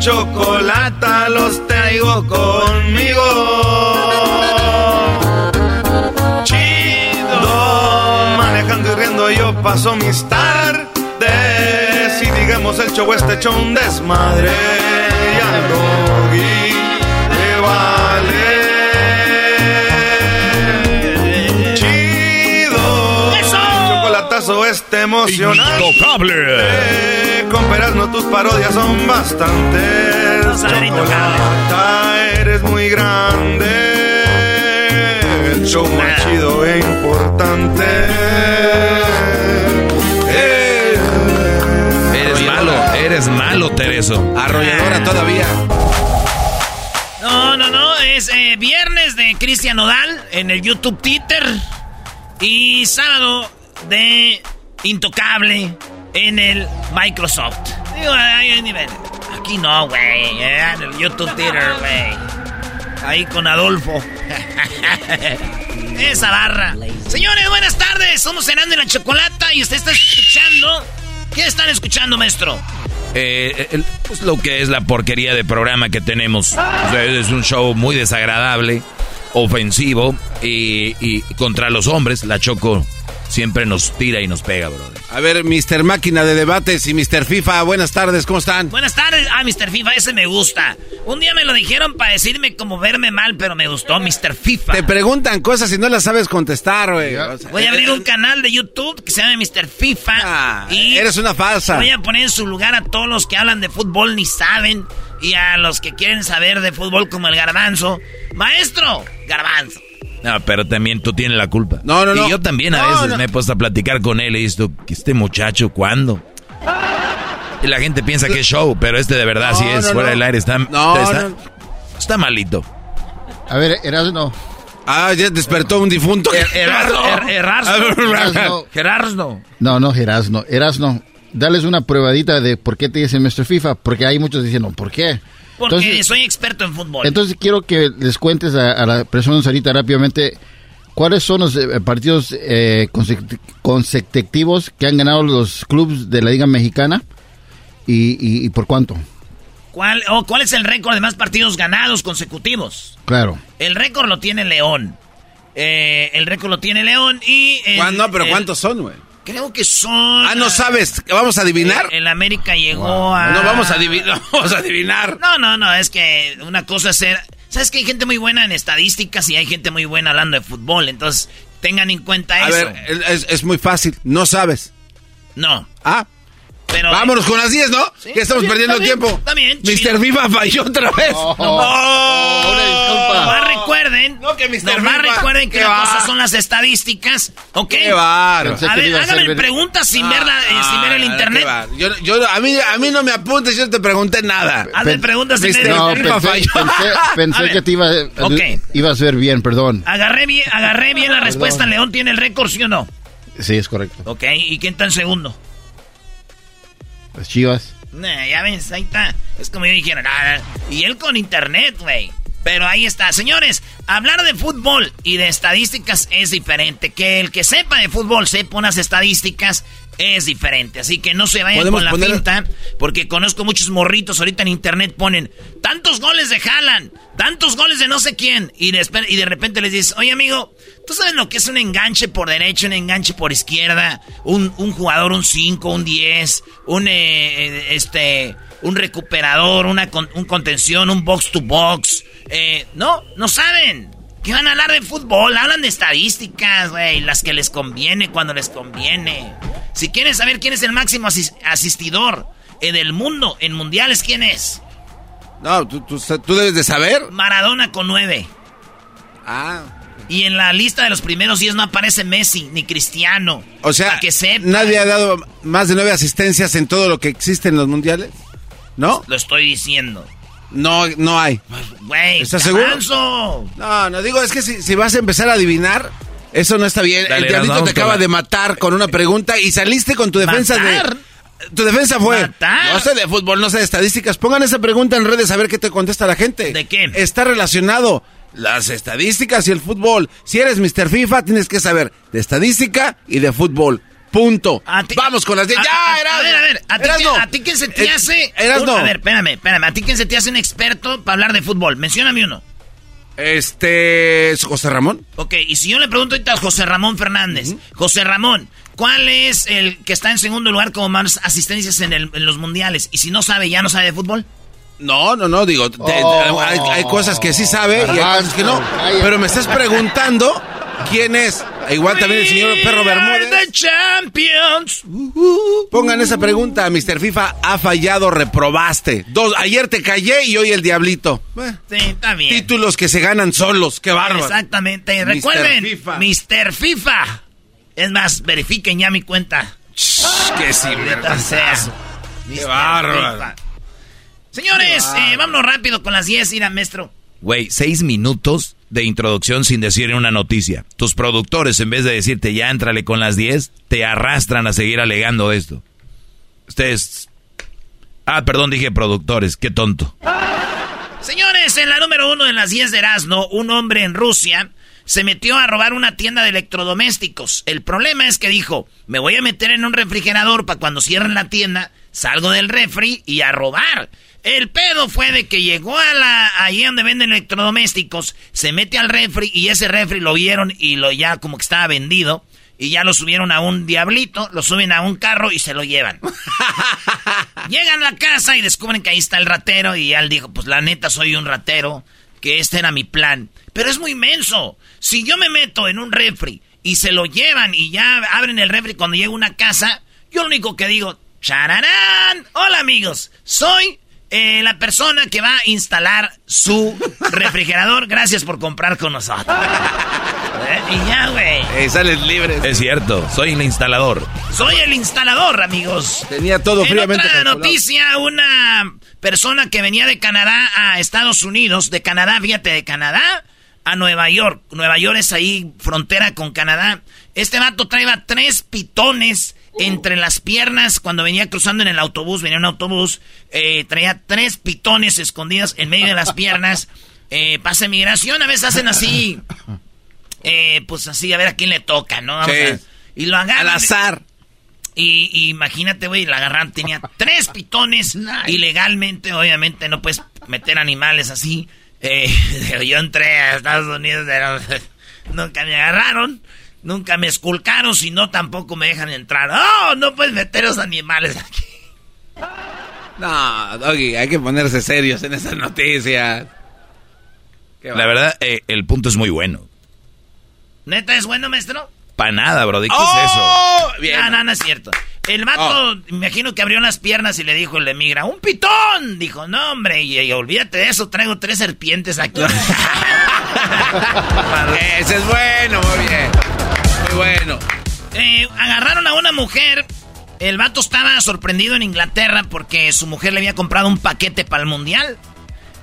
chocolata los traigo conmigo. Chido, manejando y riendo yo paso mis tardes. Y digamos el show este hecho un desmadre. Y al doggy le vale. Chido. Chocolatazo este emocionante. Intocable. Con no tus parodias son bastantes. Chocolata, eres muy grande. El show más chido e importante. Eh, Eres malo, eres malo, Tereso. Arrolladora todavía. No, no, no, es eh, viernes de Cristian Nodal en el YouTube Twitter y sábado de Intocable en el Microsoft. Digo, ahí hay nivel. Aquí no, güey, eh, en el YouTube Twitter, güey. Ahí con Adolfo. Esa barra. Señores, buenas tardes. Somos Cenando en la Chocolata y usted está escuchando. ¿Qué están escuchando, maestro? Eh, el- pues lo que es la porquería de programa que tenemos. O sea, es un show muy desagradable, ofensivo y, y contra los hombres. La Choco siempre nos tira y nos pega, brother. A ver, Mr. Máquina de Debates y Mr. FIFA, buenas tardes, ¿cómo están? Buenas tardes. Ah, Mr. FIFA, ese me gusta. Un día me lo dijeron para decirme como verme mal, pero me gustó Mr. FIFA. Te preguntan cosas y no las sabes contestar, güey. O sea, Voy a abrir un canal de YouTube que se llama Mr. FIFA. Ah, y eres una falsa. Voy a poner en su lugar a todos los que hablan de fútbol ni saben. Y a los que quieren saber de fútbol como el garbanzo. Maestro, garbanzo. No, pero también tú tienes la culpa. No, no, no. Y yo también a No, veces no. me he puesto a platicar con él y esto, que este muchacho, ¿cuándo? Y la gente piensa que es show, pero este de verdad No, sí es no, fuera no. del aire. Está, No, está, no. está malito. A ver, Erasno. Ah, ya despertó un difunto. Er, Erasno. Erasno. Gerardo. No, no, Erasno. Erasno. Dales una probadita de por qué te dicen Mr. FIFA, porque hay muchos diciendo, ¿por qué? Porque Entonces- soy experto en fútbol. Entonces quiero que les cuentes a, a las personas ahorita rápidamente cuáles son los eh, partidos eh, consec- consecutivos que han ganado los clubes de la Liga Mexicana y, y- y por cuánto. ¿Cuál, oh, ¿Cuál es el récord de más partidos ganados consecutivos? Claro. El récord lo tiene León. Eh, el récord lo tiene León y... el-. No, pero el- ¿cuántos son, güey? Creo que son... Ah, no sabes. ¿Vamos a adivinar? El, el América llegó a... No vamos a adivinar. Vamos a adivinar. No, no, no, es que una cosa es ser... ¿Sabes que hay gente muy buena en estadísticas y hay gente muy buena hablando de fútbol? Entonces, tengan en cuenta A eso. ver, es, es muy fácil. No sabes. No, Ah, pero... vámonos con las 10, ¿no? Sí, que estamos bien, perdiendo tiempo. chido. Mr. FIFA falló otra vez. Oh, No. una disculpa. Nomás recuerden, No, que Mr. nomás FIFA, recuerden que qué la va. cosa son las estadísticas, ¿ok? Qué. Pensé A ver, ver- preguntas sin, ver la- eh, sin ver el Ah, internet. Yo, yo- a, mí, a mí no me apuntes, yo no te pregunté nada. Hazme Pen- preguntas sin ver el No, FIFA pensé, falló. pensé- pensé ver. que te iba, Ok. ibas a ver bien, perdón. Agarré bien, agarré bien la respuesta. León tiene el récord, ¿sí o no? Sí, es correcto. Ok, ¿y quién está en segundo? Las chivas. Nah, ya ves, ahí está. Es como yo dijera, nada. Y él con internet, güey. Pero ahí está. Señores, hablar de fútbol y de estadísticas es diferente. Que el que sepa de fútbol sepa unas estadísticas es diferente. Así que no se vayan con la pinta, porque conozco muchos morritos ahorita en internet ponen tantos goles de Haaland, tantos goles de no sé quién, y de, repente les dices, oye amigo, ¿tú sabes lo que es un enganche por derecha, un enganche por izquierda, un, jugador, un 5, un 10, un, eh, eh, este, un recuperador, una, un contención, un box to box? Eh, no, no saben. ¿Qué van a hablar de fútbol? Hablan de estadísticas, güey, las que les conviene cuando les conviene. Si quieren saber quién es el máximo asistidor en el mundo, en mundiales, ¿quién es? No, tú, tú, debes de saber. Maradona con nueve. Ah. Y en la lista de los primeros diez no aparece Messi ni Cristiano. O sea, que nadie ha dado más de nueve asistencias en todo lo que existe en los mundiales. ¿No? Lo estoy diciendo. No, no hay. Güey, ¿estás seguro? No, no digo, es que si, vas a empezar a adivinar, eso no está bien. el diablito te acaba de matar con una pregunta y saliste con tu defensa de. Tu defensa fue. No sé de fútbol, no sé de estadísticas. Pongan esa pregunta en redes a ver qué te contesta la gente. ¿De qué? Está relacionado las estadísticas y el fútbol. Si eres Mr. FIFA, tienes que saber de estadística y de fútbol. Punto. Vamos con las 10. ¡Ya, era! A ver, a ver. ¿A ti, ¿A ti quién se te eh, hace? Eras no. A ver, espérame, espérame. ¿A ti quién se te hace un experto para hablar de fútbol? Mencióname uno. Este. José Ramón. Ok, y si yo le pregunto ahorita a José Ramón Fernández. José Ramón, ¿cuál es el que está en segundo lugar como más asistencias en, en los mundiales? Y si no sabe, ¿ya no sabe de fútbol? No, no, no, digo, oh. hay, cosas que sí sabe y hay cosas que no. Pero me estás preguntando quién es. Igual también el señor Perro Bermúdez. champions. Pongan esa pregunta. Mr. FIFA ha fallado, reprobaste. Dos, ayer te callé y hoy el diablito. Sí, está bien. Títulos que se ganan solos. Qué bárbaro. Exactamente. Recuerden, Mr. FIFA. Es más, verifiquen ya mi cuenta. que sí, Qué bárbaro. Señores, eh, vámonos rápido con las 10, ir maestro. Güey, seis minutos de introducción sin decir una noticia. Tus productores, en vez de decirte ya entrale con las 10, te arrastran a seguir alegando esto. Ustedes... Ah, perdón, dije productores, qué tonto. Señores, en la número uno de las 10 de Erasmo, un hombre en Rusia se metió a robar una tienda de electrodomésticos. El problema es que dijo, me voy a meter en un refrigerador para cuando cierren la tienda, salgo del refri y a robar. El pedo fue de que llegó a la ahí donde venden electrodomésticos, se mete al refri y ese refri lo vieron y lo ya como que estaba vendido y ya lo subieron a un diablito, lo suben a un carro y se lo llevan. Llegan a la casa y descubren que ahí está el ratero y él dijo, pues la neta soy un ratero, que este era mi plan. Pero es muy inmenso. Si yo me meto en un refri y se lo llevan y ya abren el refri cuando llega a una casa, yo lo único que digo, ¡chararán! Hola amigos, soy eh, la persona que va a instalar su refrigerador, gracias por comprar con nosotros. Eh, y ya, güey. Eh, sales libre. Es cierto, soy el instalador. Soy el instalador, amigos. Tenía todo en Otra noticia, una persona que venía de Canadá a Estados Unidos, de Canadá, fíjate, de Canadá a Nueva York. Nueva York es ahí, frontera con Canadá. Este vato traía tres pitones entre las piernas, cuando venía cruzando en el autobús, venía un autobús, eh, traía tres pitones escondidos en medio de las piernas. Eh, pasa migración, a veces hacen así, eh, pues así, a ver a quién le toca, ¿no? y lo agarran. Al azar. Y, imagínate, güey, la agarran, tenía tres pitones. Ilegalmente, obviamente, no puedes meter animales así. yo entré a Estados Unidos, nunca me agarraron. Nunca me esculcaron, si no tampoco me dejan entrar. ¡Oh! No puedes meter los animales aquí. No, Doggy, hay que ponerse serios en esa noticia. La verdad, eh, el punto es muy bueno. ¿Neta es bueno, maestro? Para nada, bro. ¿Qué es ¡Oh! eso? No, no, no es cierto. El vato, oh. imagino que abrió las piernas y le dijo el emigra, ¡un pitón! Dijo, no, hombre, y, olvídate de eso, traigo tres serpientes aquí. Ese es bueno, muy bien. Muy bueno. Eh, agarraron a una mujer. El vato estaba sorprendido en Inglaterra porque su mujer le había comprado un paquete para el mundial.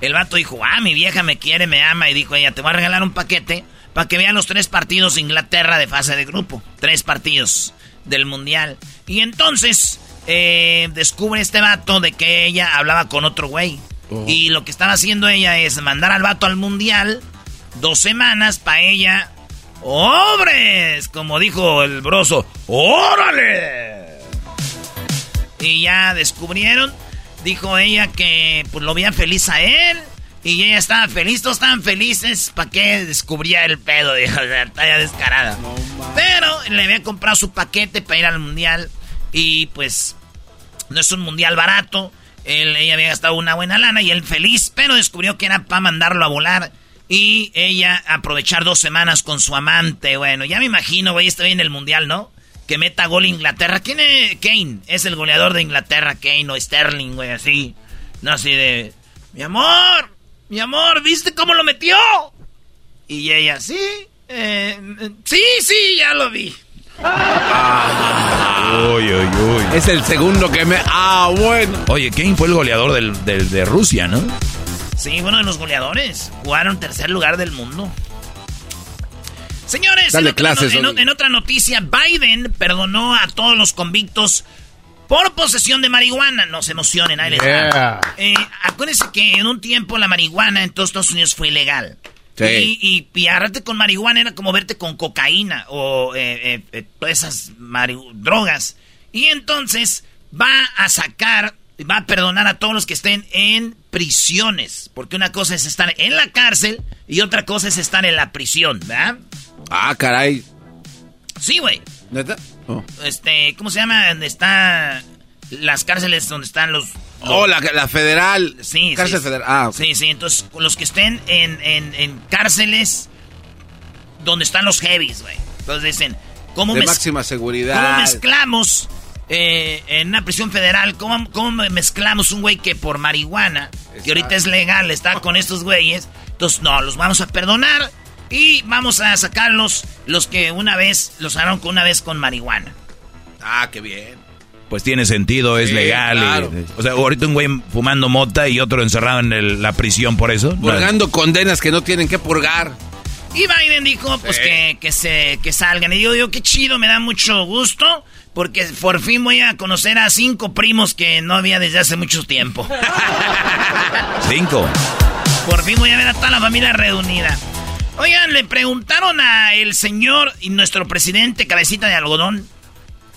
El vato dijo, ah, mi vieja me quiere, me ama. Y dijo ella, te voy a regalar un paquete para que vean los tres partidos de Inglaterra de fase de grupo. Tres partidos del mundial. Y entonces eh, descubre este vato de que ella hablaba con otro güey. Y lo que estaba haciendo ella es mandar al vato al mundial dos semanas para ella. ¡Hombres! Como dijo el broso. ¡Órale! Y ya descubrieron, dijo ella que pues lo veía feliz a él. Y ella estaba feliz, todos estaban felices. ¿Para qué descubría el pedo? Dijo, talla descarada. Pero le había comprado su paquete para ir al mundial. Y pues, no es un mundial barato. Él, ella había gastado una buena lana y él feliz, pero descubrió que era para mandarlo a volar. Y ella aprovechar dos semanas con su amante. Bueno, ya me imagino, güey, estoy en el mundial, ¿no? Que meta gol Inglaterra. ¿Quién es Kane? Es el goleador de Inglaterra, Kane o Sterling, güey, así. No así de. Mi amor, mi amor, ¿viste cómo lo metió? Y ella, sí, eh, sí, sí, ya lo vi. uy, uy, uy. Es el segundo que me... Ah, bueno. Oye, Kane fue el goleador del, de Rusia, ¿no? Sí, uno de los goleadores. Jugaron tercer lugar del mundo. Señores, en, otra, noticia, Biden perdonó a todos los convictos por posesión de marihuana. No se emocionen, ahí les eh, acuérdense que en un tiempo la marihuana en todos Estados Unidos fue ilegal. Y, y piarrarte con marihuana era como verte con cocaína o eh, eh, todas esas drogas. Y entonces va a sacar, va a perdonar a todos los que estén en prisiones. Porque una cosa es estar en la cárcel y otra cosa es estar en la prisión, ¿verdad? Ah, caray. Sí, güey. ¿Neta? Oh. Este, ¿cómo se llama? Donde está las cárceles donde están los... Oh, la, federal. Sí, Cárcel federal. Ah, Sí, sí, entonces los que estén en, en, cárceles donde están los heavies, güey. Entonces dicen, ¿cómo, de máxima seguridad. ¿cómo mezclamos eh, en una prisión federal, ¿cómo, cómo mezclamos un güey que por marihuana, que ahorita es legal, está con estos güeyes? Entonces, no, los vamos a perdonar y vamos a sacarlos los que una vez, los hallaron una vez con marihuana. Ah, qué bien. Pues tiene sentido, es legal. o sea, ahorita un güey fumando mota y otro encerrado en la prisión por eso. Purgando condenas que no tienen que purgar. Y Biden dijo, pues que, que, se, que salgan. Y digo, yo, qué chido, me da mucho gusto. Porque por fin voy a conocer a cinco primos que no había desde hace mucho tiempo. ¿Cinco? Por fin voy a ver a toda la familia reunida. Oigan, le preguntaron a el señor y nuestro presidente cabecita de algodón,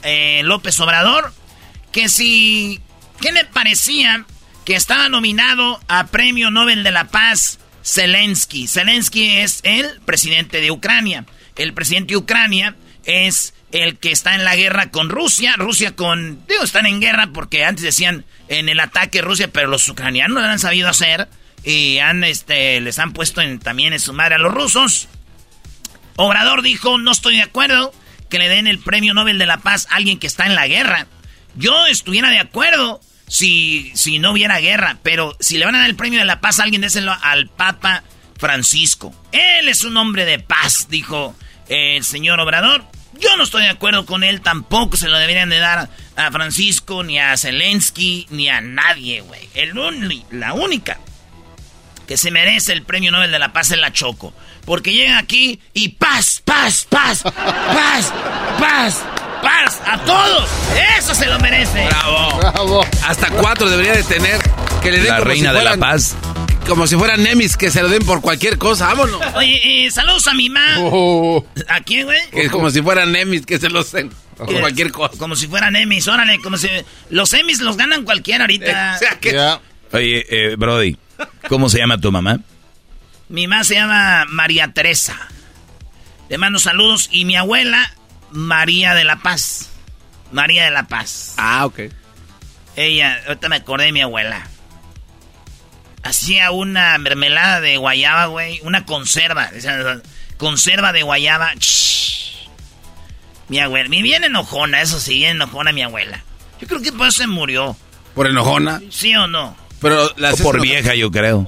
eh, López Obrador, que si... ¿Qué le parecía que estaba nominado a Premio Nobel de la Paz Zelensky? Zelensky es el presidente de Ucrania. El presidente de Ucrania es el que está en la guerra con Rusia. Rusia con... Digo, están en guerra porque antes decían en el ataque Rusia, pero los ucranianos lo han sabido hacer y han, este, les han puesto también en su madre a los rusos. Obrador dijo, no estoy de acuerdo que le den el premio Nobel de la Paz a alguien que está en la guerra. Yo estuviera de acuerdo si, si no hubiera guerra, pero si le van a dar el premio de la paz a alguien, déselo al Papa Francisco. Él es un hombre de paz, dijo el señor Obrador. Yo no estoy de acuerdo con él, tampoco se lo deberían de dar a Francisco, ni a Zelensky, ni a nadie, güey. La única que se merece el premio Nobel de la Paz es la Choco. Porque llega aquí y paz, paz, paz, paz, paz, paz a todos. Eso se lo merece. Bravo. Bravo. Hasta cuatro debería de tener que le den la reina de la paz como si fueran Nemis que se lo den por cualquier cosa, vámonos. Oye, eh, saludos a mi mamá. Oh. ¿A quién, güey? Que como si fueran Nemis que se los den por cualquier cosa. Como si fueran Nemis, órale, como si... Los Emis los ganan cualquiera ahorita. Oye, eh, Brody, ¿cómo se llama tu mamá? Mi mamá se llama María Teresa. Le mando saludos. Y mi abuela, María de la Paz. María de la Paz. Ah, ok. Ella, ahorita me acordé de mi abuela hacía una mermelada de guayaba, güey. Una conserva. Conserva de guayaba. Mi abuela. Mi bien enojona, eso sí, bien enojona mi abuela. Yo creo que por eso se murió. ¿Por enojona? ¿Sí o no? Pero o por vieja, yo creo.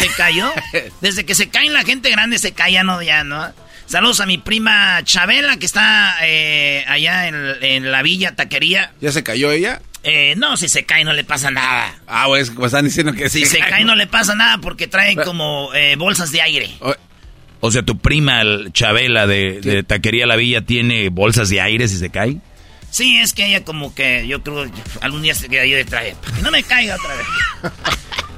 ¿Se cayó? Desde que se caen la gente grande se cae, ya no, ya no. Saludos a mi prima Chabela, que está eh, allá en, en, la villa taquería. ¿Ya se cayó ella? Eh, no, si se cae no le pasa nada. Ah, pues como están diciendo que Si se, cae, no le pasa nada porque trae como eh, bolsas de aire. O, sea, tu prima Chabela de, Taquería La Villa tiene bolsas de aire si se cae. Sí, es que ella como que yo creo algún día se queda ahí detrás. Para que no me caiga otra vez.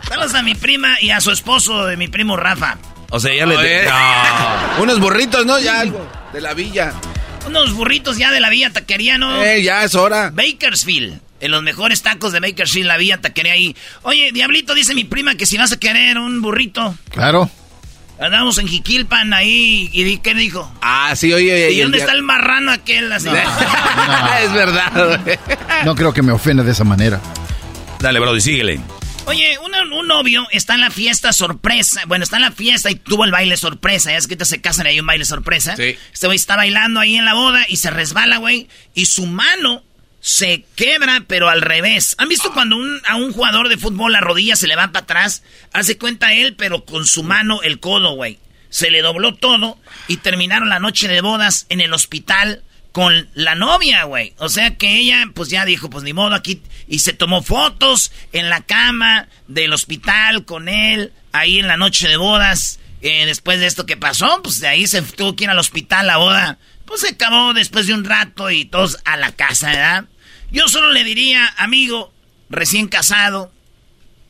Saludos a mi prima y a su esposo de mi primo Rafa. O sea, ya le... Unos burritos, ¿no? Ya algo de la villa. Unos burritos ya de la villa taquería, ¿no? Eh, ya es hora. Bakersfield. En los mejores tacos de Bakersfield, la villa taquería ahí. Oye, Diablito, dice mi prima que si vas a querer un burrito. Claro. Andamos en Jiquilpan ahí. ¿Y qué dijo? Ah, sí, oye. ¿Y, dónde está el marrano aquel? Así? es verdad. no creo que me ofenda de esa manera. Dale, bro, y síguele. Oye, un, novio está en la fiesta sorpresa. Bueno, está en la fiesta y tuvo el baile sorpresa. Ya es que te se casan y hay un baile sorpresa. Sí. Este güey está bailando ahí en la boda y se resbala, güey. Y su mano se quebra, pero al revés. ¿Han visto cuando a un jugador de fútbol la rodilla se le va para atrás? Hace cuenta él, pero con su mano el codo, güey. Se le dobló todo y terminaron la noche de bodas en el hospital con la novia, güey. O sea que ella, pues ya dijo, pues ni modo aquí. Y se tomó fotos en la cama del hospital con él, ahí en la noche de bodas. Eh, después de esto que pasó, pues de ahí se tuvo que ir al hospital la boda. Pues se acabó después de un rato y todos a la casa, ¿verdad? Yo solo le diría, amigo, recién casado,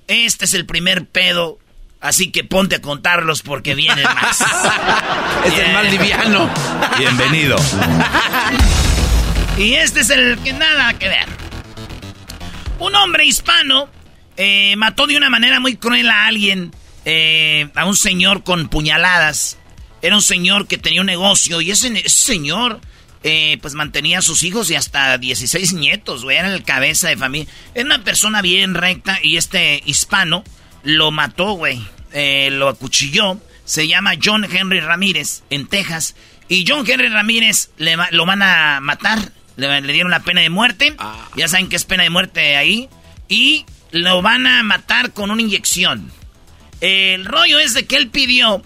este es el primer pedo Así que ponte a contarlos porque vienen más. es el más liviano. Bienvenido. y este es el que nada que ver. Un hombre hispano eh, mató de una manera muy cruel a alguien, eh, a un señor con puñaladas. Era un señor que tenía un negocio y ese, señor eh, pues mantenía a sus hijos y hasta 16 nietos, güey. Era el cabeza de familia. Era una persona bien recta y este hispano lo mató, güey. Eh, lo acuchilló. Se llama John Henry Ramírez en Texas. Y John Henry Ramírez le, lo van a matar. Le, dieron la pena de muerte. Ah. Ya saben que es pena de muerte ahí. Y lo van a matar con una inyección. El rollo es de que él pidió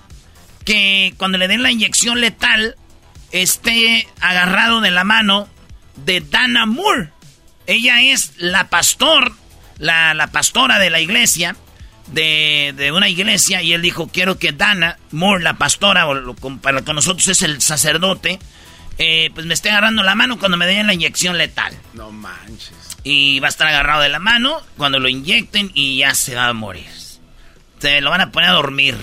que cuando le den la inyección letal esté agarrado de la mano de Dana Moore. Ella es la pastor, la, la pastora de la iglesia de, una iglesia y él dijo, quiero que Dana Moore, la pastora, o para con nosotros es el sacerdote, eh, pues me esté agarrando la mano cuando me den la inyección letal. No manches. Y va a estar agarrado de la mano cuando lo inyecten y ya se va a morir. Se lo van a poner a dormir.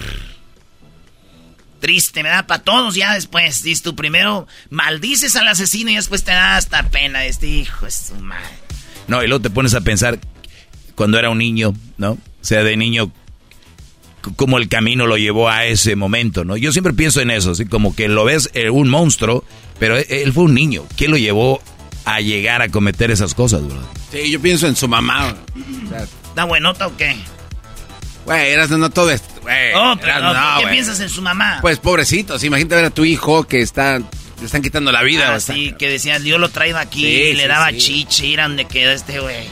Triste, me da para todos ya después. Dices tú primero maldices al asesino y después te da hasta pena. Este hijo es su madre. No, y luego te pones a pensar cuando era un niño, ¿no? O sea, de niño, cómo el camino lo llevó a ese momento, ¿no? Yo siempre pienso en eso, así como que lo ves eh, un monstruo, pero e, él fue un niño. ¿Qué lo llevó a llegar a cometer esas cosas, bro? Sí, yo pienso en su mamá. ¿Da buenota o qué? Güey, eras no todo esto, güey. Oh, ¿qué piensas en su mamá? Pues pobrecitos, imagínate ver a tu hijo que está le están quitando la vida. Ah, sí, que decían, Dios lo traía aquí, y le daba chiche, y donde quedó este güey.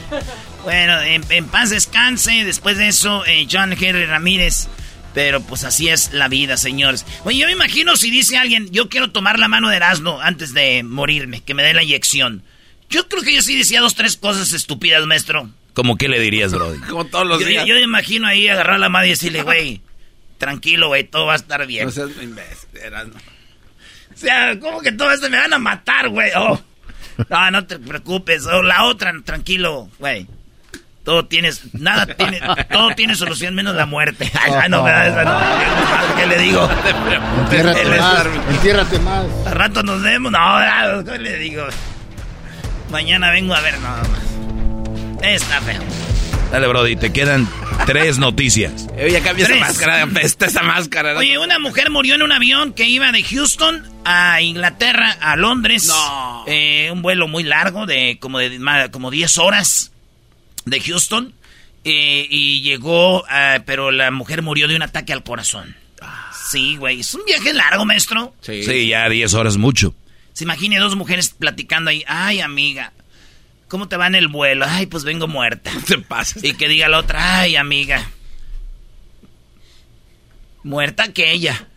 Bueno, en, paz descanse. Después de eso, eh, John Henry Ramírez. Pero pues así es la vida, señores. Oye, yo me imagino si dice alguien, yo quiero tomar la mano de Erasmo antes de morirme, que me dé la inyección. Yo creo que yo sí decía dos, tres cosas estúpidas, maestro. ¿Cómo qué le dirías, bro? Como todos los días. Yo me imagino ahí agarrar la mano y decirle, güey, tranquilo, güey, todo va a estar bien. No seas Erasmo. O sea, ¿cómo que todo esto me van a matar, güey? Oh. No, no te preocupes. O la otra, tranquilo, güey. Todo tienes, nada tiene, todo tiene solución menos la muerte. Ay, no, ¿qué le digo? Entiérrate más, entiérrate más. Al rato nos vemos, no, ¿qué le digo? Mañana vengo a ver nada más. Está feo. Dale, Brody, te quedan tres noticias. Oye, cambia esa máscara, apesta esa máscara. Oye, una mujer murió en un avión que iba de Houston a Inglaterra, a Londres. No. Eh, un vuelo muy largo de como de como 10 horas de Houston eh, y llegó, pero la mujer murió de un ataque al corazón. Sí, güey. Es un viaje largo, maestro. Sí, ya 10 horas mucho. Se imagine dos mujeres platicando ahí. Ay, amiga, ¿cómo te va en el vuelo? Ay, pues vengo muerta. te pasa? Y que diga la otra, ay, amiga. Muerta que ella.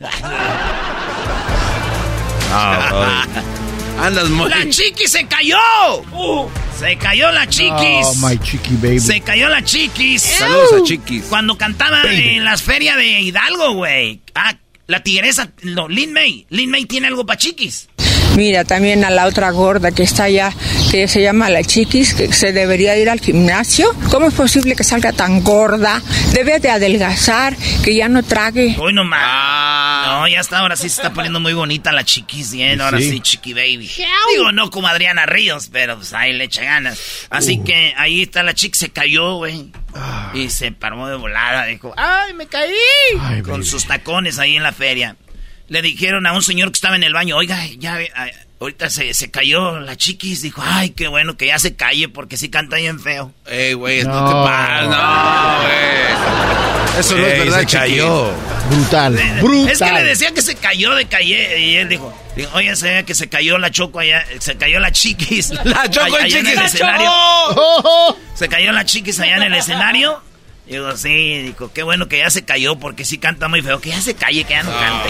Andas muy... ¡La chiqui se cayó! Uh. Se cayó la chiquis. Oh, my chiqui baby. Se cayó la chiquis. Saludos a chiquis. Cuando cantaba en las ferias de Hidalgo, güey. Ah, la tigresa, no, Lin May. Lin May tiene algo para chiquis. Mira, también a la otra gorda que está allá, que se llama la chiquis, que se debería ir al gimnasio. ¿Cómo es posible que salga tan gorda? Debe de adelgazar, que ya no trague. Hoy nomás. Ah. No, ya está, ahora sí se está poniendo muy bonita la chiquis, bien, ahora sí, chiqui baby. Digo, no como Adriana Ríos, pero pues ahí le echa ganas. Así que ahí está la chica, se cayó, güey. Y se paró de volada, dijo, ¡ay, me caí! Con sus tacones ahí en la feria. Le dijeron a un señor que estaba en el baño, oiga, ya, ahorita se, se cayó la chiquis. Dijo, ay, qué bueno que ya se calle porque sí canta bien feo. Ey, güey, no. te pases, no, güey. Eso no es verdad, se cayó. Brutal, brutal. Es que le decían que se cayó de calle y él dijo, oye, se ve que se cayó la choco allá, se cayó la chiquis. La choco allá, chiquis. En el escenario. Se cayó la chiquis allá en el escenario. Digo, sí, dijo, qué bueno que ya se cayó porque sí canta muy feo. Que ya se calle, que ya no cante.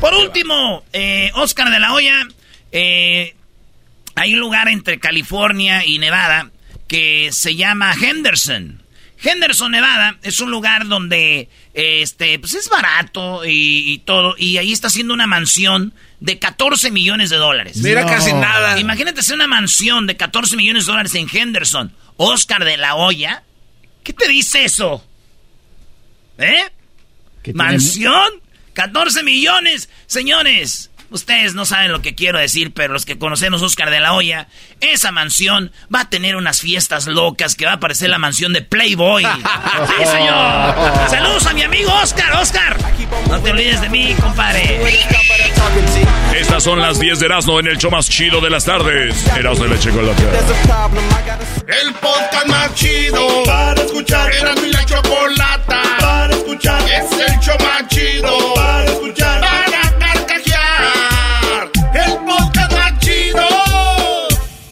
Por último, eh, Oscar de la Hoya. Eh, hay un lugar entre California y Nevada que se llama Henderson. Henderson, Nevada, es un lugar donde este, pues es barato y, todo. Y ahí está haciendo una mansión de 14 millones de dólares. Mira, casi nada. Imagínate hacer una mansión de 14 millones de dólares en Henderson. Oscar de la Hoya. ¿Qué te dice eso? ¿Eh? ¿Mansión? 14 millones. Señores, ustedes no saben lo que quiero decir, pero los que conocemos Oscar de la Hoya, esa mansión va a tener unas fiestas locas que va a parecer la mansión de Playboy. ¡Sí, señor! ¡Saludos a mi amigo Oscar! ¡Oscar! No te olvides de mí, compadre. Estas son las 10 de Erasmo en el show más chido de las tardes. Erasmo de la chocolate. El podcast más chido para escuchar. Erasmo y la chocolata para escuchar. Es el show más chido para escuchar.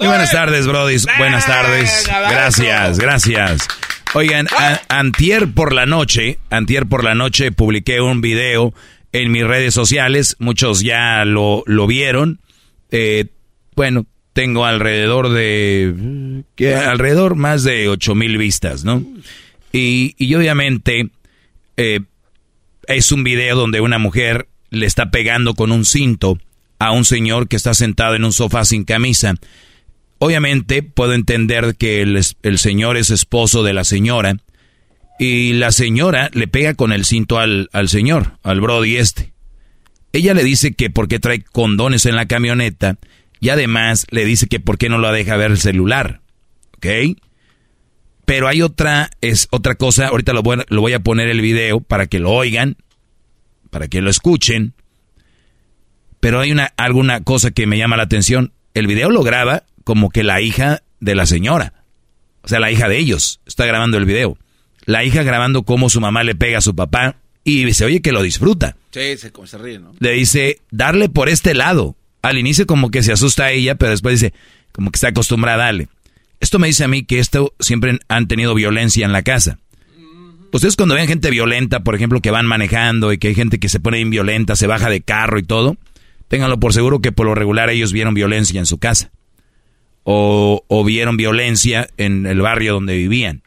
Muy buenas tardes, Brody. Buenas tardes. Gracias, gracias. Oigan, antier por la noche, antier por la noche publiqué un video en mis redes sociales. Muchos ya lo, lo vieron. Eh, bueno, tengo alrededor de... Que alrededor más de ocho mil vistas, ¿no? Y, y obviamente eh, es un video donde una mujer le está pegando con un cinto a un señor que está sentado en un sofá sin camisa. Obviamente puedo entender que el, el señor es esposo de la señora y la señora le pega con el cinto al, al señor, al Brody este. Ella le dice que por qué trae condones en la camioneta y además le dice que por qué no lo deja ver el celular. ¿Ok? Pero hay otra, es otra cosa, ahorita lo voy, lo voy a poner el video para que lo oigan, para que lo escuchen. Pero hay una, alguna cosa que me llama la atención. El video lo graba como que la hija de la señora. O sea, la hija de ellos está grabando el video. La hija grabando cómo su mamá le pega a su papá y se oye que lo disfruta. Sí, se, se ríe, ¿no? Le dice, darle por este lado. Al inicio como que se asusta a ella, pero después dice, como que está acostumbrada a darle. Esto me dice a mí que esto siempre han tenido violencia en la casa. Ustedes cuando ven gente violenta, por ejemplo, que van manejando y que hay gente que se pone inviolenta, se baja de carro y todo, ténganlo por seguro que por lo regular ellos vieron violencia en su casa. O, o vieron violencia en el barrio donde vivían.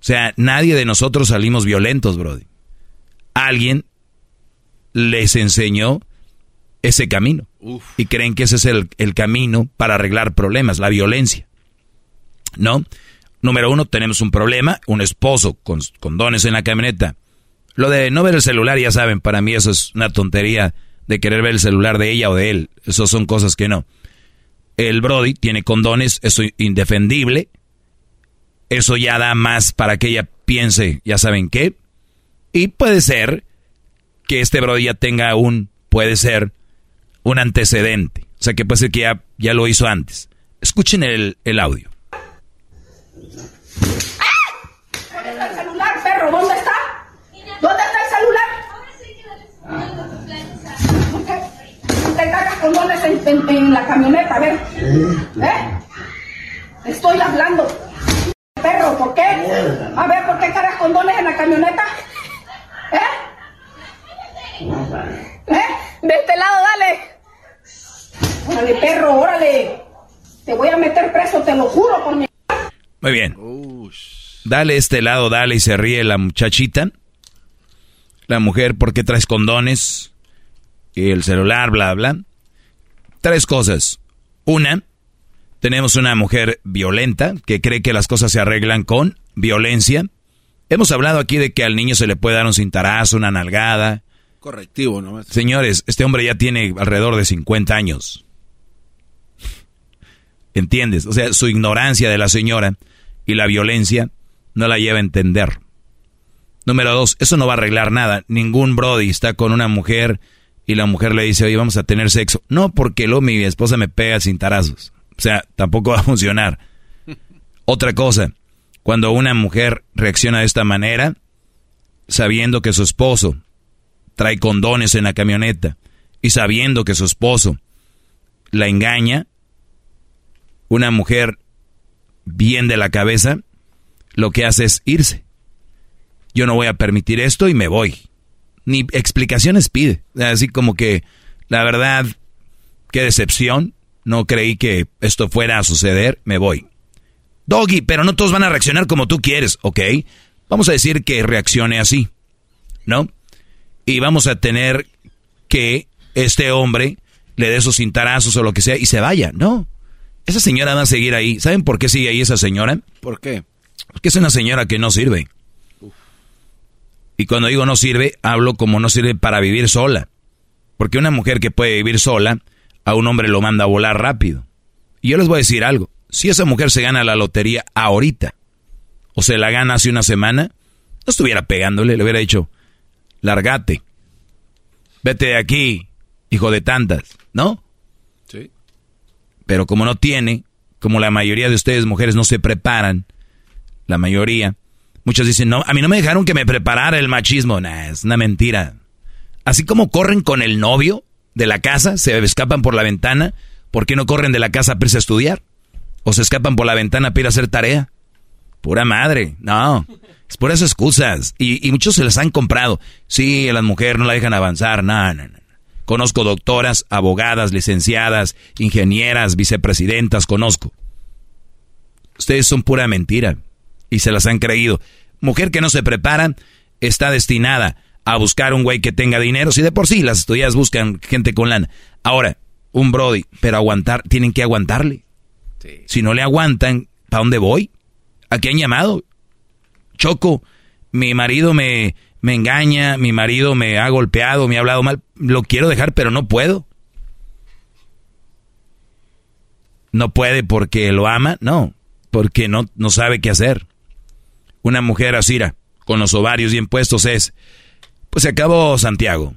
O sea, nadie de nosotros salimos violentos, Brody. Alguien les enseñó ese camino. Y creen que ese es el, el, camino para arreglar problemas, la violencia. ¿No? Número uno, tenemos un problema, un esposo con condones en la camioneta. Lo de no ver el celular, ya saben, para mí eso es una tontería de querer ver el celular de ella o de él. Eso son cosas que no. El Brody tiene condones, eso es indefendible. Eso ya da más para que ella piense, ya saben qué. Y puede ser que este Brody ya tenga un, puede ser, un antecedente. O sea, que puede ser que ya, ya lo hizo antes. Escuchen el, el audio. ¿Dónde está el celular, perro? ¿Dónde está? ¿Dónde está el celular? ¿Por qué? ¿Te cargas con goles en, en, en, la camioneta? A ver. ¿Eh? Estoy hablando. Perro, ¿por qué? A ver, ¿por qué cargas condones en la camioneta? ¿Eh? ¿Eh? De este lado, dale. Órale, perro, órale. Te voy a meter preso, te lo juro por mi... Muy bien. Dale este lado, dale y se ríe la muchachita. La mujer, ¿por qué traes condones? Y el celular, bla, bla. Tres cosas. Una, tenemos una mujer violenta que cree que las cosas se arreglan con violencia. Hemos hablado aquí de que al niño se le puede dar un cintarazo, una nalgada. Correctivo, ¿no? Señores, este hombre ya tiene alrededor de 50 años. ¿Entiendes? O sea, su ignorancia de la señora y la violencia no la lleva a entender. Número dos, eso no va a arreglar nada. Ningún Brody está con una mujer y la mujer le dice, oye, vamos a tener sexo. No, porque luego mi esposa me pega sin tarazos. O sea, tampoco va a funcionar. Otra cosa, cuando una mujer reacciona de esta manera, sabiendo que su esposo trae condones en la camioneta y sabiendo que su esposo la engaña, una mujer bien de la cabeza, lo que hace es irse. Yo no voy a permitir esto y me voy. Ni explicaciones pide. Así como que, la verdad, qué decepción. No creí que esto fuera a suceder, me voy. Doggy, pero no todos van a reaccionar como tú quieres, ¿ok? Vamos a decir que reaccione así, ¿no? Y vamos a tener que este hombre le dé sus cintarazos o lo que sea y se vaya, ¿no? Esa señora va a seguir ahí. ¿Saben por qué sigue ahí esa señora? ¿Por qué? Porque es una señora que no sirve. Y cuando digo no sirve, hablo como no sirve para vivir sola. Porque una mujer que puede vivir sola, a un hombre lo manda a volar rápido. Y yo les voy a decir algo. Si esa mujer se gana la lotería ahorita, o se la gana hace una semana, no estuviera pegándole, le hubiera dicho, largate. Vete de aquí, hijo de tantas, ¿no? Sí. Pero como no tiene, como la mayoría de ustedes mujeres no se preparan, la mayoría, muchos dicen, no, a mí no me dejaron que me preparara el machismo. Nah, es una mentira. Así como corren con el novio de la casa, se escapan por la ventana, ¿por qué no corren de la casa para irse a estudiar? ¿O se escapan por la ventana para ir a hacer tarea? Pura madre, no. Es por esas excusas. Y, y muchos se las han comprado. Sí, a las mujeres no la dejan avanzar. No, no, no. Conozco doctoras, abogadas, licenciadas, ingenieras, vicepresidentas, conozco. Ustedes son pura mentira y se las han creído. Mujer que no se prepara está destinada a buscar un güey que tenga dinero. Si de por sí las estudias buscan gente con lana. Ahora, un Brody, pero aguantar, tienen que aguantarle. Si no le aguantan, ¿para dónde voy? ¿A qué han llamado? Choco, mi marido me, me engaña, mi marido me ha golpeado, me ha hablado mal. Lo quiero dejar, pero no puedo. No puede porque lo ama, no, porque no, no sabe qué hacer. Una mujer así, con los ovarios bien puestos es, pues se acabó Santiago.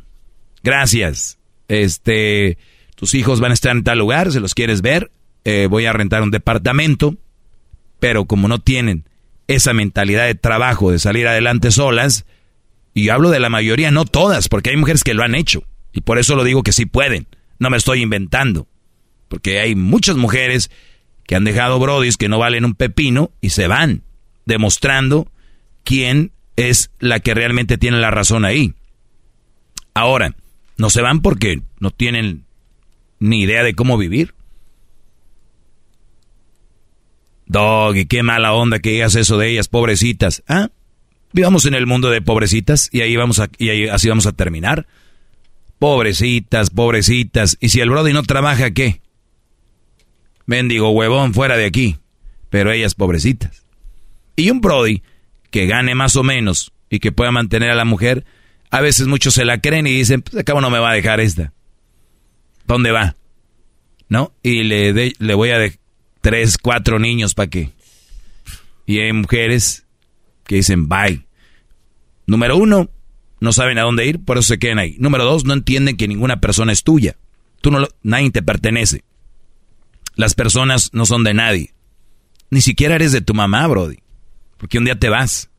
Gracias. Este, tus hijos van a estar en tal lugar, se los quieres ver, eh, voy a rentar un departamento, pero como no tienen esa mentalidad de trabajo, de salir adelante solas, y hablo de la mayoría, no todas, porque hay mujeres que lo han hecho, y por eso lo digo que sí pueden, no me estoy inventando, porque hay muchas mujeres que han dejado brodis que no valen un pepino y se van, demostrando quién es la que realmente tiene la razón ahí. Ahora, no se van porque no tienen ni idea de cómo vivir. Dog, qué mala onda que digas eso de ellas, pobrecitas. ¿Ah? Vivamos en el mundo de pobrecitas y ahí vamos a, y así vamos a terminar. Pobrecitas, pobrecitas. Y si el Brody no trabaja, ¿qué? Mendigo huevón fuera de aquí. Pero ellas pobrecitas. Y un Brody que gane más o menos y que pueda mantener a la mujer, a veces muchos se la creen y dicen, pues acabo no me va a dejar esta. ¿Dónde va? ¿No? Y le, le voy a dejar tres, cuatro niños para qué. Y hay mujeres que dicen bye. Número uno, no saben a dónde ir, por eso se quedan ahí. Número dos, no entienden que ninguna persona es tuya. Tú no nadie te pertenece. Las personas no son de nadie. Ni siquiera eres de tu mamá, Brody. Porque un día te vas.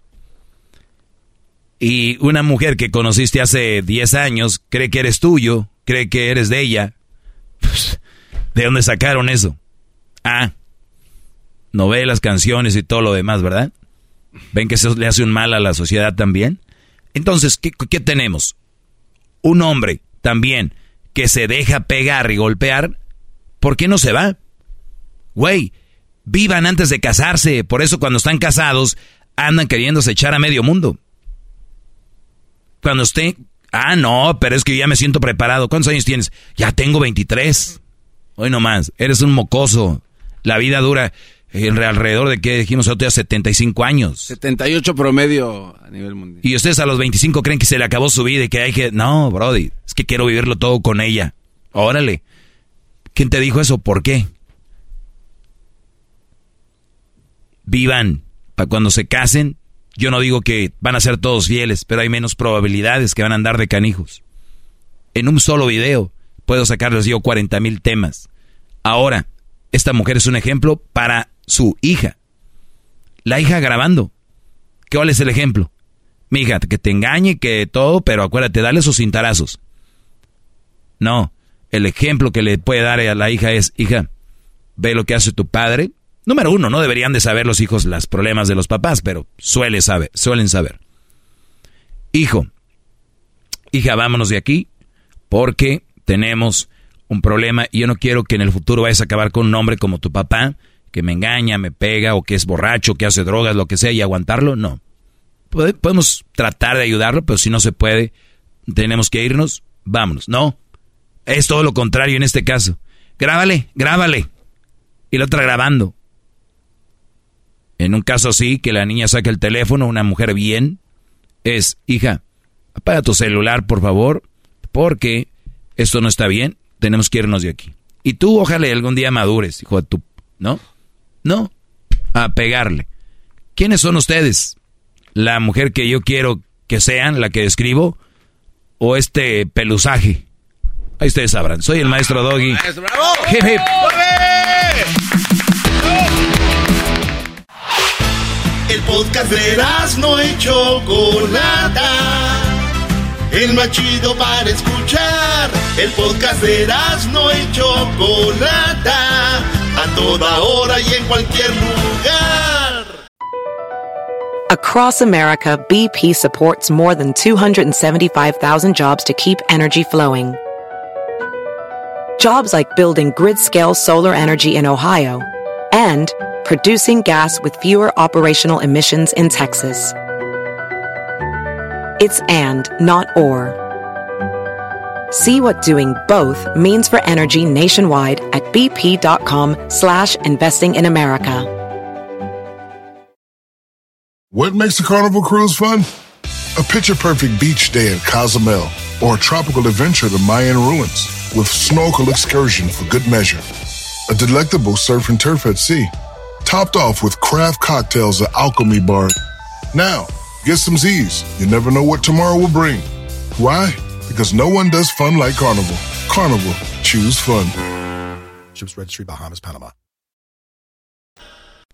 Y una mujer que conociste hace 10 años cree que eres tuyo, cree que eres de ella. Pues, ¿De dónde sacaron eso? Ah, novelas, canciones y todo lo demás, ¿verdad? ¿Ven que eso le hace un mal a la sociedad también? Entonces, ¿qué, qué tenemos? Un hombre también que se deja pegar y golpear, ¿por qué no se va? Güey, vivan antes de casarse, por eso cuando están casados andan queriéndose echar a medio mundo. Cuando usted, ah, no, pero es que ya me siento preparado. ¿Cuántos años tienes? Ya tengo 23. Hoy nomás, eres un mocoso. La vida dura alrededor de que dijimos otro día 75 años. 78 promedio a nivel mundial. Y ustedes a los 25 creen que se le acabó su vida y que hay que... No, Brody, es que quiero vivirlo todo con ella. Órale. ¿Quién te dijo eso? ¿Por qué? Vivan. Para cuando se casen, yo no digo que van a ser todos fieles, pero hay menos probabilidades que van a andar de canijos. En un solo video puedo sacarles yo 40 mil temas. Ahora, esta mujer es un ejemplo para su hija. La hija grabando. ¿Qué ¿Cuál es el ejemplo? Mi hija, que te engañe, que todo, pero acuérdate, dale sus cintarazos. No, el ejemplo que le puede dar a la hija es, hija, ve lo que hace tu padre. Número uno, no deberían de saber los hijos los problemas de los papás, pero suele saber, suelen saber. Hijo, hija, vámonos de aquí porque tenemos un problema y yo no quiero que en el futuro vayas a acabar con un hombre como tu papá, que me engaña, me pega o que es borracho, que hace drogas, lo que sea, y aguantarlo, no. Podemos tratar de ayudarlo, pero si no se puede, tenemos que irnos, vámonos. No, es todo lo contrario en este caso. Grábale, grábale. Y la otra grabando. En un caso así, que la niña saque el teléfono, una mujer bien, es, hija, apaga tu celular, por favor, porque esto no está bien tenemos que irnos de aquí. Y tú ojalá algún día madures, hijo de tu... ¿No? No. A pegarle. ¿Quiénes son ustedes? ¿La mujer que yo quiero que sean, la que describo? ¿O este pelusaje? Ahí ustedes sabrán. Soy el maestro Doggy. ¡Maestro, bravo! El podcast de no el para escuchar. El podcast de no a toda hora y en cualquier lugar. Across America, BP supports more than 275,000 jobs to keep energy flowing. Jobs like building grid-scale solar energy in Ohio and producing gas with fewer operational emissions in Texas. It's and, not or. See what doing both means for energy nationwide at bp.com slash investing in America. What makes a carnival cruise fun? A picture-perfect beach day in Cozumel or a tropical adventure to Mayan ruins with snorkel excursion for good measure. A delectable surf and turf at sea, topped off with craft cocktails at Alchemy Bar. Now, get some Z's. You never know what tomorrow will bring. Why? Because no one does fun like Carnival. Carnival, choose fun. Ships Registry, Bahamas, Panama.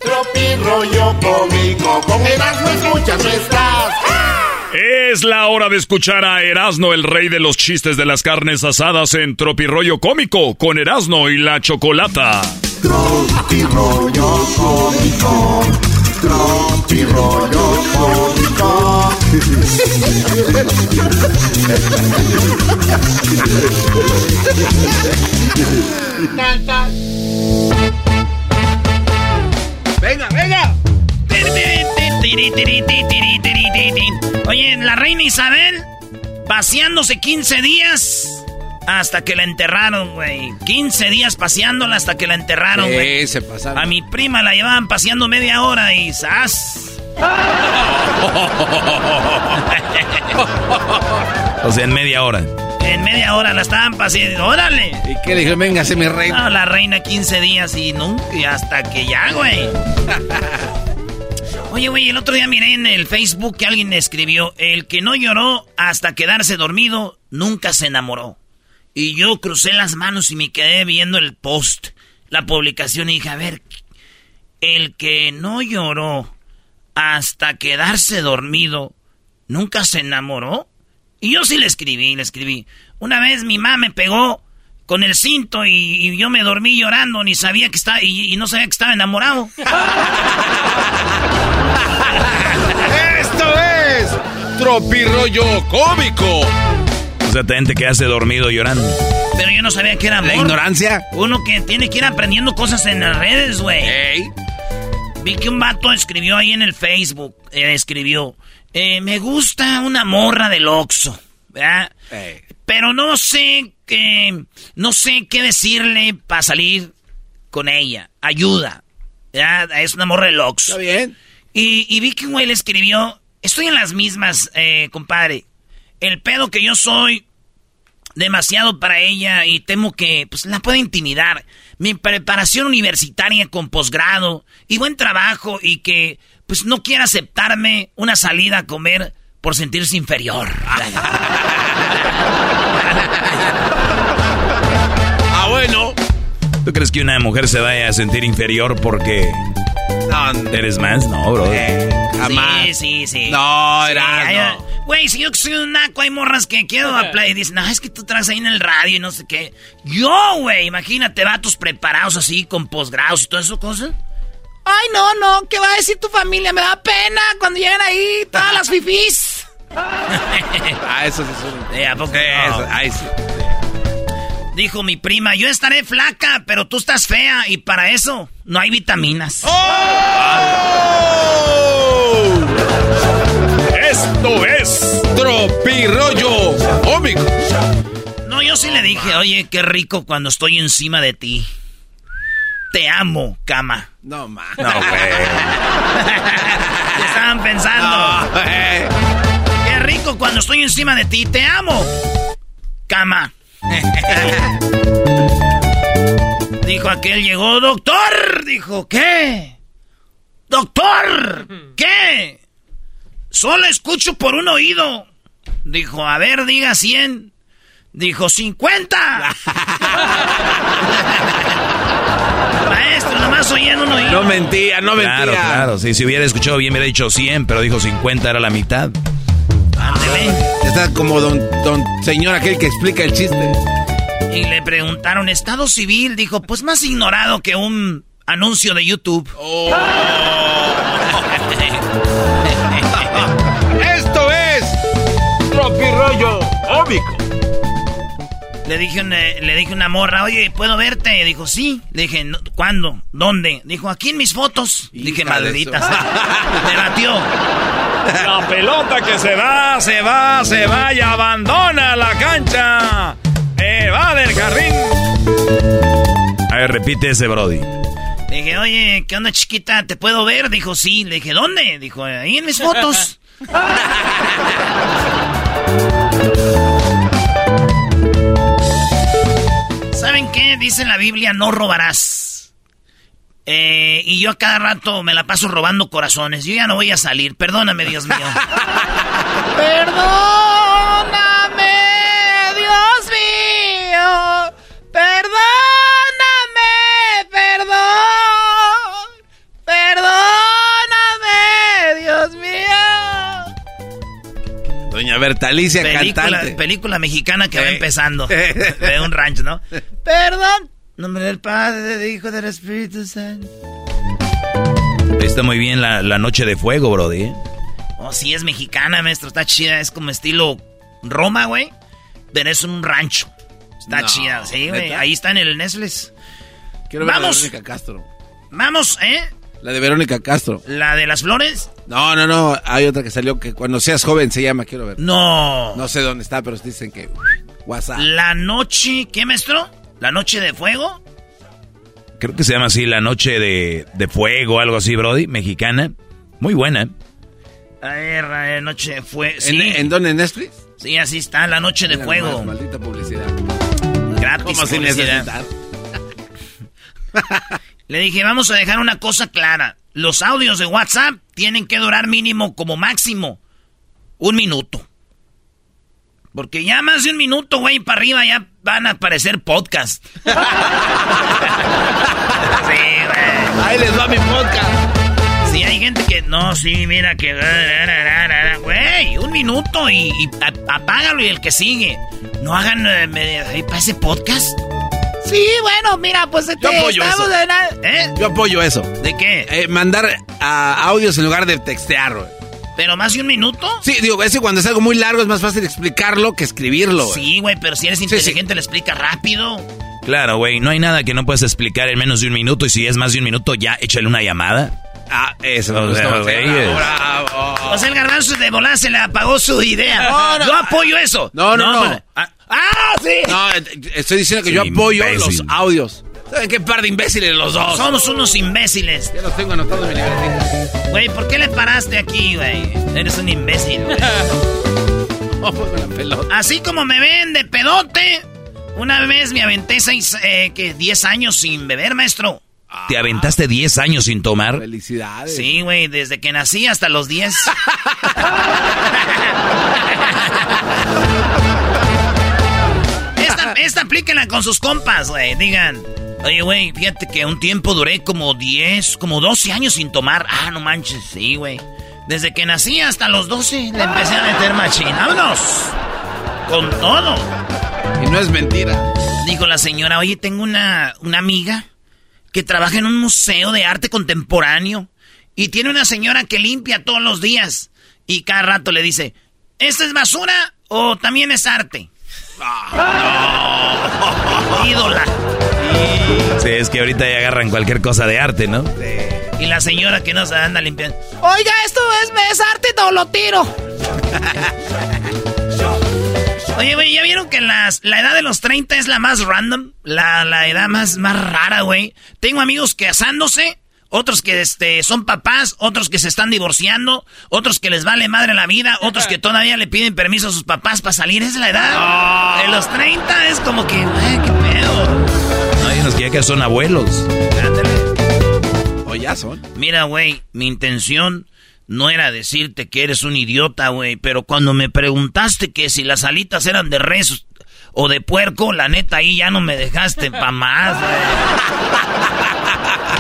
Tropi rollo cómico, con no estás. Es la hora de escuchar a Erasno, el rey de los chistes de las carnes asadas en Tropirollo Cómico, con Erasno y la Chocolata. Tropirollo cómico, tropirollo cómico. Venga, venga. Oye, la reina Isabel paseándose 15 días hasta que la enterraron, güey. 15 días paseándola hasta que la enterraron, Sí, güey. se pasaron. A mi prima la llevaban paseando media hora y ¡zas! O sea, en media hora. En media hora la estaban paseando. ¡Órale! ¿Y qué le dijeron? Véngase, mi rey. No, la reina 15 días y nunca, y hasta que ya, güey. Oye, güey, el otro día miré en el Facebook que alguien escribió, el que no lloró hasta quedarse dormido, nunca se enamoró. Y yo crucé las manos y me quedé viendo el post, la publicación y dije, a ver, el que no lloró hasta quedarse dormido, nunca se enamoró. Y yo sí le escribí, le escribí. Una vez mi mamá me pegó con el cinto y, yo me dormí llorando, ni sabía que estaba, y, y no sabía que estaba enamorado. ¡Esto es Tropirollo Cómico! O sea, también te quedaste dormido llorando. Pero yo no sabía que era amor. ¿La ignorancia? Uno que tiene que ir aprendiendo cosas en las redes, güey. Vi que un vato escribió ahí en el Facebook, eh, escribió, eh, me gusta una morra del Oxxo, ¿verdad? Pero no sé qué, no sé qué decirle para salir con ella. Ayuda. ¿verdad? Es una morra del Oxxo. Está bien. Y, y vi que un güey le escribió, estoy en las mismas, eh, compadre. El pedo que yo soy demasiado para ella y temo que pues la pueda intimidar. Mi preparación universitaria con posgrado y buen trabajo y que pues no quiera aceptarme una salida a comer por sentirse inferior. Ah, bueno. ¿Tú crees que una mujer se vaya a sentir inferior porque eres más? No, bro. jamás. Sí, sí, sí. No, Sí, era, no. Güey, si yo soy un naco, hay morras que quiero hablar y dicen, no, es que tú traes ahí en el radio y no sé qué. Yo, güey, imagínate, vatos preparados así con posgrados y todas esas cosas. Ay, no, no, ¿qué va a decir tu familia? Me da pena cuando llegan ahí todas las fifís. Ah, eso sí suena. Eh, ¿a poco Eso, no? ay, sí. Dijo mi prima, yo estaré flaca, pero tú estás fea y para eso no hay vitaminas. Esto es Tropirollo Cómico. No, yo sí le dije, oye, qué rico cuando estoy encima de ti. Te amo, cama. No, ma. No, güey. ¿Qué estaban pensando? No. Qué rico cuando estoy encima de ti. Te amo. Cama. Dijo aquel, llegó doctor. Dijo, ¿qué? Doctor, ¿qué? Solo escucho por un oído. Dijo, a ver, diga 100. Dijo, 50. Maestro, nomás oía en un oído. No mentía, no mentía. Claro, claro. Sí, si hubiera escuchado bien, hubiera dicho 100, pero dijo 50, era la mitad. Ándele. Está como don, don señor aquel que explica el chiste. Y le preguntaron, ¿estado civil? Dijo, pues más ignorado que un anuncio de YouTube. Oh. Esto es Tropirollo Cómico. Le dije, una, le dije a una morra, oye, ¿puedo verte? Dijo, sí. Le dije, "No, ¿cuándo? ¿Dónde? Dijo, aquí en mis fotos. dije, Hija de maldita. su- sea". Me batió. La pelota que se va, se va, se va y abandona la cancha. Se va del jardín. A ver, repite ese, Brody. Le dije, oye, ¿qué onda, chiquita? ¿Te puedo ver? Dijo, sí. Le dije, ¿dónde? Dijo, ahí en mis fotos. ¿Saben qué? Dice en la Biblia, no robarás. Eh, y yo a cada rato me la paso robando corazones. Yo ya no voy a salir. Perdóname, Dios mío. Perdóname, Dios mío. Perdóname, perdón. Perdóname, Dios mío. Doña Bertalicia película, cantante. película mexicana que va empezando. De un rancho, ¿no? Perdón. Nombre del Padre, del Hijo, del Espíritu Santo. Está muy bien la, la noche de fuego, Brody. ¿eh? Oh, sí, es mexicana, maestro. Está chida. Es como estilo Roma, güey. Pero es un rancho. Está No, chida, sí, güey. Ahí está en el Netflix. Quiero ver Vamos. la de Verónica Castro. Vamos, ¿eh? La de Verónica Castro. ¿La de las flores? No, no, no. Hay otra que salió que cuando seas joven se llama. Quiero ver. No. No sé dónde está, pero dicen que. WhatsApp. La noche, ¿qué, maestro? ¿La noche de fuego? Creo que se llama así La Noche de, de Fuego, algo así, Brody. Mexicana. Muy buena. A ver, eh, noche de fuego. ¿En, Sí. ¿En dónde? ¿En Netflix? Sí, así está, la noche de Mira fuego. nomás, maldita publicidad. Gratis. ¿Cómo sin publicidad. necesitar? Le dije, vamos a dejar una cosa clara. Los audios de WhatsApp tienen que durar mínimo como máximo un minuto. Porque ya más de un minuto, güey, para arriba ya van a aparecer podcast. sí, güey. Ahí les va mi podcast. Sí, hay gente que... No, sí, mira que... Güey, un minuto y, y apágalo y el que sigue. No hagan... eh, me- ahí para ese podcast. Sí, bueno, mira, pues Yo este, apoyo estamos eso. en ¿Eh? Yo apoyo eso. ¿De qué? Eh, mandar a audios en lugar de textear, güey. ¿Pero más de un minuto? Sí, digo, es que cuando es algo muy largo es más fácil explicarlo que escribirlo. güey. Sí, güey, pero si eres sí. inteligente le explica rápido. Claro, güey. No hay nada que no puedas explicar en menos de un minuto. Y si es más de un minuto, ya échale una llamada. Ah, eso me O sea, gustó. güey, Bravo. O sea, el garbanzo de volar se le apagó su idea. No, no. Yo apoyo eso. No, no, no. pues, ah, ah, sí. No, eh, estoy diciendo que Sí, yo apoyo imbécil. los audios. ¿Saben qué par de imbéciles los dos? Somos unos imbéciles. Ya los tengo anotados en mi libretita. Güey, ¿por qué le paraste aquí, güey? Eres un imbécil, güey. Oh, ponme la pelota. Así como me ven de pedote, una vez me aventé seis, eh, que 10 años sin beber, maestro. ¿Te aventaste 10 años sin tomar? Felicidades. Sí, güey, desde que nací hasta los 10. esta, esta aplíquenla con sus compas, güey. Digan, oye, güey, fíjate que un tiempo duré como 10, como 12 años sin tomar. Ah, no manches, sí, güey. Desde que nací hasta los 12 le empecé a meter machín. ¡Vámonos! Con todo. Y no es mentira. Dijo la señora, oye, tengo una, una amiga que trabaja en un museo de arte contemporáneo y tiene una señora que limpia todos los días y cada rato le dice, ¿esta es basura o también es arte? Ídola. Sí, es que ahorita ya agarran cualquier cosa de arte, ¿no? Y la señora que nos anda limpiando. Oiga, esto es, es arte, no lo tiro. Oye, güey, ¿ya vieron que las, la edad de los 30 es la más random? La, la edad más, más rara, güey. Tengo amigos casándose, otros que este, son papás, otros que se están divorciando, otros que les vale madre la vida, otros que todavía le piden permiso a sus papás para salir. Esa es la edad. De los 30 es como que, güey, qué pedo. No, hay unos que ya que son abuelos. Ándale. O ya son. Mira, güey, mi intención no era decirte que eres un idiota, güey, pero cuando me preguntaste que si las alitas eran de res o de puerco, la neta ahí ya no me dejaste pa' más.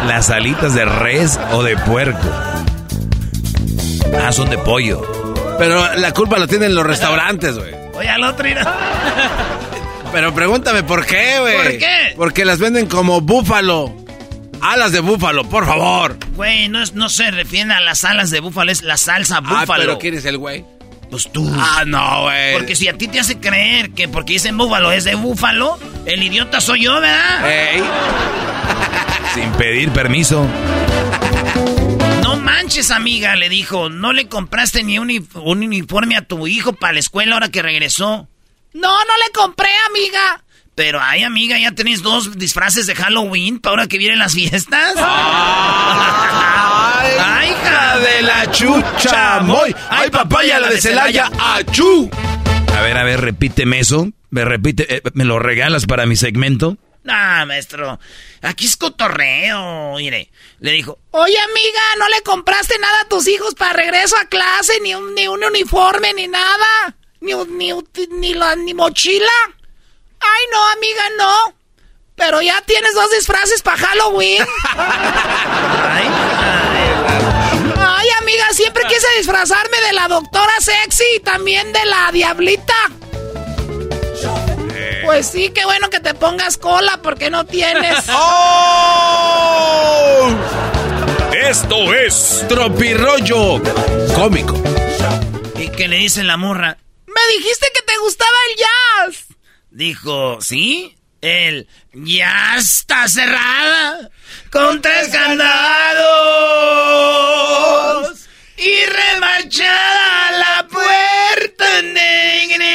Las alitas de res o de puerco. Ah, son de pollo. Pero la culpa la tienen los restaurantes, güey. Oye, al otro mira. Pero pregúntame por qué, güey. ¿Por qué? Porque las venden como búfalo. Alas de búfalo, por favor. Güey, no, es- no se refieren a las alas de búfalo, es la salsa Ah, búfalo. pero ¿quién es el güey? Pues tú. Ah, no, güey. Porque si a ti te hace creer que porque dicen búfalo es de búfalo, el idiota soy yo, ¿verdad? Ey. Sin pedir permiso. No manches, amiga, le dijo. No le compraste ni un, un uniforme a tu hijo para la escuela ahora que regresó. No, no le compré, amiga. Pero, ay, amiga, ¿ya tenéis dos disfraces de Halloween para ahora que vienen las fiestas? ¡Ay, hija de la chucha! ¡Moy! ¡Ay, papaya, la de Celaya! ¡Achú! A ver, a ver, repíteme eso. Me repite, eh, ¿me lo regalas para mi segmento? Ah, maestro, aquí es cotorreo, mire. Le dijo, oye amiga, ¿no le compraste nada a tus hijos para regreso a clase? Ni un, ni un uniforme, ni nada. Ni, ni, ni, la, ni mochila. Ay, no, amiga, no. Pero ya tienes dos disfraces para Halloween. ay, ay, amiga, siempre quise disfrazarme de la doctora sexy y también de la diablita. Pues sí, qué bueno que te pongas cola porque no tienes. ¡Oh! Esto es Tropirollo Cómico. ¿Y qué le dice la morra? Me dijiste que te gustaba el jazz. Dijo, ¿sí? El ya está cerrada con tres candados y remachada la puerta negra.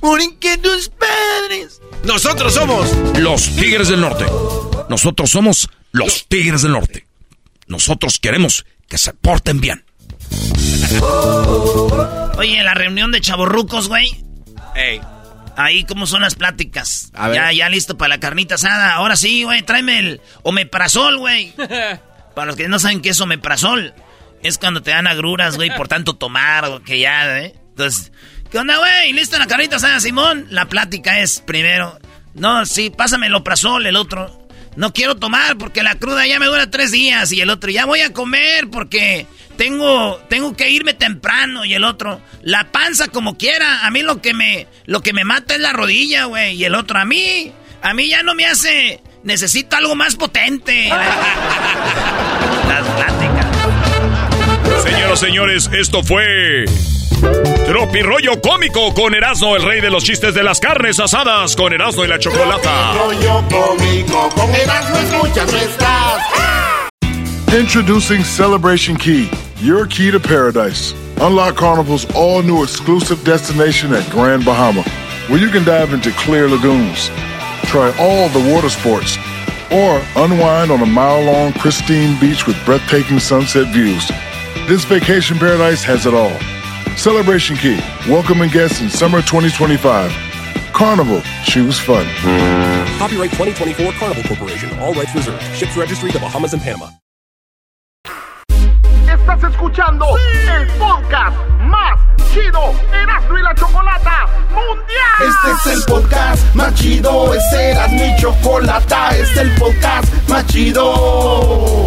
Moren que tus padres. Nosotros somos los Tigres del Norte. Nosotros somos los Tigres del Norte. Nosotros queremos que se porten bien. Oye, en la reunión de chaborrucos, güey. Ey. Ahí cómo son las pláticas. Ya, ya listo para la carnita asada. Ahora sí, güey, tráeme el omeprazol, güey. para los que no saben qué es omeprazol. Es cuando te dan agruras, güey, por tanto tomar o que ya, ¿eh? Entonces, ¿Qué onda, güey? ¿Listo la carnita sana, Simón? La plática es primero. No, sí, pásame el oprazol, el otro. No quiero tomar porque la cruda ya me dura tres días. Y el otro, ya voy a comer porque tengo, tengo que irme temprano. Y el otro, la panza como quiera. A mí lo que me, lo que me mata es la rodilla, güey. Y el otro, a mí, a mí ya no me hace. Necesito algo más potente. Las pláticas. Señoras, señores, esto fue Tropi rollo cómico con Erasmo, el rey de los chistes de las carnes asadas, con Erasmo y la chocolata. rollo cómico con Erasmo escuchas Introducing Celebration Key, your key to paradise. Unlock Carnival's all new exclusive destination at Grand Bahama, where you can dive into clear lagoons, try all the water sports, or unwind on a mile long pristine beach with breathtaking sunset views. This vacation paradise has it all Celebration Key, welcoming guests in summer 2025. Carnival, choose fun. Copyright 2024 Carnival Corporation, all rights reserved. Ships registry the Bahamas and Panama. Estás escuchando sí. el podcast más chido Erasmo y la Chocolata Mundial. Este es el podcast más chido, es Erasmo y Chocolata, este es el podcast más chido.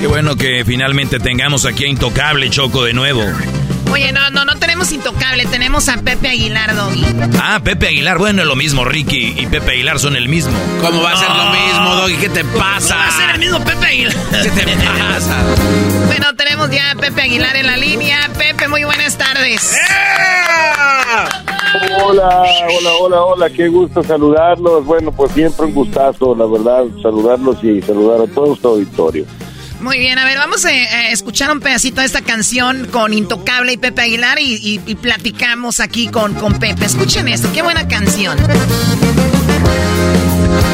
Qué bueno que finalmente tengamos aquí a Intocable Choco de nuevo. Oye, no, no, no tenemos Intocable, tenemos a Pepe Aguilar, Doggy. Ah, Pepe Aguilar, bueno, es lo mismo, Ricky y Pepe Aguilar son el mismo. ¿Cómo va a ser lo mismo, Doggy? ¿Qué te pasa? va a ser el mismo Pepe Aguilar? ¿Qué te pasa? bueno, tenemos ya a Pepe Aguilar en la línea. Pepe, muy buenas tardes. ¡Eh! Hola, hola, hola, hola, qué gusto saludarlos. Bueno, pues siempre un gustazo, la verdad, saludarlos y saludar a todo su auditorio. Muy bien, a ver, vamos a, escuchar un pedacito de esta canción con Intocable y Pepe Aguilar y, platicamos aquí con, con Pepe. Escuchen esto, qué buena canción.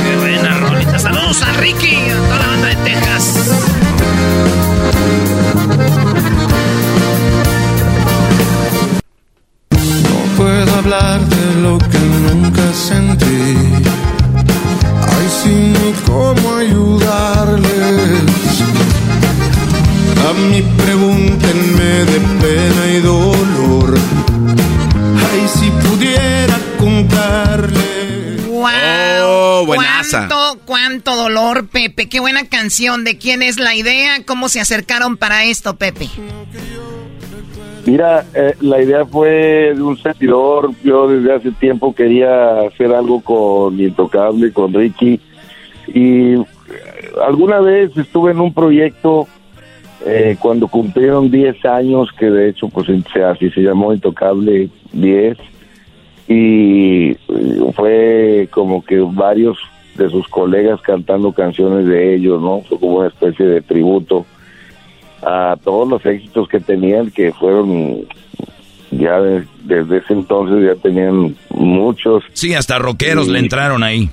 Qué buena rolita. Saludos a Ricky, a toda la banda de Texas. Hablar de lo que nunca sentí. Ay, sí, ni cómo ayudarles. A mí pregúntenme de pena y dolor. Ay, si pudiera contarles. ¡Wow! Oh, buenaza. ¿Cuánto, Cuánto dolor, Pepe. Qué buena canción. ¿De quién es la idea? ¿Cómo se acercaron para esto, Pepe? Mira, eh, la idea fue de un servidor. Yo desde hace tiempo quería hacer algo con Intocable, con Ricky. Y eh, alguna vez estuve en un proyecto eh, cuando cumplieron 10 años, que de hecho, pues así se llamó Intocable 10. Y fue como que varios de sus colegas cantando canciones de ellos, ¿no? Fue como una especie de tributo a todos los éxitos que tenían, que fueron ya desde ese entonces ya tenían muchos. Sí, hasta rockeros le entraron ahí.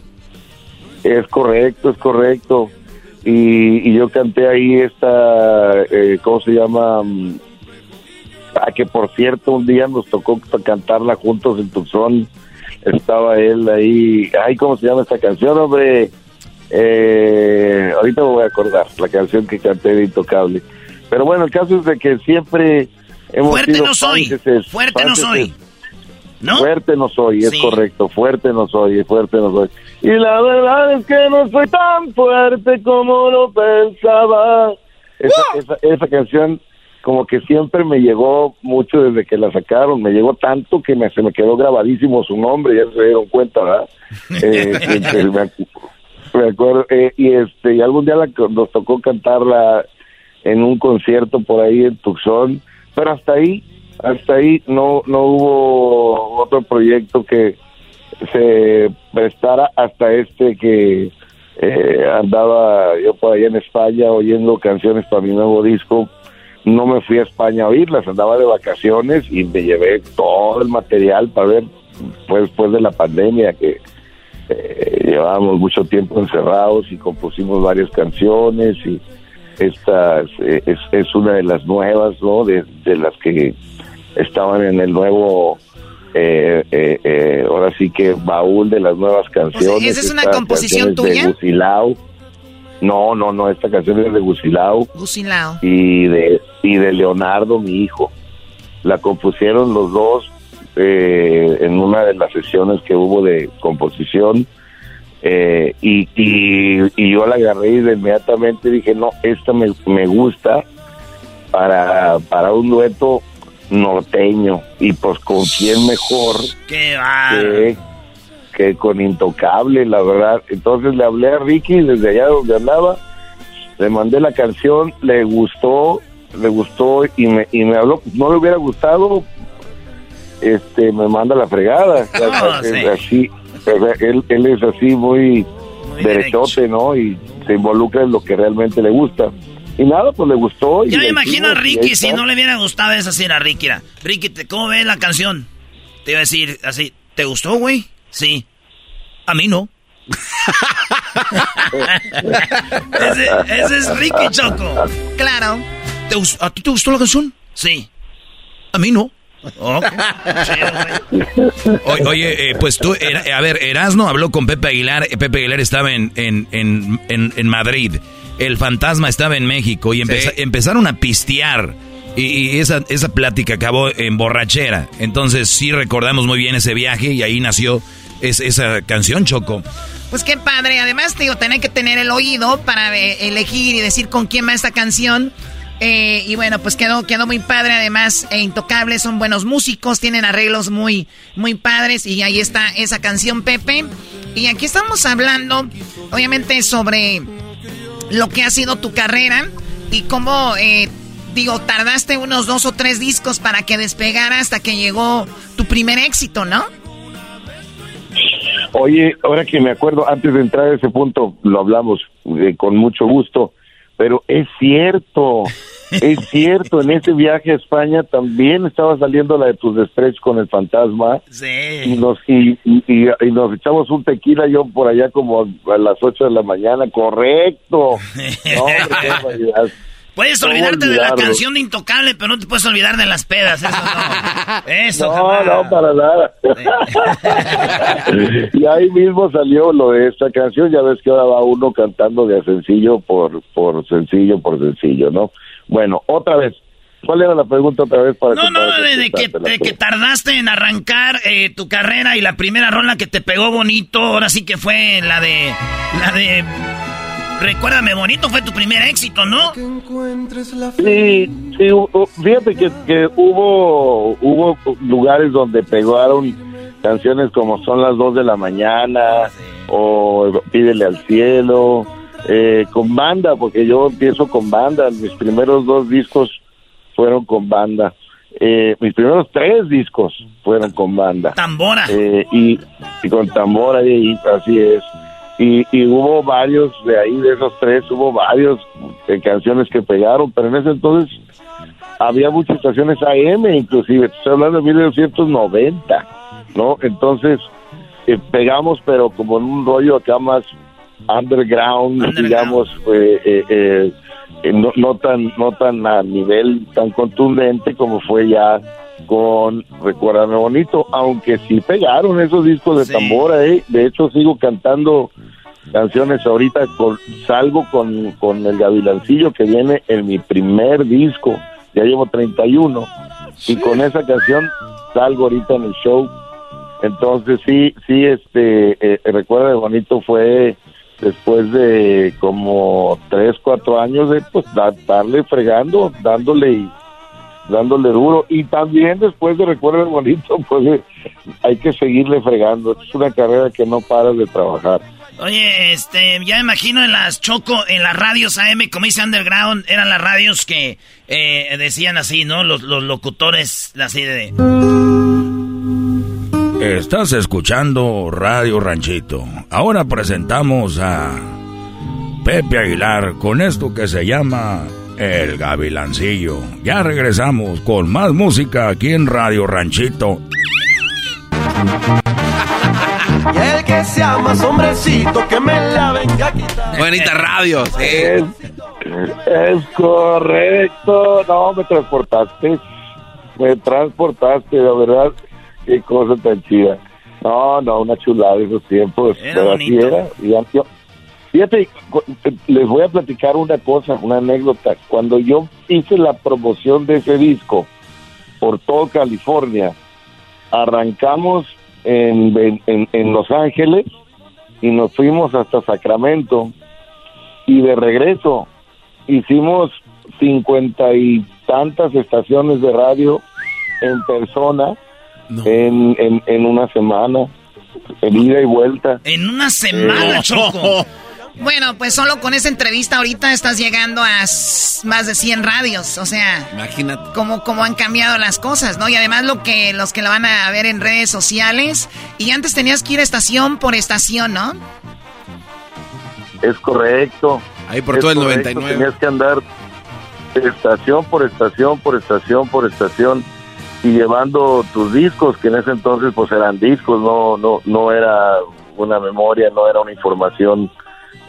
Es correcto, es correcto. Y, yo canté ahí esta, eh, ¿cómo se llama? Ah, que por cierto, un día nos tocó cantarla juntos en Tucson. Estaba él ahí. Ay, ¿cómo se llama esta canción, hombre? Eh, ahorita me voy a acordar, la canción que canté de Intocable. Pero bueno, el caso es de que siempre hemos Fuerte no soy. Fuerte no soy. ¿No? Fuerte no soy, es correcto. Fuerte no soy, fuerte no soy. Y la verdad es que no soy tan fuerte como lo pensaba. Esa, esa, canción como que siempre me llegó mucho desde que la sacaron, me llegó tanto que me, se me quedó grabadísimo su nombre, ya se dieron cuenta, ¿verdad? Eh, me, acuerdo, eh, y este, y algún día nos tocó cantarla en un concierto por ahí en Tucson, pero hasta ahí, hasta ahí no, no hubo otro proyecto que se prestara hasta este que eh, andaba yo por ahí en España oyendo canciones para mi nuevo disco. No me fui a España a oírlas, andaba de vacaciones y me llevé todo el material para ver, pues después de la pandemia que eh, llevábamos mucho tiempo encerrados y compusimos varias canciones y esta eh, es, es, una de las nuevas, ¿no? De, las que estaban en el nuevo, eh, eh, ahora sí que baúl de las nuevas canciones. ¿Esa es una composición tuya? No, no, no, esta canción es de Gusilao. Gusilao. Y de, y de Leonardo, mi hijo. La compusieron los dos en una de las sesiones que hubo de composición eh, y, y, yo la agarré y de inmediatamente dije, no, esta me, me gusta para, para un dueto norteño. Y pues con quién mejor que, que, con Intocable, la verdad. Entonces le hablé a Ricky desde allá donde andaba, le mandé la canción, le gustó, le gustó y me, y me habló, no le hubiera gustado, este me manda la fregada. Así, él, él es así muy, derechote, ¿no? Y se involucra en lo que realmente le gusta. Y nada, pues le gustó. Yo me imagino a Ricky, si no le hubiera gustado esa así a Ricky. Era, Ricky, ¿cómo ves la canción? Te iba a decir así, ¿te gustó, güey? Sí. A mí no. ese, es Ricky Choco. Claro. ¿A ti te gustó la canción? Sí. A mí no oye, eh, pues tú, a ver, Erasno habló con Pepe Aguilar. Eh, Pepe Aguilar estaba en, en, en, Madrid. El fantasma estaba en México y empezaron a pistear. Y, esa, esa plática acabó en borrachera. Entonces sí recordamos muy bien ese viaje y ahí nació esa canción, Choco. Pues qué padre. Además, digo, tener que tener el oído para eh, elegir y decir con quién va esta canción. Eh, y bueno, pues quedó, quedó muy padre. Además, e Intocables son buenos músicos, tienen arreglos muy, muy padres. Y ahí está esa canción, Pepe. Y aquí estamos hablando, obviamente, sobre lo que ha sido tu carrera y cómo, eh, digo, tardaste unos dos o tres discos para que despegara hasta que llegó tu primer éxito, ¿no? Oye, ahora que me acuerdo, antes de entrar a ese punto, lo hablamos eh, con mucho gusto. Pero es cierto, es cierto, en ese viaje a España también estaba saliendo la de tus desprecios con el fantasma. Sí. Y nos, y, y, nos echamos un tequila yo por allá como a las 8 de la mañana, correcto. No, Puedes olvidarte de la canción de Intocable, pero no te puedes olvidar de las pedas, eso no. Eso No, no, para nada. y ahí mismo salió lo de esta canción, ya ves que ahora va uno cantando de sencillo por, por sencillo por sencillo, ¿no? Bueno, otra vez, ¿Cuál era la pregunta otra vez para No, no, de, que, que, tardaste en arrancar eh, tu carrera y la primera rola que te pegó bonito, ahora sí que fue la de la de Recuérdame bonito fue tu primer éxito, ¿no? Sí, sí, fíjate que, que hubo hubo lugares donde pegaron canciones como Son las dos de la mañana ah, o Pídele al cielo, eh, con banda, porque yo empiezo con banda, mis primeros dos discos fueron con banda. Eh, mis primeros tres discos fueron con banda. Tambora. Eh, y, con tambora, y, así es. Y, hubo varios de ahí, de esos tres, hubo varios eh, canciones que pegaron, pero en ese entonces había muchas estaciones AM, inclusive, estoy hablando de 1990, ¿no? Entonces pegamos, pero como en un rollo acá más underground, digamos, eh, eh, no, no, tan no tan a nivel tan contundente como fue ya con Recuérdame Bonito, aunque sí pegaron esos discos de tambora, ¿eh? de hecho sigo cantando canciones ahorita, con, salgo con, con el Gavilancillo que viene en mi primer disco, ya llevo 31, y con esa canción salgo ahorita en el show, entonces sí, sí, este, eh, Recuérdame Bonito fue después de como tres, cuatro años de pues darle fregando, dándole y dándole duro y también después de recuerdo bonito pues hay que seguirle fregando es una carrera que no para de trabajar Oye, este, ya me imagino en las Choco, en las radios AM, como dice Underground, eran las radios que eh, decían así, ¿no? Los, los locutores, así de... Estás escuchando Radio Ranchito. Ahora presentamos a Pepe Aguilar con esto que se llama El Gavilancillo. Ya regresamos con más música aquí en Radio Ranchito. el que sea más hombrecito que me la venga a quitar. Buenita radio, sí. Es, es correcto. No, me transportaste. Me transportaste, la verdad qué cosa tan chida. No, no, una chulada de esos tiempos. pero así era. Fíjate, les voy a platicar una cosa, una anécdota. Cuando yo hice la promoción de ese disco por todo California, arrancamos en, en, en Los Ángeles y nos fuimos hasta Sacramento y de regreso hicimos cincuenta y tantas estaciones de radio en persona en, en, en, una semana, en ida y vuelta. En una semana, Choco. Bueno, pues solo con esa entrevista ahorita estás llegando a más de 100 radios, o sea, imagínate cómo, cómo han cambiado las cosas, ¿no? Y además lo que los que la van a ver en redes sociales y antes tenías que ir estación por estación, ¿no? Es correcto. Ahí por todo el 99. Tenías que andar estación por estación por estación por estación y llevando tus discos, que en ese entonces pues eran discos, no, no, no era una memoria, no era una información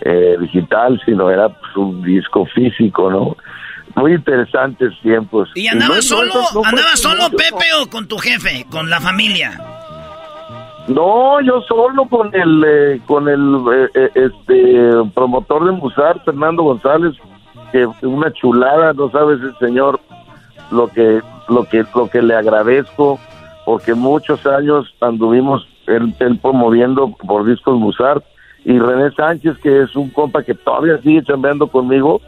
eh, digital, sino era pues, un disco físico, ¿no? Muy interesantes tiempos. ¿Y andabas solo, andaba solo Pepe o con tu jefe, con la familia? No, yo solo con el eh, con el eh, este promotor de Musar, Fernando González, que una chulada, no sabes el señor lo que lo que lo que le agradezco porque muchos años anduvimos él, promoviendo por discos Musart y René Sánchez que es un compa que todavía sigue chambeando conmigo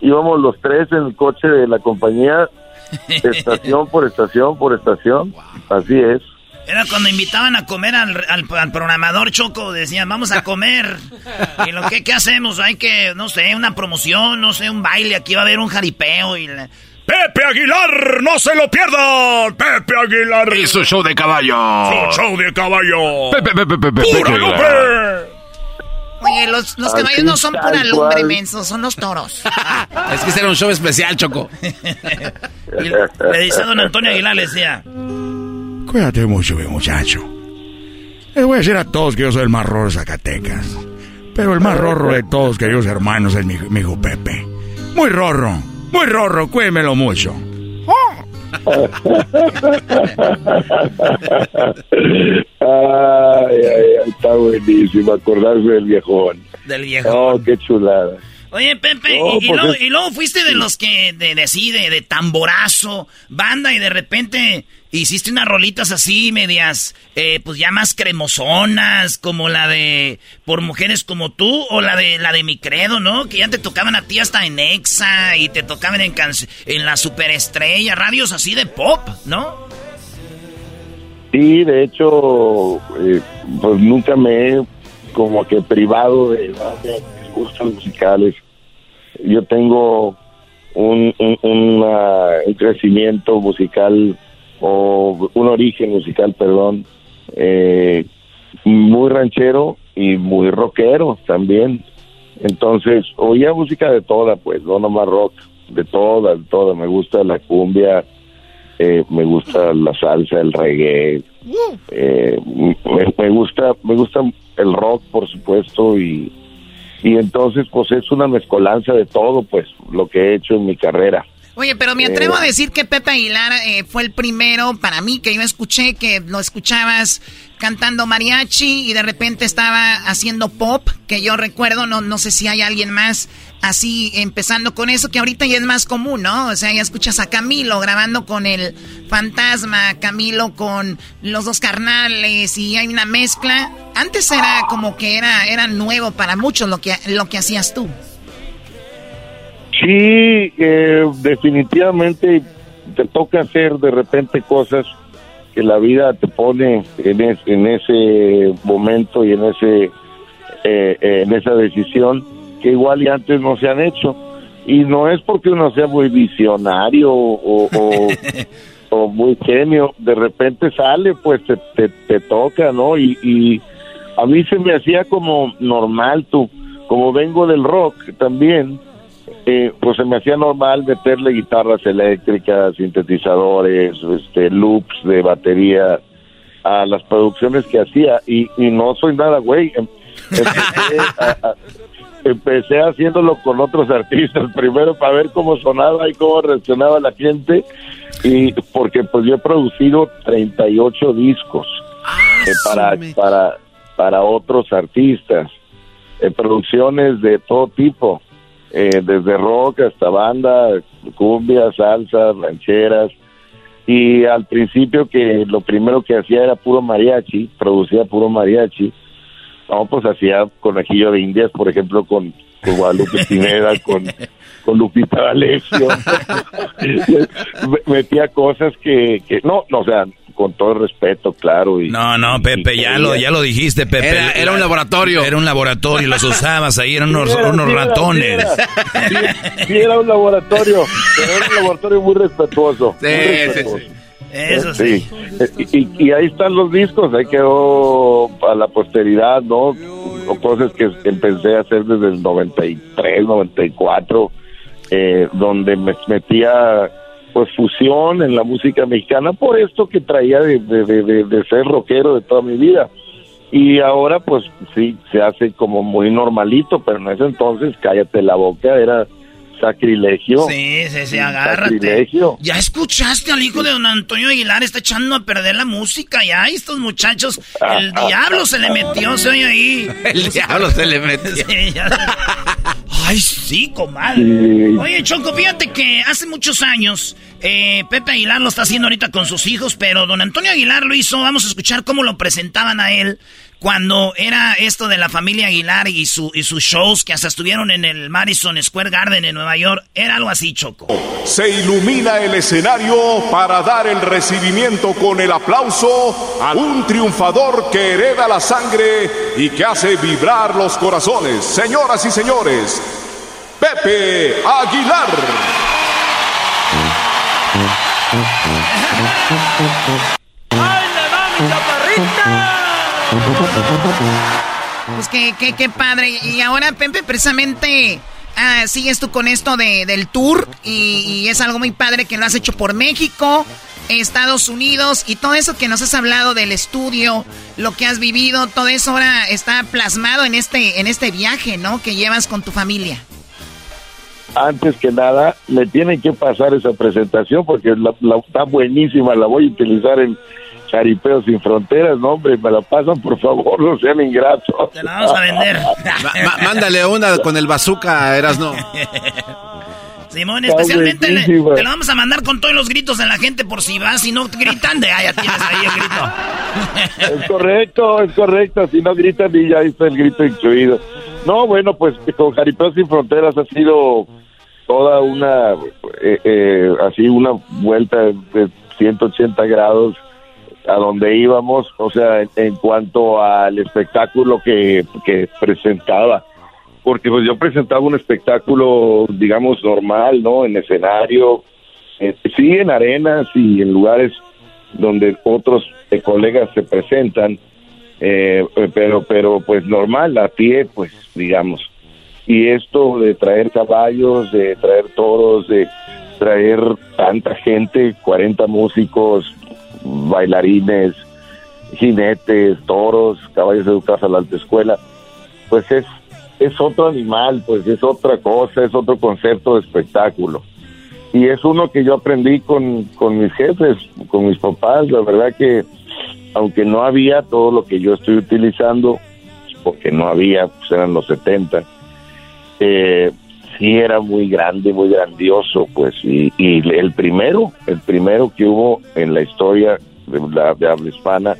íbamos los tres en el coche de la compañía estación por estación por estación así es era cuando invitaban a comer al, al, programador Choco, decían, vamos a comer. y lo que ¿qué hacemos, hay que, no sé, una promoción, no sé, un baile, aquí va a haber un jaripeo y... Pepe Aguilar, no se lo pierdan. Pepe Aguilar. Y su show de caballo. Su show de caballo. Pepe, Pepe, Pepe. Pura lumbre. Oye, los, los caballos no son pura lumbre, menso, son los toros. es que ese era un show especial, Choco. le dice a don Antonio Aguilar, le decía... Cuídate mucho, mi muchacho. Les voy a decir a todos que yo soy el más rorro de Zacatecas. Pero el más rorro de todos, queridos hermanos, es mi, mi hijo Pepe. Muy rorro. Muy rorro, cuémelo mucho. Ay, ay, está buenísimo acordarse del viejón. Del viejón. Oh, qué chulada. Oye, Pepe, y, pues luego, fuiste de los que, de, de así, de, tamborazo, banda, y de repente hiciste unas rolitas así, medias, eh, pues ya más cremosonas, como la de Por Mujeres Como Tú, o la de la de Mi Credo, ¿no? Que ya te tocaban a ti hasta en Exa, y te tocaban en, en la Superestrella, radios así de pop, ¿no? Sí, de hecho, eh, pues nunca me he como que privado de, gustos musicales. Yo tengo un, un, crecimiento musical o un origen musical, perdón, eh, muy ranchero y muy rockero también. Entonces, oía música de toda, pues, no nomás rock, de toda, de toda. Me gusta la cumbia, eh, me gusta la salsa, el reggae, eh, me, gusta, me gusta el rock, por supuesto, y, y entonces pues es una mezcolanza de todo, pues, lo que he hecho en mi carrera. Oye, pero me atrevo a eh, decir que Pepe Aguilar eh, fue el primero para mí que yo escuché que lo escuchabas cantando mariachi y de repente estaba haciendo pop, que yo recuerdo, no, no sé si hay alguien más así empezando con eso, que ahorita ya es más común, ¿no? O sea, ya escuchas a Camilo grabando con el fantasma, Camilo con los dos carnales y hay una mezcla. Antes era como que era, era nuevo para muchos lo que, lo que hacías tú. Sí, eh, definitivamente te toca hacer de repente cosas que la vida te pone en, en ese momento y en ese eh, eh, en esa decisión que igual y antes no se han hecho. Y no es porque uno sea muy visionario o, o, muy genio de repente sale pues te, te, toca no y, y a mí se me hacía como normal tú como vengo del rock también eh, pues se me hacía normal meterle guitarras eléctricas, sintetizadores, este, loops de batería a las producciones que hacía. Y, no soy nada güey. Em, empecé, haciéndolo con otros artistas primero para ver cómo sonaba y cómo reaccionaba la gente y porque pues yo he producido 38 discos ah, eh, para para para otros artistas, eh, producciones de todo tipo eh, desde rock hasta banda, cumbia, salsa, rancheras. Y al principio que lo primero que hacía era puro mariachi, producía puro mariachi. No, pues hacía conejillo de indias, por ejemplo, con, Guadalupe Pineda, con, con Lupita D'Alessio. Metía cosas que, que no, no, o sea, con todo respeto, claro. Y, no, no, Pepe, ya lo, ya lo dijiste, Pepe. Era, un laboratorio. Era un laboratorio, los usabas ahí, eran unos, unos ratones. sí, era un laboratorio, pero era un laboratorio muy respetuoso. Sí, sí, sí. Eso sí. Y, y, ahí están los discos, ahí quedó a la posteridad, ¿no? Cosas que empecé a hacer desde el 93, 94, eh, donde me metía pues fusión en la música mexicana por esto que traía de, de, ser rockero de toda mi vida. Y ahora pues sí, se hace como muy normalito, pero en ese entonces cállate la boca, era sacrilegio. Sí, sí, sí, agárrate. Ya escuchaste al hijo de don Antonio Aguilar, está echando a perder la música ya. Estos muchachos, el diablo se le metió, se oye ahí. El diablo se le metió. Ay, sí, comadre. Oye, Choco, fíjate que hace muchos años eh, Pepe Aguilar lo está haciendo ahorita con sus hijos, pero don Antonio Aguilar lo hizo. Vamos a escuchar cómo lo presentaban a él cuando era esto de la familia Aguilar y, su, y sus shows que hasta estuvieron en el Madison Square Garden en Nueva York, era algo así, Choco. Se ilumina el escenario para dar el recibimiento con el aplauso a un triunfador que hereda la sangre y que hace vibrar los corazones. Señoras y señores, Pepe Aguilar. Pues qué, qué, qué padre. Y ahora, Pepe, precisamente ah, sigues tú con esto de, del tour y, es algo muy padre que lo has hecho por México, Estados Unidos y todo eso que nos has hablado del estudio, lo que has vivido, todo eso ahora está plasmado en este, en este viaje, ¿no? Que llevas con tu familia. Antes que nada, me tienen que pasar esa presentación porque la, está buenísima, la voy a utilizar en Jaripeo sin fronteras, no hombre, me la pasan por favor, no sean ingratos. Te la vamos a vender. mándale una con el bazooka, eras no. Simón, especialmente te lo vamos a mandar con todos los gritos de la gente por si vas y no gritan, de ah, ya tienes ahí el grito. Es correcto, es correcto, si no gritan y ya está el grito incluido. No, bueno, pues con Jaripeo Sin Fronteras ha sido toda una, eh, eh, así una vuelta de 180 grados a donde íbamos, o sea, en, cuanto al espectáculo que, que presentaba porque pues yo presentaba un espectáculo, digamos, normal, ¿no? En escenario, eh, sí en arenas y en lugares donde otros eh, colegas se presentan, eh, pero, pero pues normal, a pie, pues, digamos. Y esto de traer caballos, de traer toros, de traer tanta gente, 40 músicos, bailarines, jinetes, toros, caballos educados a la alta escuela, pues es es otro animal, pues es otra cosa, es otro concepto de espectáculo. Y es uno que yo aprendí con, con mis jefes, con mis papás, la verdad que aunque no había todo lo que yo estoy utilizando, porque no había, pues eran los 70, eh, sí era muy grande, muy grandioso, pues, y, y, el primero, el primero que hubo en la historia de, la, de habla hispana,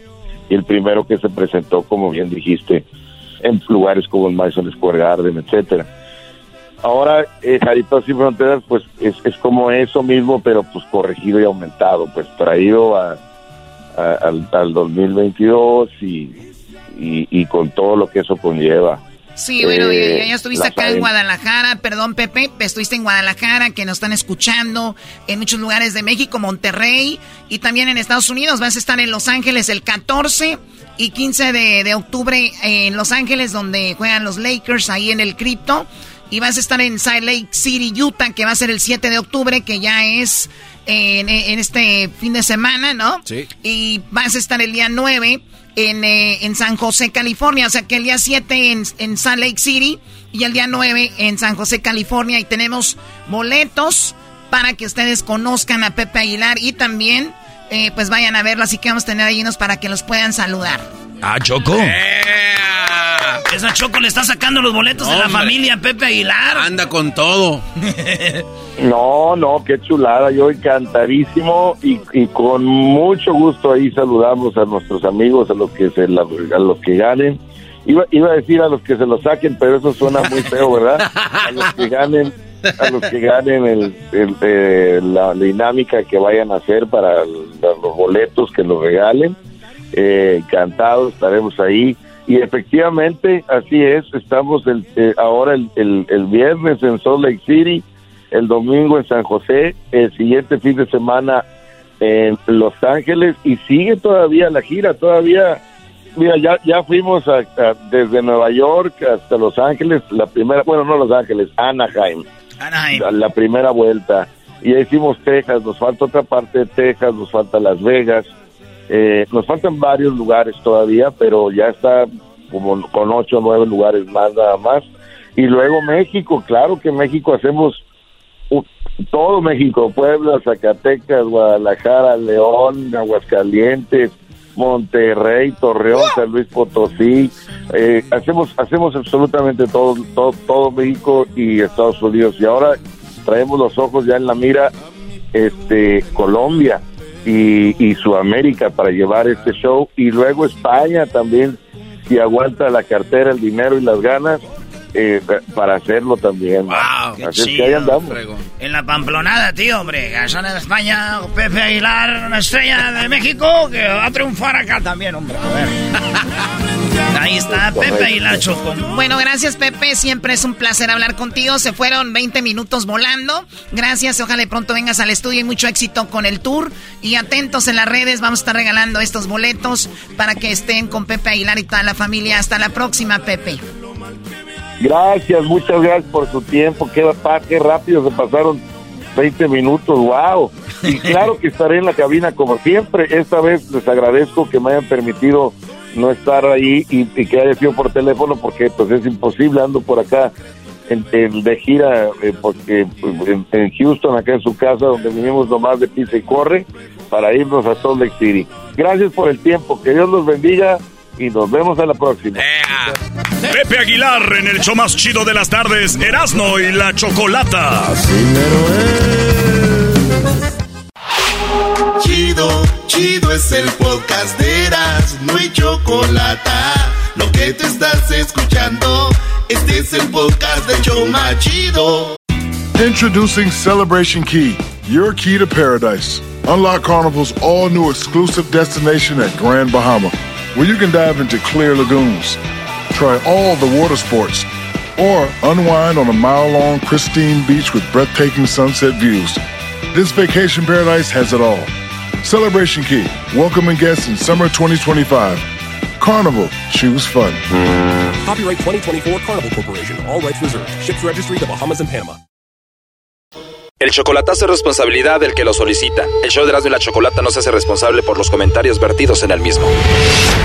y el primero que se presentó, como bien dijiste, en lugares como el Madison Square Garden, etcétera. Ahora, eh, Jaripeo Sin Fronteras, pues es, es, como eso mismo, pero pues corregido y aumentado, pues traído a, al, al, 2022 y, y, y, con todo lo que eso conlleva. Sí, bueno, ya, ya, estuviste acá en Guadalajara, perdón Pepe, estuviste en Guadalajara, que nos están escuchando en muchos lugares de México, Monterrey y también en Estados Unidos. Vas a estar en Los Ángeles el 14 y 15 de, octubre en Los Ángeles, donde juegan los Lakers ahí en el Crypto. Y vas a estar en Salt Lake City, Utah, que va a ser el 7 de octubre, que ya es en, este fin de semana, ¿no? Sí. Y vas a estar el día 9 en, eh, en San José, California. O sea que el día 7 en, en Salt Lake City y el día 9 en San José, California. Y tenemos boletos para que ustedes conozcan a Pepe Aguilar y también eh, pues vayan a verlo. Así que vamos a tener ahí unos para que los puedan saludar. Ah, Choco. Esa Choco le está sacando los boletos de la familia Pepe Aguilar. Anda con todo. no, no, qué chulada. Yo encantadísimo y, y, con mucho gusto ahí saludamos a nuestros amigos, a los que se a los que ganen. Iba, iba a decir a los que se lo saquen, pero eso suena muy feo, ¿verdad? A los que ganen a los que ganen el, eh, la dinámica que vayan a hacer para los boletos que los regalen. Eh, encantados, estaremos ahí. Y efectivamente, así es, estamos el, eh, ahora el, el, viernes en Salt Lake City, el domingo en San José, el siguiente fin de semana en Los Ángeles y sigue todavía la gira, todavía, mira, ya, ya fuimos desde Nueva York hasta Los Ángeles, la primera, bueno, no Los Ángeles, Anaheim. La, primera vuelta. Y ya hicimos Texas, nos falta otra parte de Texas, nos falta Las Vegas, eh, nos faltan varios lugares todavía, pero ya está como con ocho o nueve lugares más nada más. Y luego México, claro que México hacemos todo México, Puebla, Zacatecas, Guadalajara, León, Aguascalientes, Monterrey, Torreón, San Luis Potosí, eh, hacemos hacemos absolutamente todo, todo, todo México y Estados Unidos y ahora traemos los ojos ya en la mira este Colombia y, y Sudamérica para llevar este show. Y luego España también si aguanta la cartera, el dinero y las ganas eh, para hacerlo también. Wow, Así es que ahí andamos. En la pamplonada, tío, hombre. Gazón de España, Pepe Aguilar, una estrella de México que va a triunfar acá también, hombre. A ver. Ahí está Pepe Aguilar Choco. Bueno, gracias Pepe, siempre es un placer hablar contigo. Se fueron 20 minutos volando. Gracias, ojalá pronto vengas al estudio y mucho éxito con el tour. Y atentos en las redes, vamos a estar regalando estos boletos para que estén con Pepe Aguilar y toda la familia. Hasta la próxima, Pepe. Gracias, muchas gracias por su tiempo. Qué, qué rápido se pasaron 20 minutos, wow. Y claro que estaré en la cabina como siempre. Esta vez les agradezco que me hayan permitido no estar ahí y, que haya sido por teléfono porque pues es imposible, ando por acá en, de gira eh, porque pues, en, Houston, acá en su casa donde vivimos nomás de pisa y corre, para irnos a Salt Lake City. Gracias por el tiempo, que Dios los bendiga y nos vemos a la próxima. Pepe Aguilar en el show más chido de las tardes, Erasmo y la Chocolata. Chido, chido es el podcast de Erasmo y Chocolata. Lo que te estás escuchando, este es el podcast de Choma Chido. Introducing Celebration Key, your key to paradise. Unlock Carnival's all new exclusive destination at Grand Bahama, where you can dive into clear lagoons, try all the water sports, or unwind on a mile long, pristine beach with breathtaking sunset views. This vacation paradise has it all. Celebration Key, welcoming guests in summer 2025. Carnival, choose fun. Copyright 2024 Carnival Corporation. All rights reserved. Ships registry the Bahamas and Panama. El chocolatazo es responsabilidad del que lo solicita. El show de Erasmo y la Chocolata no se hace responsable por los comentarios vertidos en el mismo.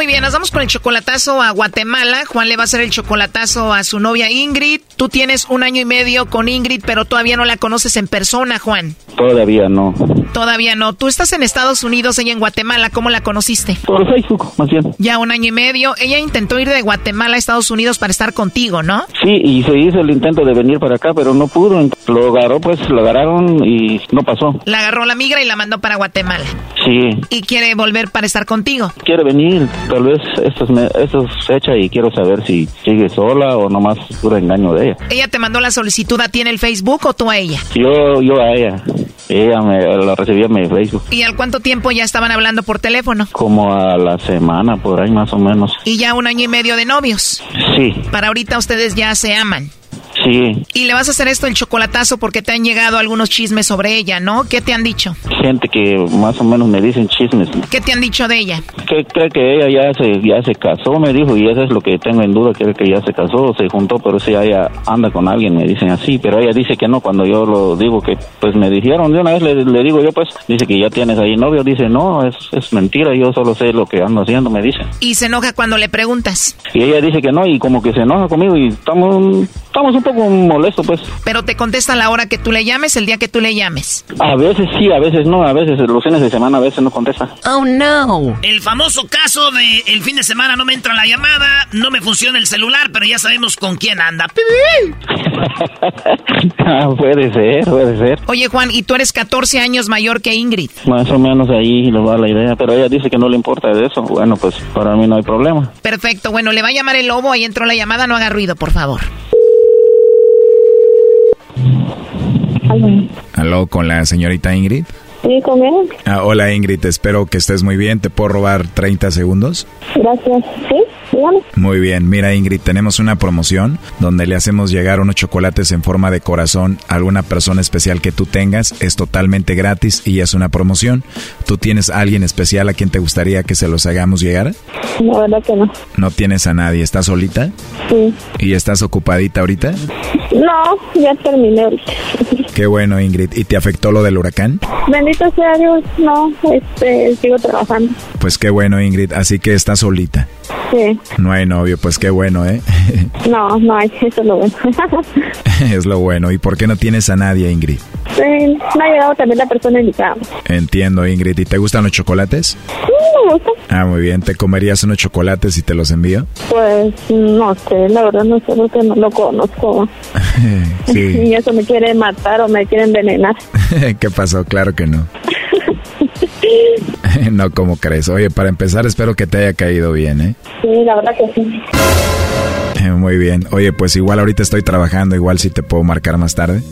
Muy bien, nos vamos con el chocolatazo a Guatemala. Juan le va a hacer el chocolatazo a su novia Ingrid. Tú tienes un año y medio con Ingrid, pero todavía no la conoces en persona, Juan. Todavía no. Todavía no. Tú estás en Estados Unidos, ella en Guatemala. ¿Cómo la conociste? Por Facebook, más bien. Ya un año y medio. Ella intentó ir de Guatemala a Estados Unidos para estar contigo, ¿no? Sí, y se hizo el intento de venir para acá, pero no pudo. Lo agarró, pues lo agarraron y no pasó. La agarró la migra y la mandó para Guatemala. Sí. Y quiere volver para estar contigo. Quiere venir, tal vez esto es, me- esto es fecha y quiero saber si sigue sola o nomás puro engaño de ella. ¿Ella te mandó la solicitud a ti en el Facebook o tú a ella? Yo, yo a ella. Ella me la recibí en mi Facebook. ¿Y al cuánto tiempo ya estaban hablando por teléfono? Como a la semana, por ahí más o menos. Y ya un año y medio de novios. Sí, Para ahorita ustedes ya se aman. Sí. Y le vas a hacer esto el chocolatazo porque te han llegado algunos chismes sobre ella, ¿no? ¿Qué te han dicho? Gente que más o menos me dicen chismes. ¿Qué te han dicho de ella? Que cree que ella ya se ya se casó, me dijo, y eso es lo que tengo en duda, cree que ya se casó, se juntó, pero si ella anda con alguien, me dicen así, pero ella dice que no, cuando yo lo digo que, pues me dijeron, de una vez le, le digo yo, pues, dice que ya tienes ahí novio, dice, no, es, es mentira, yo solo sé lo que ando haciendo, me dice. Y se enoja cuando le preguntas. Y ella dice que no, y como que se enoja conmigo, y estamos, estamos un poco molestos, pues. Pero te contesta a la hora que tú le llames, el día que tú le llames. A veces sí, a veces no, a veces los fines de semana, a veces no contesta. Oh, no. El famoso caso de el fin de semana no me entra la llamada, no me funciona el celular, pero ya sabemos con quién anda. Ah, puede ser, puede ser. Oye, Juan, y tú eres 14 años mayor que Ingrid. Más o menos ahí le va la idea, pero ella dice que no le importa de eso. Bueno, pues para mí no hay problema. Perfecto, bueno, le va a llamar el lobo, ahí entró la llamada, no haga ruido, por favor. Aló, con la señorita Ingrid. Sí, con él. Ah, hola Ingrid, espero que estés muy bien. ¿Te puedo robar 30 segundos? Gracias. Sí, Muy bien, mira Ingrid, tenemos una promoción donde le hacemos llegar unos chocolates en forma de corazón a alguna persona especial que tú tengas. Es totalmente gratis y es una promoción. ¿Tú tienes a alguien especial a quien te gustaría que se los hagamos llegar? La verdad que no. No tienes a nadie, ¿estás solita? Sí. ¿Y estás ocupadita ahorita? No, ya terminé ahorita. Qué bueno Ingrid. ¿Y te afectó lo del huracán? Bendito sea Dios, no, este, sigo trabajando. Pues qué bueno Ingrid, así que estás solita. Sí. No hay novio, pues qué bueno, ¿eh? No, no hay, eso es lo bueno. es lo bueno. ¿Y por qué no tienes a nadie, Ingrid? Sí, me ha llegado también la persona indicada. Entiendo, Ingrid. ¿Y te gustan los chocolates? Mm, me gusta. Ah, muy bien. ¿Te comerías unos chocolates si te los envío? Pues no sé, la verdad no sé porque no lo conozco. sí. Y eso me quiere matar o me quiere envenenar. ¿Qué pasó? Claro que no. no, como crees? Oye, para empezar, espero que te haya caído bien, ¿eh? Sí, la verdad que sí. Eh, Muy bien. Oye, pues igual ahorita estoy trabajando, igual si te puedo marcar más tarde.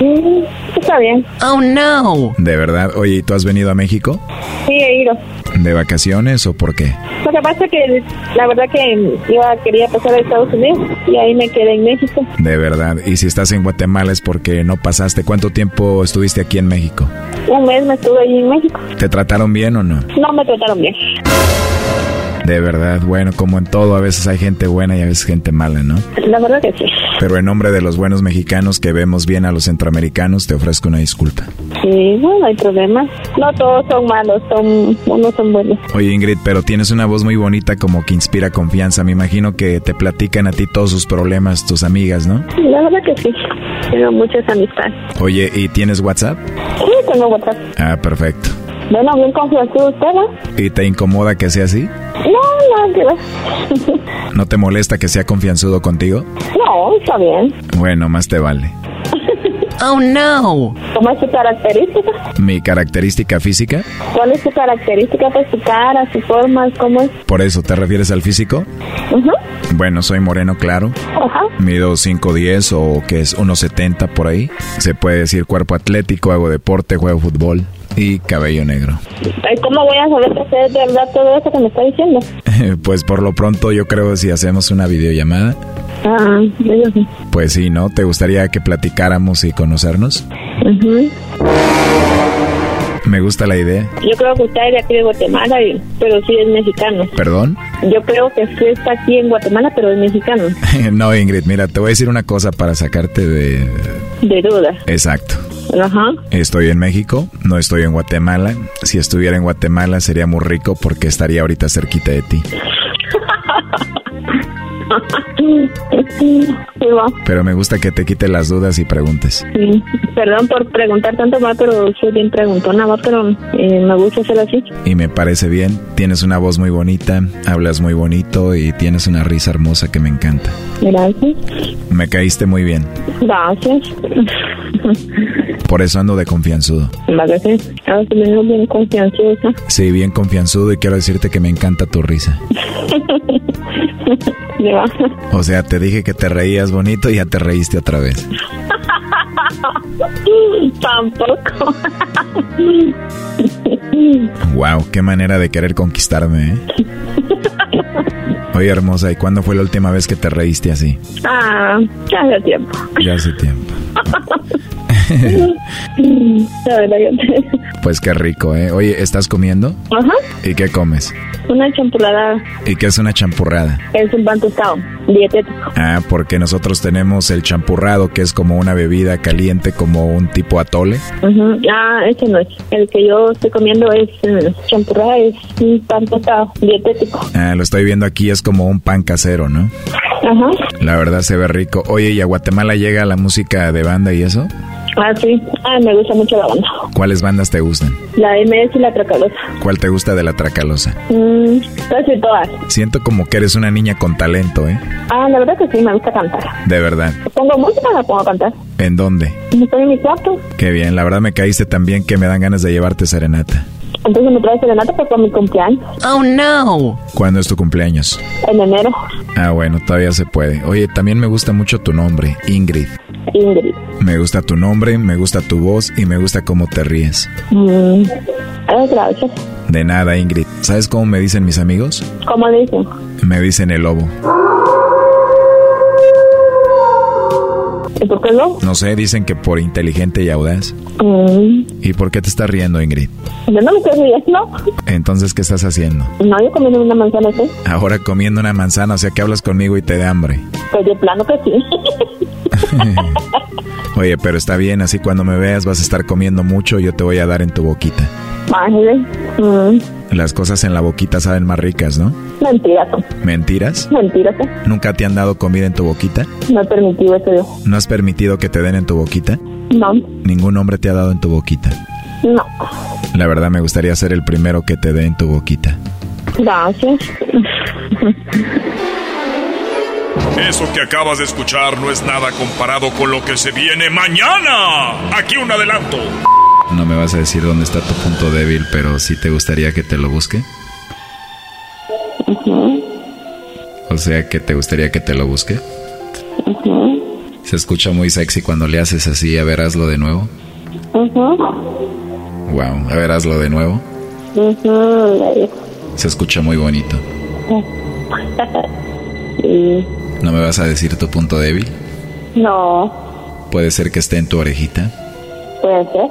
Mm, está bien. Oh, no. De verdad. Oye, ¿y tú has venido a México? Sí, he ido. ¿De vacaciones o por qué? Lo que pasa es que la verdad que iba, quería pasar a Estados Unidos y ahí me quedé en México. De verdad. Y si estás en Guatemala es porque no pasaste. ¿Cuánto tiempo estuviste aquí en México? Un mes me estuve ahí en México. ¿Te trataron bien o no? No me trataron bien. De verdad, bueno, como en todo, a veces hay gente buena y a veces gente mala, ¿no? La verdad que sí. Pero en nombre de los buenos mexicanos que vemos bien a los centroamericanos, te ofrezco una disculpa. Sí, no, hay problema. No todos son malos, son unos son buenos. Oye, Ingrid, pero tienes una voz muy bonita como que inspira confianza. Me imagino que te platican a ti todos sus problemas, tus amigas, ¿no? La verdad que sí. Tengo muchas amistades. Oye, ¿y tienes WhatsApp? Sí, tengo WhatsApp. Ah, perfecto. Bueno, bien confianzudo usted, ¿no? ¿Y te incomoda que sea así? No, no, que ¿No te molesta que sea confianzudo contigo? No, está bien. Bueno, más te vale. Oh, no. ¿Cómo es su característica? ¿Mi característica física? ¿Cuál es su característica? Pues su cara, su forma, ¿cómo es? ¿Por eso te refieres al físico? Ajá. Bueno, soy moreno claro. Ajá. Mido 5'10 o que es 1'70 por ahí. Se puede decir cuerpo atlético, hago deporte, juego fútbol y cabello negro. ¿Cómo voy a saber que es de verdad todo eso que me está diciendo? pues por lo pronto yo creo si hacemos una videollamada. Ah, yo sí. Pues sí, ¿no? ¿Te gustaría que platicáramos y conocernos? Me gusta la idea. Yo creo que usted es de aquí de Guatemala, pero sí es mexicano. ¿Perdón? Yo creo que usted está aquí en Guatemala, pero es mexicano. no, Ingrid, mira, te voy a decir una cosa para sacarte de... De duda. Exacto. Ajá. Estoy en México, no estoy en Guatemala. Si estuviera en Guatemala sería muy rico porque estaría ahorita cerquita de ti. Pero me gusta que te quite las dudas y preguntes. Sí. Perdón por preguntar tanto más, pero soy bien preguntona, va, pero eh, me gusta hacer así. Y me parece bien. Tienes una voz muy bonita, hablas muy bonito y tienes una risa hermosa que me encanta. Gracias. Me caíste muy bien. Gracias. Por eso ando de confianzudo. Gracias. Ahora bien confianzuda. Sí, bien confianzudo y quiero decirte que me encanta tu risa. O sea, te dije que te reías bonito y ya te reíste otra vez. Tampoco. wow, qué manera de querer conquistarme, ¿eh? Oye, hermosa, ¿y cuándo fue la última vez que te reíste así? Ah, ya hace tiempo. Ya hace tiempo. Pues qué rico, ¿eh? Oye, ¿estás comiendo? Ajá. ¿Y qué comes? Una champurrada. ¿Y qué es una champurrada? Es un pan tostado, dietético. Ah, porque nosotros tenemos el champurrado, que es como una bebida caliente, como un tipo atole. Ah, ese no es. El que yo estoy comiendo es uh, champurrada, es un pan tostado, dietético. Ah, lo estoy viendo aquí, es como un pan casero, ¿no? Ajá. La verdad se ve rico. Oye, ¿y a Guatemala llega la música de banda y eso? Ah, sí. Ah, me gusta mucho la banda. ¿Cuáles bandas te gustan? La MS y la Tracalosa. ¿Cuál te gusta de la Tracalosa? Mm, casi todas. Siento como que eres una niña con talento, ¿eh? Ah, la verdad que sí, me gusta cantar. De verdad. Pongo música, la pongo a cantar. ¿En dónde? Estoy en mi cuarto. Qué bien, la verdad me caíste tan bien que me dan ganas de llevarte serenata. Entonces me traes serenata para mi cumpleaños. Oh, no. ¿Cuándo es tu cumpleaños? En enero. Ah, bueno, todavía se puede. Oye, también me gusta mucho tu nombre, Ingrid. Ingrid. Me gusta tu nombre, me gusta tu voz y me gusta cómo te ríes. Mm. gracias. De nada, Ingrid. ¿Sabes cómo me dicen mis amigos? ¿Cómo dicen? Me dicen el lobo. Por qué no? No sé, dicen que por inteligente y audaz. Mm. ¿Y por qué te estás riendo, Ingrid? Yo no me estoy riendo. Entonces, ¿qué estás haciendo? No, yo comiendo una manzana, ¿sí? Ahora comiendo una manzana, o sea que hablas conmigo y te da hambre. Pues de plano que sí. Oye, pero está bien, así cuando me veas vas a estar comiendo mucho, yo te voy a dar en tu boquita. Mm. Las cosas en la boquita saben más ricas, ¿no? Mentiras. ¿Mentiras? Mentiras. ¿Nunca te han dado comida en tu boquita? No he permitido eso yo. ¿No has permitido que te den en tu boquita? No. ¿Ningún hombre te ha dado en tu boquita? No. La verdad me gustaría ser el primero que te dé en tu boquita. Gracias. Eso que acabas de escuchar no es nada comparado con lo que se viene mañana. Aquí un adelanto. No me vas a decir dónde está tu punto débil, pero sí te gustaría que te lo busque. O sea, que te gustaría que te lo busque. Se escucha muy sexy cuando le haces así. A ver, hazlo de nuevo. Wow, a ver, hazlo de nuevo. Se escucha muy bonito. ¿No me vas a decir tu punto débil? No. ¿Puede ser que esté en tu orejita? Puede ser.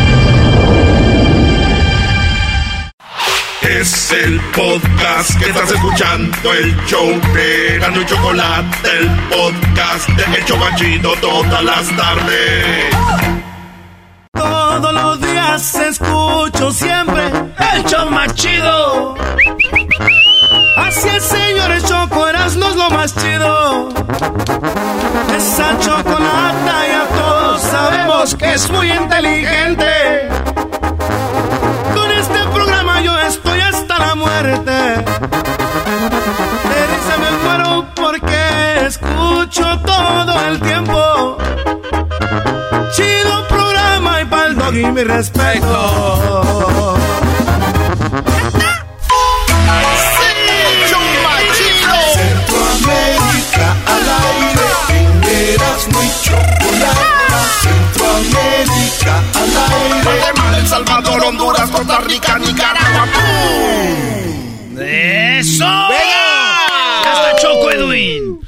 Es el podcast que estás escuchando, el show de y Chocolate, el podcast de El Chocachito todas las tardes. Todos los días escucho siempre el show más chido. Así es, señores, Choco Erasmo es lo más chido. Esa chocolata ya todos sabemos que es muy inteligente. Yo estoy hasta la muerte. De risa me muero porque escucho todo el tiempo. Chido programa y pa'l dog y mi respeto. Centroamérica al aire, muy. Centroamérica al aire. Guatemala, El Salvador, Honduras, Costa Rica, Nicaragua. ¡Eso! ¡Ya está Choco, Edwin!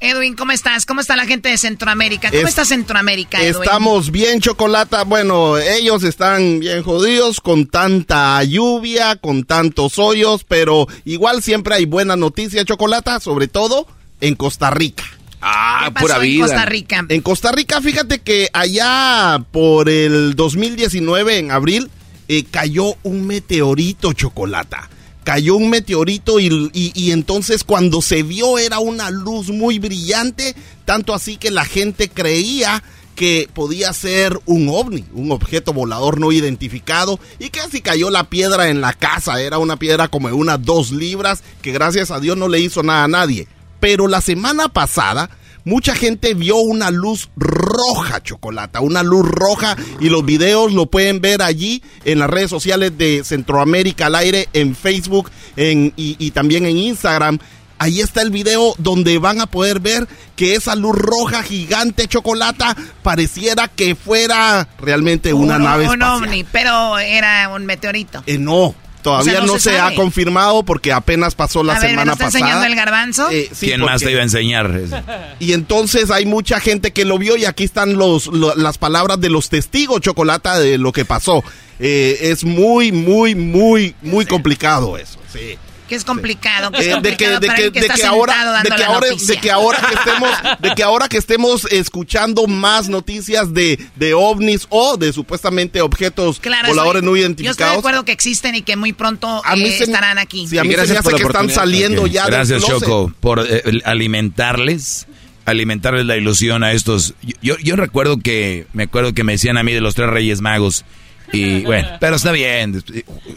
Edwin, ¿cómo estás? ¿Cómo está la gente de Centroamérica? ¿Cómo Es- está Centroamérica, Edwin? Estamos bien, Chocolata. Bueno, ellos están bien jodidos con tanta lluvia, con tantos hoyos, pero igual siempre hay buena noticia, Chocolata, sobre todo en Costa Rica. Ah, ¿Qué pasó en Costa Rica? En Costa Rica, fíjate que allá por el 2019, en abril, eh, cayó un meteorito, Chocolata. Cayó un meteorito y, y- y entonces cuando se vio era una luz muy brillante, tanto así que la gente creía que podía ser un ovni, un objeto volador no identificado, y que si cayó la piedra en la casa, era una piedra como de unas dos libras, que gracias a Dios no le hizo nada a nadie. Pero la semana pasada, mucha gente vio una luz roja, chocolata, una luz roja, y los videos lo pueden ver allí en las redes sociales de Centroamérica al aire, en Facebook en, y, y también en Instagram. Ahí está el video donde van a poder ver que esa luz roja gigante chocolata pareciera que fuera realmente una un, nave un espacial. ovni, pero era un meteorito. Eh, no, todavía O sea, no no, se ha confirmado porque apenas pasó la a ver, ¿me semana está pasada. enseñando el garbanzo? Eh, sí, ¿Quién más te iba a enseñar? Y entonces hay mucha gente que lo vio y aquí están los, lo- las palabras de los testigos, Chocolata, de lo que pasó. Eh, es muy, muy, muy, muy complicado eso. Sí. Que es complicado. Que es Eh, de que, de que, de ahora, de que la ahora, de que ahora que estemos, de que ahora que estemos escuchando más noticias de, de ovnis o de supuestamente objetos Claro, voladores no Yo estoy de identificados. acuerdo que existen y que muy pronto A mí eh, se- estarán aquí. sí, a mí se me hace que están saliendo Ok, ya Gracias. Choco, por eh, alimentarles, alimentarles la ilusión a estos. Yo, yo, yo recuerdo que, me acuerdo que me decían a mí de los tres Reyes Magos. Y bueno, pero está bien,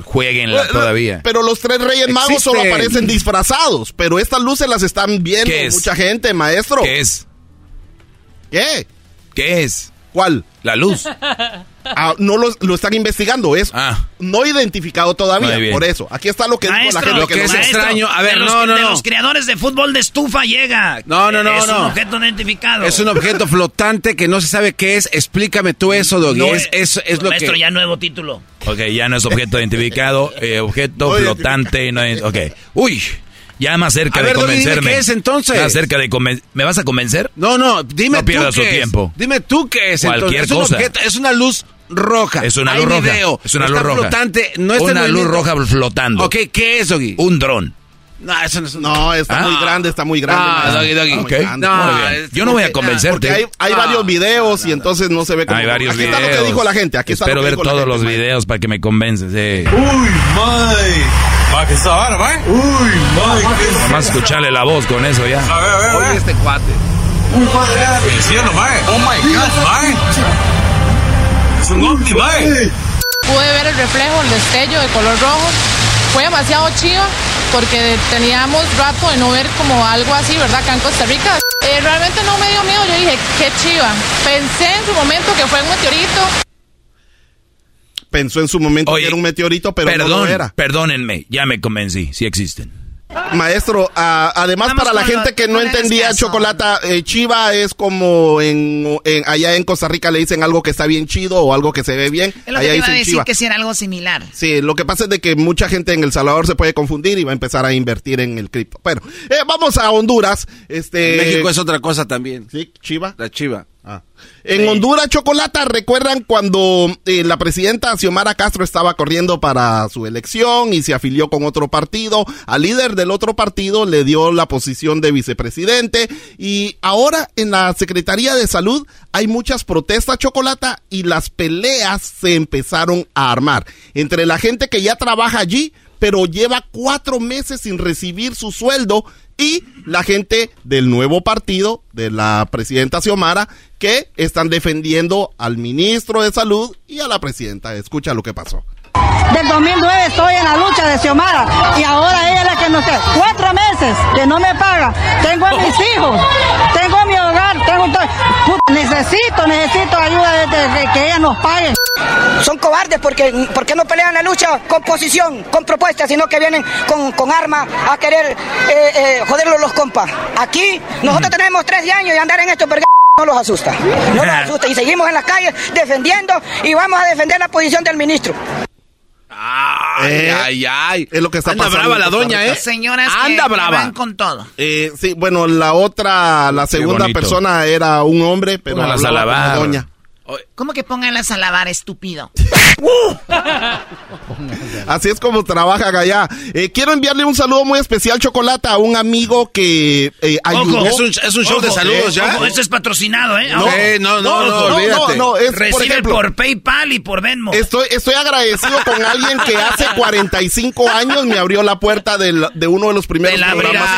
jueguenla todavía. Pero los tres reyes magos solo aparecen disfrazados. Pero estas luces las están viendo mucha gente, maestro. ¿Qué es? ¿Qué? ¿Qué es? ¿Cuál? La luz. Ah, no lo, lo están investigando, es no identificado todavía. Por eso, aquí está lo que dijo la Maestro, gente. lo que es no- extraño. A ver, de los, de los creadores de fútbol de estufa llega. No, no, no, Es un no. objeto no identificado. Es un objeto flotante que no se sabe qué es. Explícame tú eso, Doggy. No, es, es, es lo Maestro, que... ya nuevo título. Ok, ya no es objeto identificado, eh, objeto No flotante. No, es- ok. Uy, ya más cerca A de ver, Doggy, dime convencerme. qué es, entonces. Más cerca de. ¿Me vas a convencer? No, no, dime No tú pierdas qué su es. tiempo. Dime tú qué es. Cualquier entonces. cosa. Es, un objeto, es una luz roja. Es una Hay luz roja. video. Es una Está luz roja. flotante. No está en una luz roja flotando. Ok, ¿qué es, Doggy? Un dron. No, eso no es un... No, está Ah. muy grande, está muy grande. Ah. Doggy, Doggy. Está muy Ok. grande. No, Muy bien. es- Yo no voy a convencerte. Porque hay, hay Ah. varios videos y entonces no se ve como... Hay varios aquí videos. está lo que dijo la gente. Aquí está Espero lo que ver dijo la todos gente, los videos para que me convences. Eh. Uy, mae. Uy, mae. Nomás escucharle la voz con eso ya. A ver, a ver, a Oye, este cuate. Uy, mae. ¿Sí o no, mae? Oh my god, mae. Es un ovni, mae. Pude ver el reflejo, el destello de color rojo. Fue demasiado chiva porque teníamos rato de no ver como algo así, ¿verdad? Acá en Costa Rica. Eh, realmente no me dio miedo, yo dije, qué chiva. Pensé en su momento que fue un meteorito. Pensó en su momento Oye, que era un meteorito, pero Perdón, no lo era. perdónenme, ya me convencí, sí existen. Maestro, además para la gente que no entendía chocolata, eh, chiva es como en, allá en Costa Rica le dicen algo que está bien chido o algo que se ve bien. Es lo allá que iba a decir que si era algo similar. Sí, lo que pasa es de que mucha gente en El Salvador se puede confundir y va a empezar a invertir en el cripto. Bueno, eh, vamos a Honduras. Este, México es otra cosa también. Sí, chiva. La chiva. Ah. En Honduras, Chocolata, ¿recuerdan cuando eh, la presidenta Xiomara Castro estaba corriendo para su elección y se afilió con otro partido? Al líder del otro partido le dio la posición de vicepresidente y ahora en la Secretaría de Salud hay muchas protestas, Chocolata, y las peleas se empezaron a armar entre la gente que ya trabaja allí, pero lleva cuatro meses sin recibir su sueldo y la gente del nuevo partido de la presidenta Xiomara que están defendiendo al ministro de Salud y a la presidenta. Escucha lo que pasó. Del 2009 estoy en la lucha de Xiomara y ahora ella es la que no sé, cuatro meses que no me paga. Tengo a mis hijos, tengo mi hogar, tengo todo. necesito, necesito ayuda de, que ella nos pague. Son cobardes porque, porque no pelean la lucha con posición, con propuestas, sino que vienen con, con armas a querer eh, eh, joderlos los compas. Aquí nosotros tenemos tres años y andar en esto porque no los asusta. No los asusta. Y seguimos en las calles defendiendo y vamos a defender la posición del ministro. Ay, eh, ay, ay. Es lo que está Anda brava la doña, ¿eh? Señoras Anda brava. van con todo. Eh, sí, bueno, la otra, la segunda persona era un hombre, pero la hablaba doña. ¿Cómo que pónganlas a lavar, estúpido? Así es como trabaja allá. Eh, quiero enviarle un saludo muy especial, Chocolata, a un amigo que eh, ayudó. es, un, es un, show de saludos ya. Ojo, esto es patrocinado, ¿eh? No, no, no, no, olvídate. no, es, Recibe por, ejemplo, por, PayPal y por Venmo. Estoy, estoy agradecido con alguien que hace 45 años me abrió la puerta de uno de los primeros programas.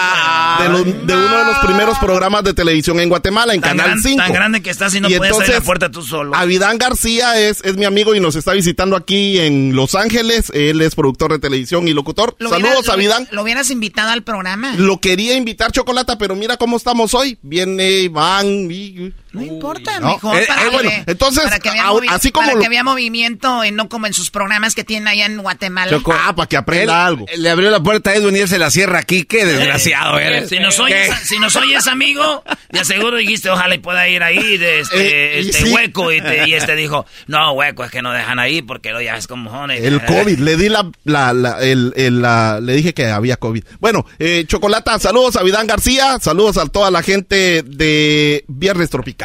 De, de, uno de los primeros programas de televisión en Guatemala, en Canal 5. Tan grande que estás y no puedes abrir la puerta tú solo. Avidán García es, es mi amigo y nos está visitando aquí en Los Ángeles. Él es productor de televisión y locutor. Saludos, Avidán. Lo, hubieras invitado al programa? Lo quería invitar, Chocolata, pero mira cómo estamos hoy. Viene Iván. Y, no importa, mejor eh, para, eh, bueno, entonces, para que vea así como para que había movimiento, y no como en sus programas que tienen allá en Guatemala. ah, para que aprenda algo. Le abrió la puerta a Edwin y él se la cierra aquí. Qué desgraciado eh, eres. Si nos, oyes, si nos oyes, amigo, de seguro dijiste, ojalá y pueda ir ahí de este, este hueco. Y, y, este dijo, no, hueco, es que no dejan ahí porque lo ya es como jones. El COVID, le di la, la, la, el, el, la, le dije que había COVID. Bueno, eh, Chocolata, saludos a Vidán García, saludos a toda la gente de Viernes Tropical.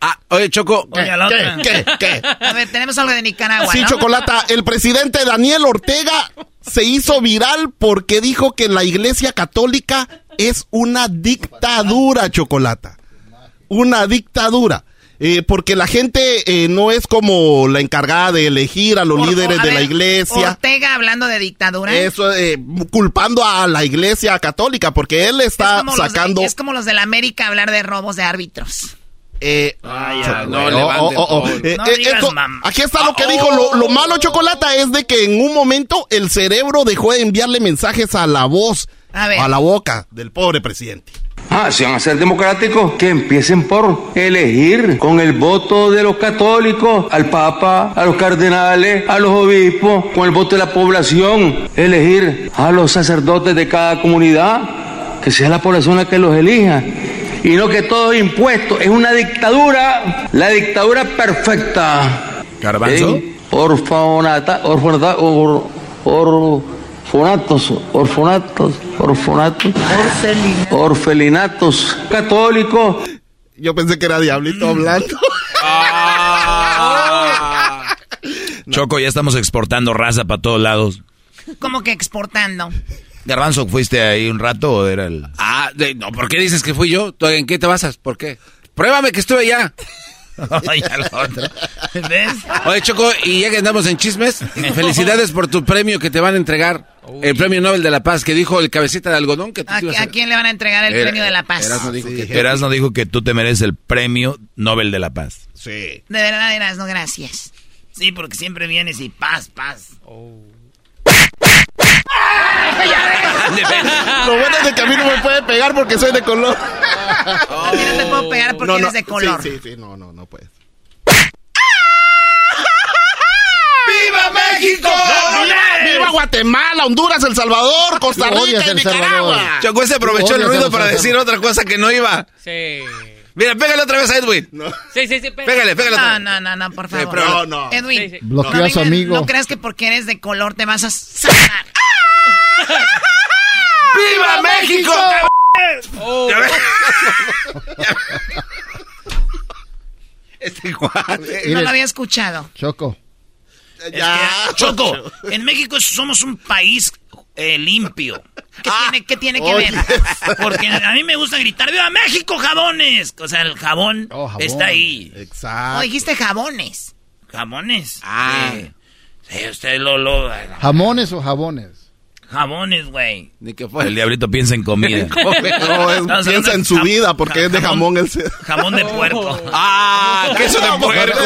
Ah, oye, Choco. ¿Qué? ¿Qué? ¿Qué? A ver, tenemos algo de Nicaragua. Sí, Chocolata. El presidente Daniel Ortega se hizo viral porque dijo que la iglesia católica es una dictadura, Chocolata. Una dictadura. Eh, porque la gente eh, no es como la encargada de elegir a los líderes de la iglesia. Ortega hablando de dictadura. Eso, eh, culpando a la iglesia católica, porque él está sacando. es como los de la América hablar de robos de árbitros. Eh, no, Aquí está lo que dijo. Lo, malo, Chocolata, es de que en un momento el cerebro dejó de enviarle mensajes a la voz, a, la boca del pobre presidente. Ah, si van a ser democráticos, que empiecen por elegir con el voto de los católicos al Papa, a los cardenales, a los obispos, con el voto de la población, elegir a los sacerdotes de cada comunidad, que sea la población la que los elija y no que todo es impuesto. Es una dictadura, la dictadura perfecta. ¿Garbanzo? Orfanata, orfanata, or, orfanatos, orfanatos, orfanatos, orfelinatos católicos. Yo pensé que era Diablito hablando. Ah. Choco, ya estamos exportando raza para todos lados. ¿Cómo que exportando? Garbanzo, ¿fuiste ahí un rato o era el...? Ah, no, ¿por qué dices que fui yo? ¿En qué te basas? ¿Por qué? Pruébame que estuve allá. Ay, ¿Ves? Oye, Choco, y ya que andamos en chismes, felicidades por tu premio que te van a entregar. El premio Nobel de la Paz que dijo el cabecita de algodón. Que ¿A, a... quién le van a entregar el premio de la paz? Erasno dijo, que... dijo que tú te mereces el premio Nobel de la Paz. Sí. De verdad, Erasno, gracias. Sí, porque siempre vienes y paz, paz. Oh. Lo bueno es que a mí no me puede pegar porque soy de color. a mí no te puedo pegar porque eres de color. Sí, sí, sí, no, no, no puedes. ¡Viva México! ¡Viva Guatemala, Honduras, El Salvador, Costa Rica y Nicaragua. Choco se aprovechó el ruido para decir otra cosa que no iba. Sí. Mira, pégale otra vez a Edwin. No. Sí, sí, sí. Pégale, pégale. No, no, no, no, por favor. no, no. Edwin. Sí, Bloquea a su amigo. No creas que porque eres de color te vas a sacar. ¡Viva México! Oh. Este igual. No lo había escuchado. Choco. Ya. Choco, en México somos un país eh, limpio. ¿Qué tiene, qué tiene que ver? Porque a mí me gusta gritar ¡Viva México, jabones! O sea, el jabón, Oh, jabón. está ahí. Exacto. No dijiste jabones. ¿Jabones? Ah. Sí. Sí, usted lo, lo... ¿Jamones o jabones? Jabones, güey. Ni que fue. El diablito piensa en comida. No, es- piensa en su vida porque es de jamón el Jamón de puerco. ¡Ah! ¡Queso de puerco!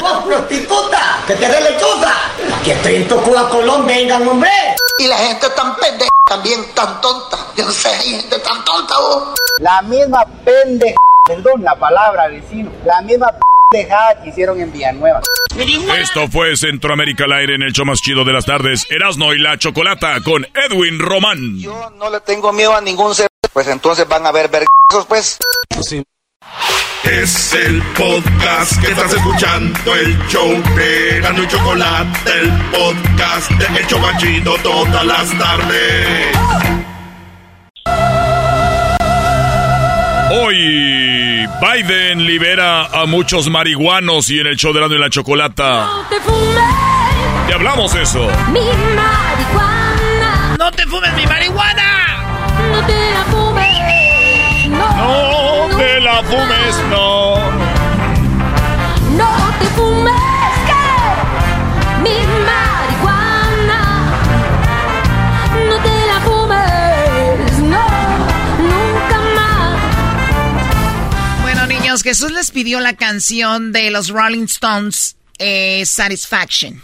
vos, prostituta! ¡Que te dé lechuza! Aquí estoy en tu Cuba, Colón, vengan, hombre. Y la gente tan pendeja, también tan tonta. Yo no sé, hay gente tan tonta, vos. La misma pendeja, perdón la palabra, vecino, la misma pendejada que hicieron en Villanueva. Esto fue Centroamérica al aire en el show más chido de las tardes, Erasno y la Chocolata con Edwin Román. Yo no le tengo miedo a ningún ser, pues entonces van a ver vergazos, pues. Es el podcast que estás escuchando, el show de Gano y Chocolate, el podcast de El Chobachito todas las tardes. Hoy Biden libera a muchos marihuanos y en el show de y la Chocolata. Te hablamos de eso. Mi marihuana. ¡No te fumes mi marihuana! No te la fumes. No. No te la fumes, no. No Jesús les pidió la canción de los Rolling Stones, eh, Satisfaction.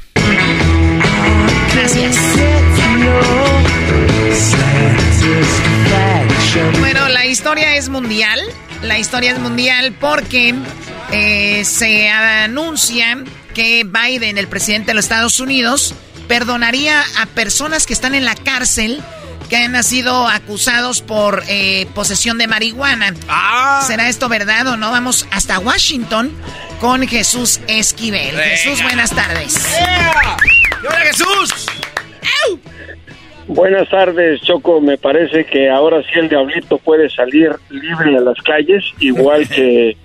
Gracias. Bueno, la historia es mundial. La historia es mundial porque eh, se anuncia que Biden, el presidente de los Estados Unidos, perdonaría a personas que están en la cárcel que han sido acusados por eh, posesión de marihuana. ¿Será esto verdad o no? Vamos hasta Washington con Jesús Esquivel. Venga. Jesús, buenas tardes. ¡Hola, Jesús! Buenas tardes, Choco. Me parece que ahora sí el diablito puede salir libre a las calles, igual que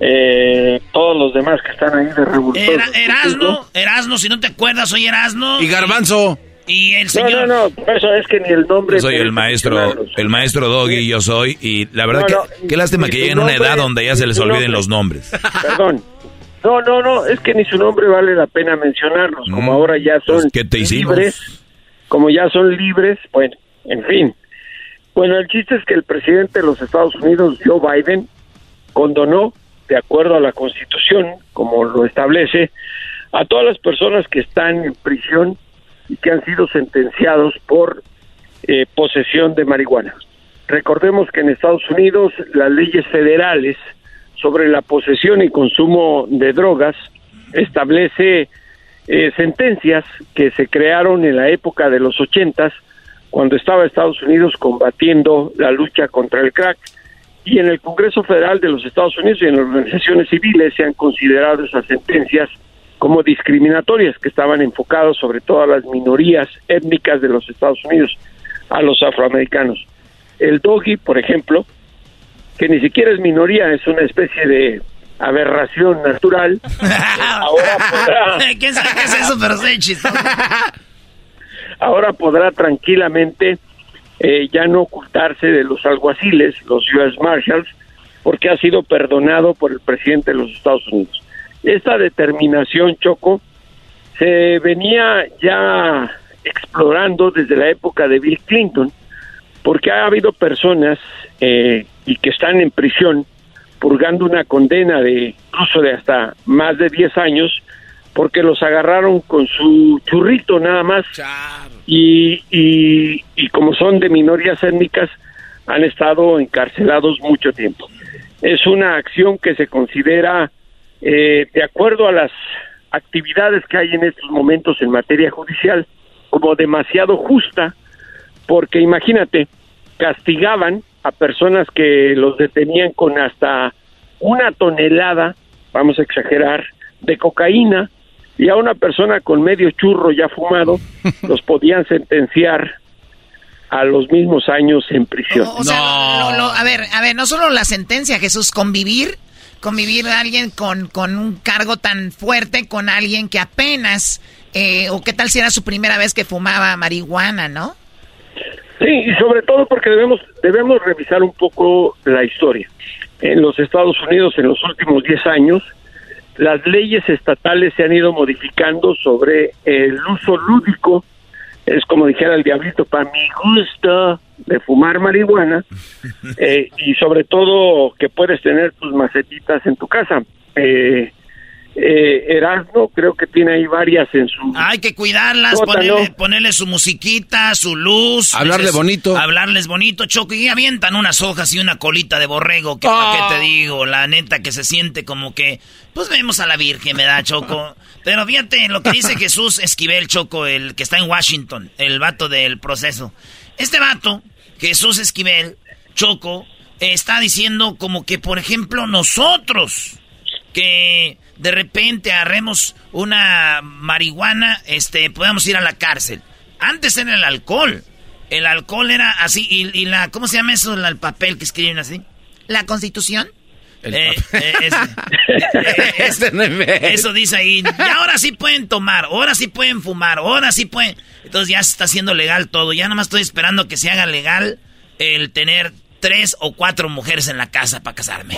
eh, todos los demás que están ahí de revolución. Era, Erasno, Erasno, si no te acuerdas, soy Erasno. Y Garbanzo. Y el No, señor... no, no, eso es que ni el nombre... Soy el maestro, el maestro Doggy, yo soy, y la verdad No, que no, qué lástima ni que lleguen a una nombre, edad donde ya se les olviden nombre. los nombres. Perdón. No, no, no, es que ni su nombre vale la pena mencionarlos, como Mm, ahora ya son pues, ¿qué te hicimos? libres, como ya son libres, bueno, en fin. Bueno, el chiste es que el presidente de los Estados Unidos, Joe Biden, condonó, de acuerdo a la Constitución, como lo establece, a todas las personas que están en prisión y que han sido sentenciados por eh, posesión de marihuana. Recordemos que en Estados Unidos las leyes federales sobre la posesión y consumo de drogas establece eh, sentencias que se crearon en la época de los ochentas cuando estaba Estados Unidos combatiendo la lucha contra el crack y en el Congreso Federal de los Estados Unidos y en organizaciones civiles se han considerado esas sentencias como discriminatorias que estaban enfocadas sobre todo a las minorías étnicas de los Estados Unidos, a los afroamericanos. El doggy, por ejemplo, que ni siquiera es minoría, es una especie de aberración natural. ahora podrá, ¿Quién sabe qué es eso? Pero sé chistoso. ahora podrá tranquilamente eh, ya no ocultarse de los alguaciles, los U.S. Marshals, porque ha sido perdonado por el presidente de los Estados Unidos. Esta determinación, Choco, se venía ya explorando desde la época de Bill Clinton, porque ha habido personas eh, y que están en prisión purgando una condena de incluso de hasta más de 10 años porque los agarraron con su churrito nada más y, y, y como son de minorías étnicas han estado encarcelados mucho tiempo. Es una acción que se considera eh, de acuerdo a las actividades que hay en estos momentos en materia judicial como demasiado justa, porque imagínate, castigaban a personas que los detenían con hasta una tonelada, vamos a exagerar, de cocaína, y a una persona con medio churro ya fumado los podían sentenciar a los mismos años en prisión. a ver, a ver, no solo la sentencia, Jesús, convivir, convivir a alguien con, con un cargo tan fuerte con alguien que apenas, eh, o qué tal si era su primera vez que fumaba marihuana, ¿no? Sí, y sobre todo porque debemos, debemos revisar un poco la historia. En los Estados Unidos en los últimos 10 años, las leyes estatales se han ido modificando sobre el uso lúdico, es como dijera el diablito, para mi gusto de fumar marihuana, eh, y sobre todo que puedes tener tus macetitas en tu casa. Eh, eh, Erasmo creo que tiene ahí varias en su... Hay que cuidarlas, ponerle, su musiquita, su luz. Hablarle bonito. Hablarles bonito, Choco. Y avientan unas hojas y una colita de borrego. Que, ¿Para qué te ah. digo? La neta que se siente como que... Pues vemos a la Virgen, me da, Choco. Pero fíjate lo que dice Jesús Esquivel, Choco, el que está en Washington, el vato del proceso. Este vato, Jesús Esquivel, Choco, está diciendo como que, por ejemplo, nosotros, que de repente agarremos una marihuana, este, podemos ir a la cárcel. Antes era el alcohol. El alcohol era así, y, la, ¿cómo se llama eso? El papel que escriben así. ¿La constitución? Eh, eh, eh, eso dice ahí. Y ahora sí pueden tomar, ahora sí pueden fumar, ahora sí pueden. Entonces ya se está haciendo legal todo. Ya nada más estoy esperando que se haga legal el tener tres o cuatro mujeres en la casa para casarme.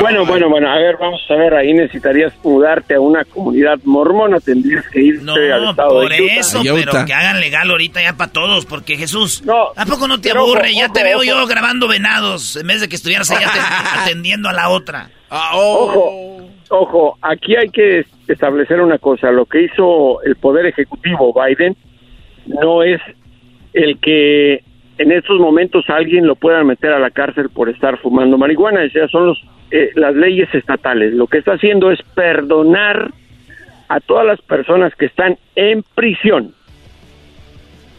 Bueno, bueno, bueno, a ver, vamos a ver, ahí necesitarías mudarte a una comunidad mormona, tendrías que irte al estado por eso, pero que hagan legal ahorita ya para todos, porque Jesús, ¿a poco no te aburre? ya te veo yo grabando venados, en vez de que estuvieras allá atendiendo a la otra. Ah, oh. Ojo, ojo, aquí hay que establecer una cosa, lo que hizo el Poder Ejecutivo Biden no es el que en estos momentos alguien lo pueda meter a la cárcel por estar fumando marihuana, sea, son los, eh, las leyes estatales. Lo que está haciendo es perdonar a todas las personas que están en prisión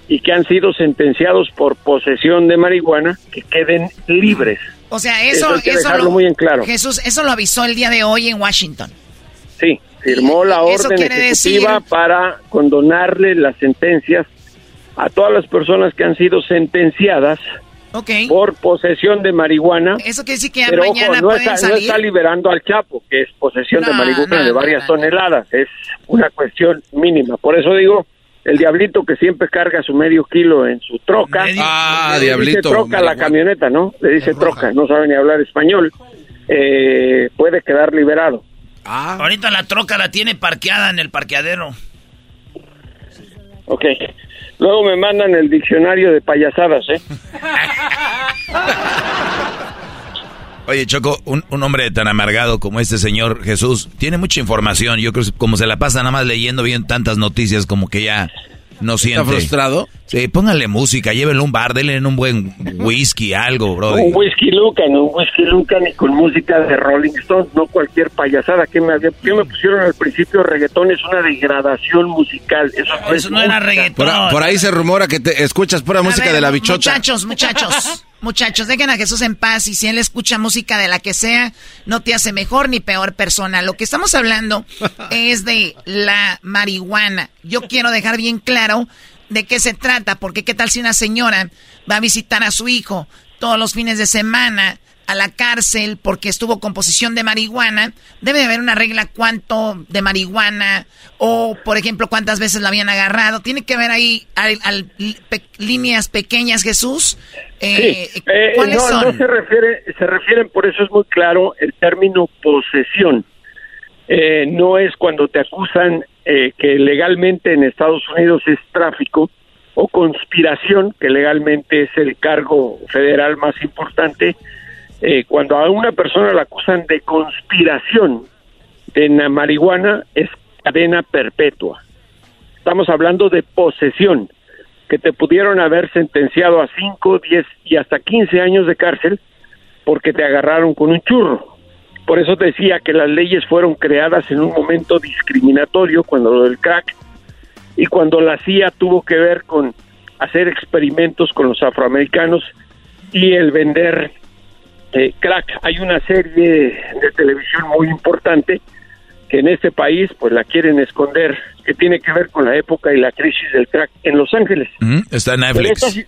y que han sido sentenciados por posesión de marihuana que queden libres. O sea, eso, eso, lo, muy en claro. Jesús, eso lo avisó el día de hoy en Washington. Sí, firmó la orden ejecutiva para condonarle las sentencias a todas las personas que han sido sentenciadas por posesión de marihuana. Eso quiere decir que pero, mañana no, está, no está liberando al Chapo, que es posesión de marihuana de varias toneladas. Es una cuestión mínima. Por eso digo, el diablito que siempre carga su medio kilo en su troca. Ah, le diablito. Dice troca la camioneta, ¿no? Le dice troca, no sabe ni hablar español. Eh, puede quedar liberado. Ah. Ahorita la troca la tiene parqueada en el parqueadero. Ok. Luego me mandan el diccionario de payasadas, ¿eh? Oye, Choco, un, un, hombre tan amargado como este señor Jesús tiene mucha información. Yo creo que como se la pasa nada más leyendo bien tantas noticias, como que ya no siente. ¿Está frustrado? Sí, póngale música, llévenle un bar, denle un buen whisky, algo, bro. Un whisky Lucan, un whisky Lucan y con música de Rolling Stones, no cualquier payasada. que me, qué me pusieron al principio? Reggaetón es una degradación musical. Eso, Eso no era reggaetón. Por, ahí se rumora que te escuchas pura música de la bichota. Muchachos, muchachos. Muchachos, dejen a Jesús en paz y si él escucha música de la que sea, no te hace mejor ni peor persona. Lo que estamos hablando es de la marihuana. Yo quiero dejar bien claro de qué se trata, porque qué tal si una señora va a visitar a su hijo todos los fines de semana a la cárcel porque estuvo con posesión de marihuana, debe de haber una regla cuánto de marihuana o, por ejemplo, cuántas veces la habían agarrado. Tiene que haber ahí líneas pequeñas, Jesús. Eh, eh, ¿Cuáles no, son? No se refiere, se refieren, por eso es muy claro el término posesión. Eh, no es cuando te acusan que legalmente en Estados Unidos es tráfico o conspiración, que legalmente es el cargo federal más importante, eh, cuando a una persona la acusan de conspiración en la marihuana es cadena perpetua. Estamos hablando de posesión, que te pudieron haber sentenciado a 5, 10 y hasta 15 años de cárcel porque te agarraron con un churro. Por eso decía que las leyes fueron creadas en un momento discriminatorio cuando lo del crack y cuando la CIA tuvo que ver con hacer experimentos con los afroamericanos y el vender eh, crack. Hay una serie de televisión muy importante que en este país pues la quieren esconder, que tiene que ver con la época y la crisis del crack en Los Ángeles. está en Netflix.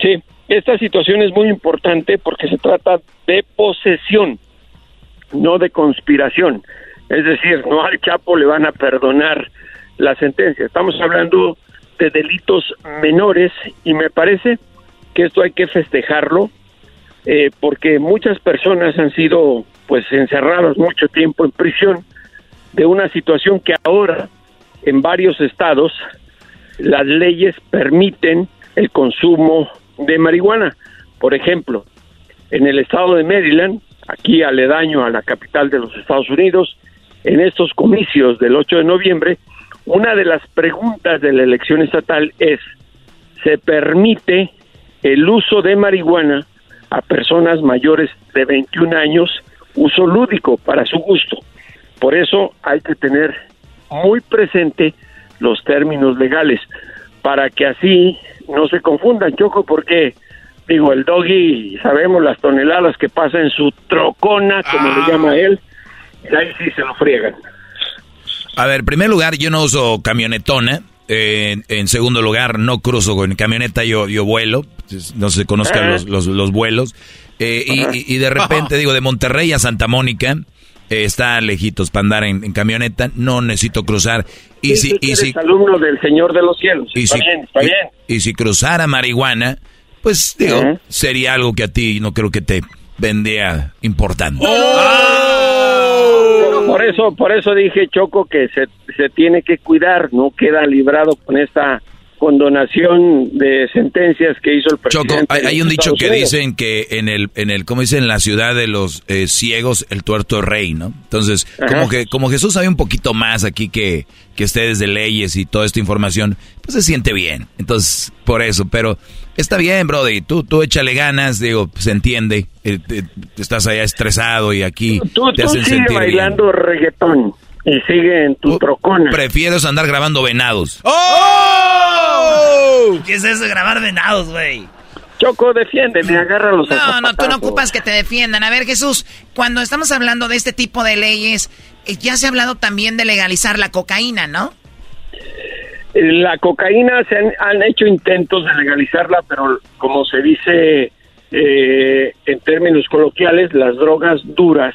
sí, esta situación es muy importante porque se trata de posesión, no de conspiración. Es decir, no al Chapo le van a perdonar la sentencia. Estamos hablando de delitos menores y me parece que esto hay que festejarlo eh, porque muchas personas han sido pues encerradas mucho tiempo en prisión de una situación que ahora en varios estados las leyes permiten el consumo de marihuana. Por ejemplo, en el estado de Maryland, aquí aledaño a la capital de los Estados Unidos, en estos comicios del 8 de noviembre, una de las preguntas de la elección estatal es, ¿se permite el uso de marihuana a personas mayores de 21 años, uso lúdico para su gusto? Por eso hay que tener muy presente los términos legales para que así no se confundan, Choco, porque digo, el doggy, sabemos las toneladas que pasa en su trocona, como le llama ah. él, ahí sí se lo friegan. A ver, en primer lugar, yo no uso camionetona. en segundo lugar, no cruzo con camioneta, yo, yo vuelo. No se conozcan los, los, vuelos. Eh, y, de repente, digo, de Monterrey a Santa Mónica, eh, está lejitos para andar en, camioneta. No necesito cruzar. Y si, y si, alumno del Señor de los Cielos. Y está bien, está bien. Y, si cruzara marihuana, pues digo, sería algo que a ti no creo que te vendía importante. Por eso, por eso dije Choco que se, se tiene que cuidar, no queda librado con esta condonación de sentencias que hizo el presidente. Choco, hay, un dicho que dicen que en el, en el, como dicen, en la ciudad de los eh, ciegos, el tuerto rey, ¿no? Entonces, como que, como Jesús sabe un poquito más aquí que, que ustedes de leyes y toda esta información, pues se siente bien. Entonces, por eso, pero está bien, Brody, tú, tú échale ganas, digo, se entiende, eh, estás allá estresado y aquí te hacen sentir bailando reggaetón y sigue en tu trocona. Prefieres andar grabando venados. ¡Oh! ¿Qué es eso de grabar venados, güey? Choco, defiéndeme, agárralos No, no, tú no ocupas que te defiendan. A ver, Jesús, cuando estamos hablando de este tipo de leyes, eh, ya se ha hablado también de legalizar la cocaína, ¿no? La cocaína se han, hecho intentos de legalizarla, pero como se dice eh, en términos coloquiales, las drogas duras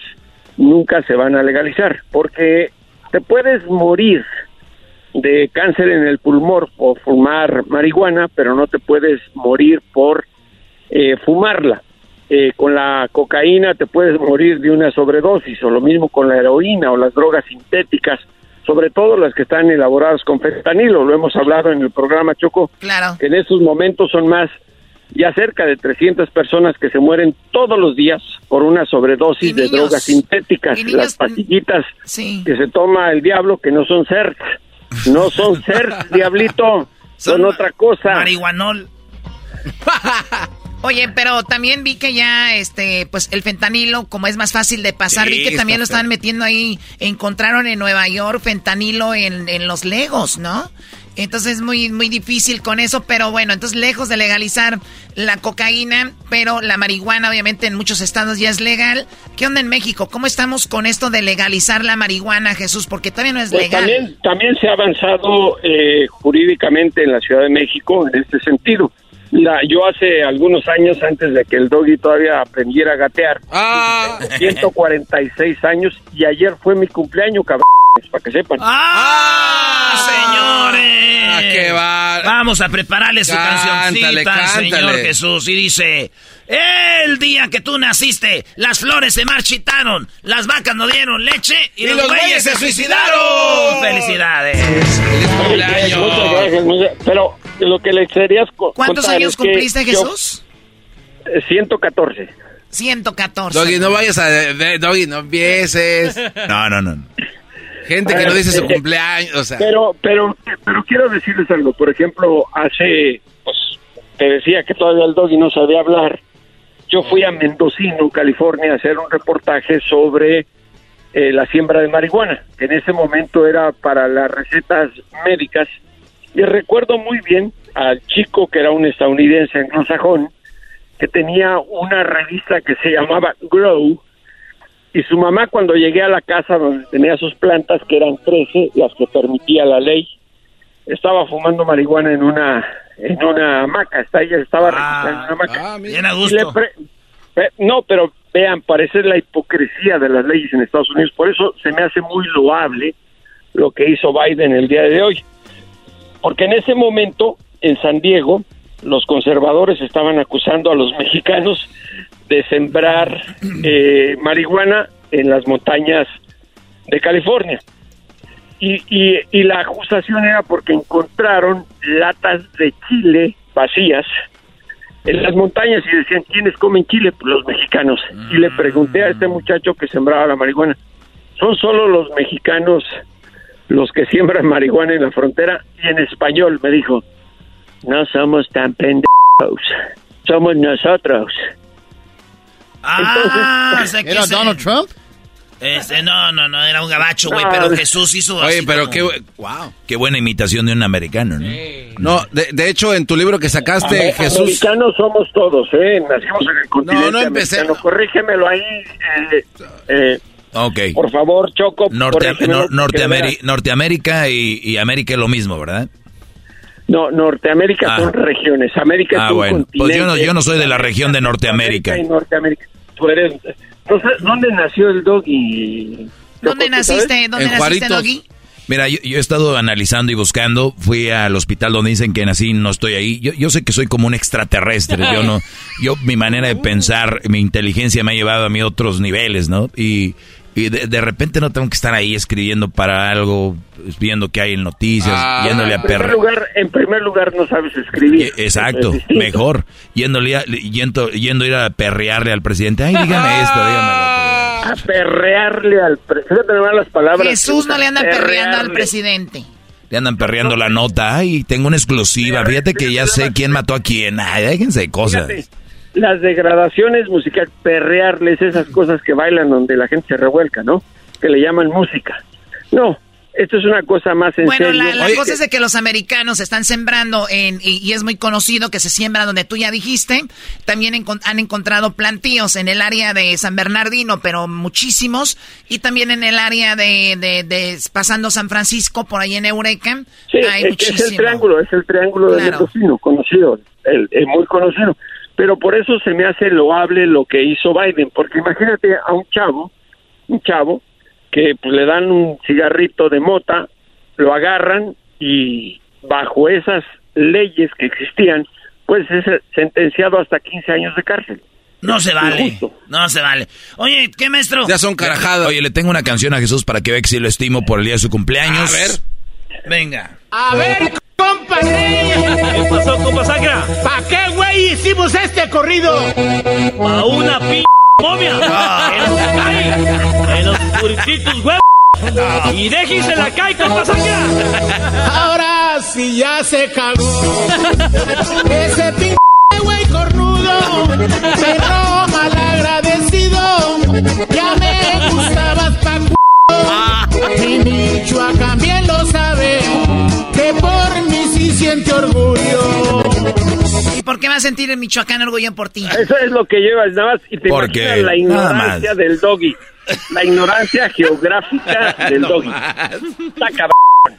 nunca se van a legalizar, porque te puedes morir de cáncer en el pulmón por fumar marihuana, pero no te puedes morir por eh, fumarla. Eh, con la cocaína te puedes morir de una sobredosis, o lo mismo con la heroína o las drogas sintéticas, sobre todo las que están elaboradas con fentanilo. Lo hemos hablado en el programa Choco, claro. que en estos momentos son más ya cerca de 300 personas que se mueren todos los días por una sobredosis de drogas sintéticas, las pastillitas que se toma el diablo, que no son CERT, no son CERT, diablito, son, otra cosa. Marihuanol. Oye, pero también vi que ya, este, pues el fentanilo, como es más fácil de pasar, vi que también lo están metiendo ahí. Encontraron en Nueva York fentanilo en, en los legos, ¿no? Entonces es muy, muy difícil con eso, pero bueno, entonces lejos de legalizar la cocaína, pero la marihuana obviamente en muchos estados ya es legal. ¿Qué onda en México? ¿Cómo estamos con esto de legalizar la marihuana, Jesús? Porque todavía no es pues legal. También, también se ha avanzado eh, jurídicamente en la Ciudad de México en este sentido. Yo hace algunos años, antes de que el doggy todavía aprendiera a gatear, ah. 146 años, y ayer fue mi cumpleaños, cabrón para que sepan. ¡Ah, ah señores! Ah, qué va. Vamos a prepararle su cancioncita, Señor Jesús. Y dice, el día que tú naciste, las flores se marchitaron, las vacas no dieron leche y, los, güeyes se suicidaron. ¡Felicidades! ¡Feliz cumpleaños! Pero lo que le querías ¿Cuántos años cumpliste, Jesús? 114. 114. Doggy, no vayas a... Doggy, no empieces. No, no, no. Gente que no dice su cumpleaños, o sea. Pero, pero, pero quiero decirles algo. Por ejemplo, hace, pues, te decía que todavía el doggy no sabía hablar. Yo fui a Mendocino, California, a hacer un reportaje sobre eh, la siembra de marihuana. En ese momento era para las recetas médicas Y recuerdo muy bien al chico que era un estadounidense anglosajón, que tenía una revista que se llamaba Grow, y su mamá cuando llegué a la casa donde tenía sus plantas, que eran 13, las que permitía la ley, estaba fumando marihuana en una en una hamaca, está ella estaba ah, en una hamaca. Ah, bien a gusto. no, pero vean, parece la hipocresía de las leyes en Estados Unidos, por eso se me hace muy loable lo que hizo Biden el día de hoy. Porque en ese momento, en San Diego, los conservadores estaban acusando a los mexicanos de sembrar eh, marihuana en las montañas de California. Y, y, la acusación era porque encontraron latas de chile vacías en las montañas y decían, ¿quiénes comen chile? Pues los mexicanos. Y le pregunté a este muchacho que sembraba la marihuana, ¿son solo los mexicanos los que siembran marihuana en la frontera? Y en español me dijo, no somos tan pendejos, somos nosotros. Ah, ¿Era Donald Trump? Este, no, no, no, era un gabacho, güey, pero Jesús hizo Oye, pero qué, wow. qué buena imitación de un americano, ¿no? No, de, de, hecho, en tu libro que sacaste, Jesús... Americanos somos todos, ¿eh? Nacimos en el continente No, no empecé. Americano. Corrígemelo ahí, eh, eh, Ok. Por favor, Choco. Norte, nor, Norteamérica, Norteamérica y, y, América es lo mismo, ¿verdad? No, Norteamérica ah. son regiones. América ah, es un bueno. continente. Pues yo no, yo no soy de la región de Norteamérica. Y Norteamérica. Tú eres... ¿Dónde nació el doggy? ¿Dónde naciste? ¿Dónde en naciste, doggy? Mira, yo, yo, he estado analizando y buscando. Fui al hospital donde dicen que nací, no estoy ahí. Yo, yo sé que soy como un extraterrestre. Yo no, yo mi manera de pensar, mi inteligencia me ha llevado a mí a otros niveles, ¿no? Y, y de, de, repente no tengo que estar ahí escribiendo para algo, viendo qué hay en noticias, ah, yéndole a perder. En primer lugar, no sabes escribir. Exacto, mejor. Yéndole a, yendo, yendo a ir a perrearle al presidente. Ay, dígame esto, dígame A perrearle al presidente. las palabras. Jesús no le anda perreando al presidente. Le andan perreando la nota. Ay, tengo una exclusiva. Fíjate que ya sé quién mató a quién. Ay, déjense de cosas. Fíjate las degradaciones musicales, perrearles esas cosas que bailan donde la gente se revuelca, ¿no? Que le llaman música. No, esto es una cosa más en bueno, serio. la, la cosa es de que los americanos están sembrando en, y, y, es muy conocido que se siembra donde tú ya dijiste. También en, han encontrado plantíos en el área de San Bernardino, pero muchísimos. Y también en el área de, de, de pasando San Francisco, por ahí en Eureka. Sí, hay es, es el triángulo, es el triángulo claro. de Mendocino, conocido, el, el muy conocido. Pero por eso se me hace loable lo que hizo Biden, porque imagínate a un chavo, un chavo, que pues, le dan un cigarrito de mota, lo agarran y bajo esas leyes que existían, pues es sentenciado hasta 15 años de cárcel. No se vale. Injusto. No se vale. Oye, ¿qué maestro? Ya son carajadas. Oye, le tengo una canción a Jesús para que vea que sí lo estimo por el día de su cumpleaños. A ver. Venga. A ver, compadre. ¿Qué pasó, compa Sacra? ¿Para qué, güey, hicimos este corrido? A una p momia. Ah. En los cae. En los purititos, huevos. Y déjense la cae, compa Sacra. Ahora sí ya se cagó. Ese p güey cornudo. Pero malagradecido. Ya me gustabas pa' Y Michoacán bien lo sabe, que por siente orgullo. ¿Y por qué va a sentir el Michoacán orgullo por ti? Eso es lo que llevas, nada más. Y te imaginas la ignorancia del doggy. La ignorancia geográfica del doggy. Está cabrón.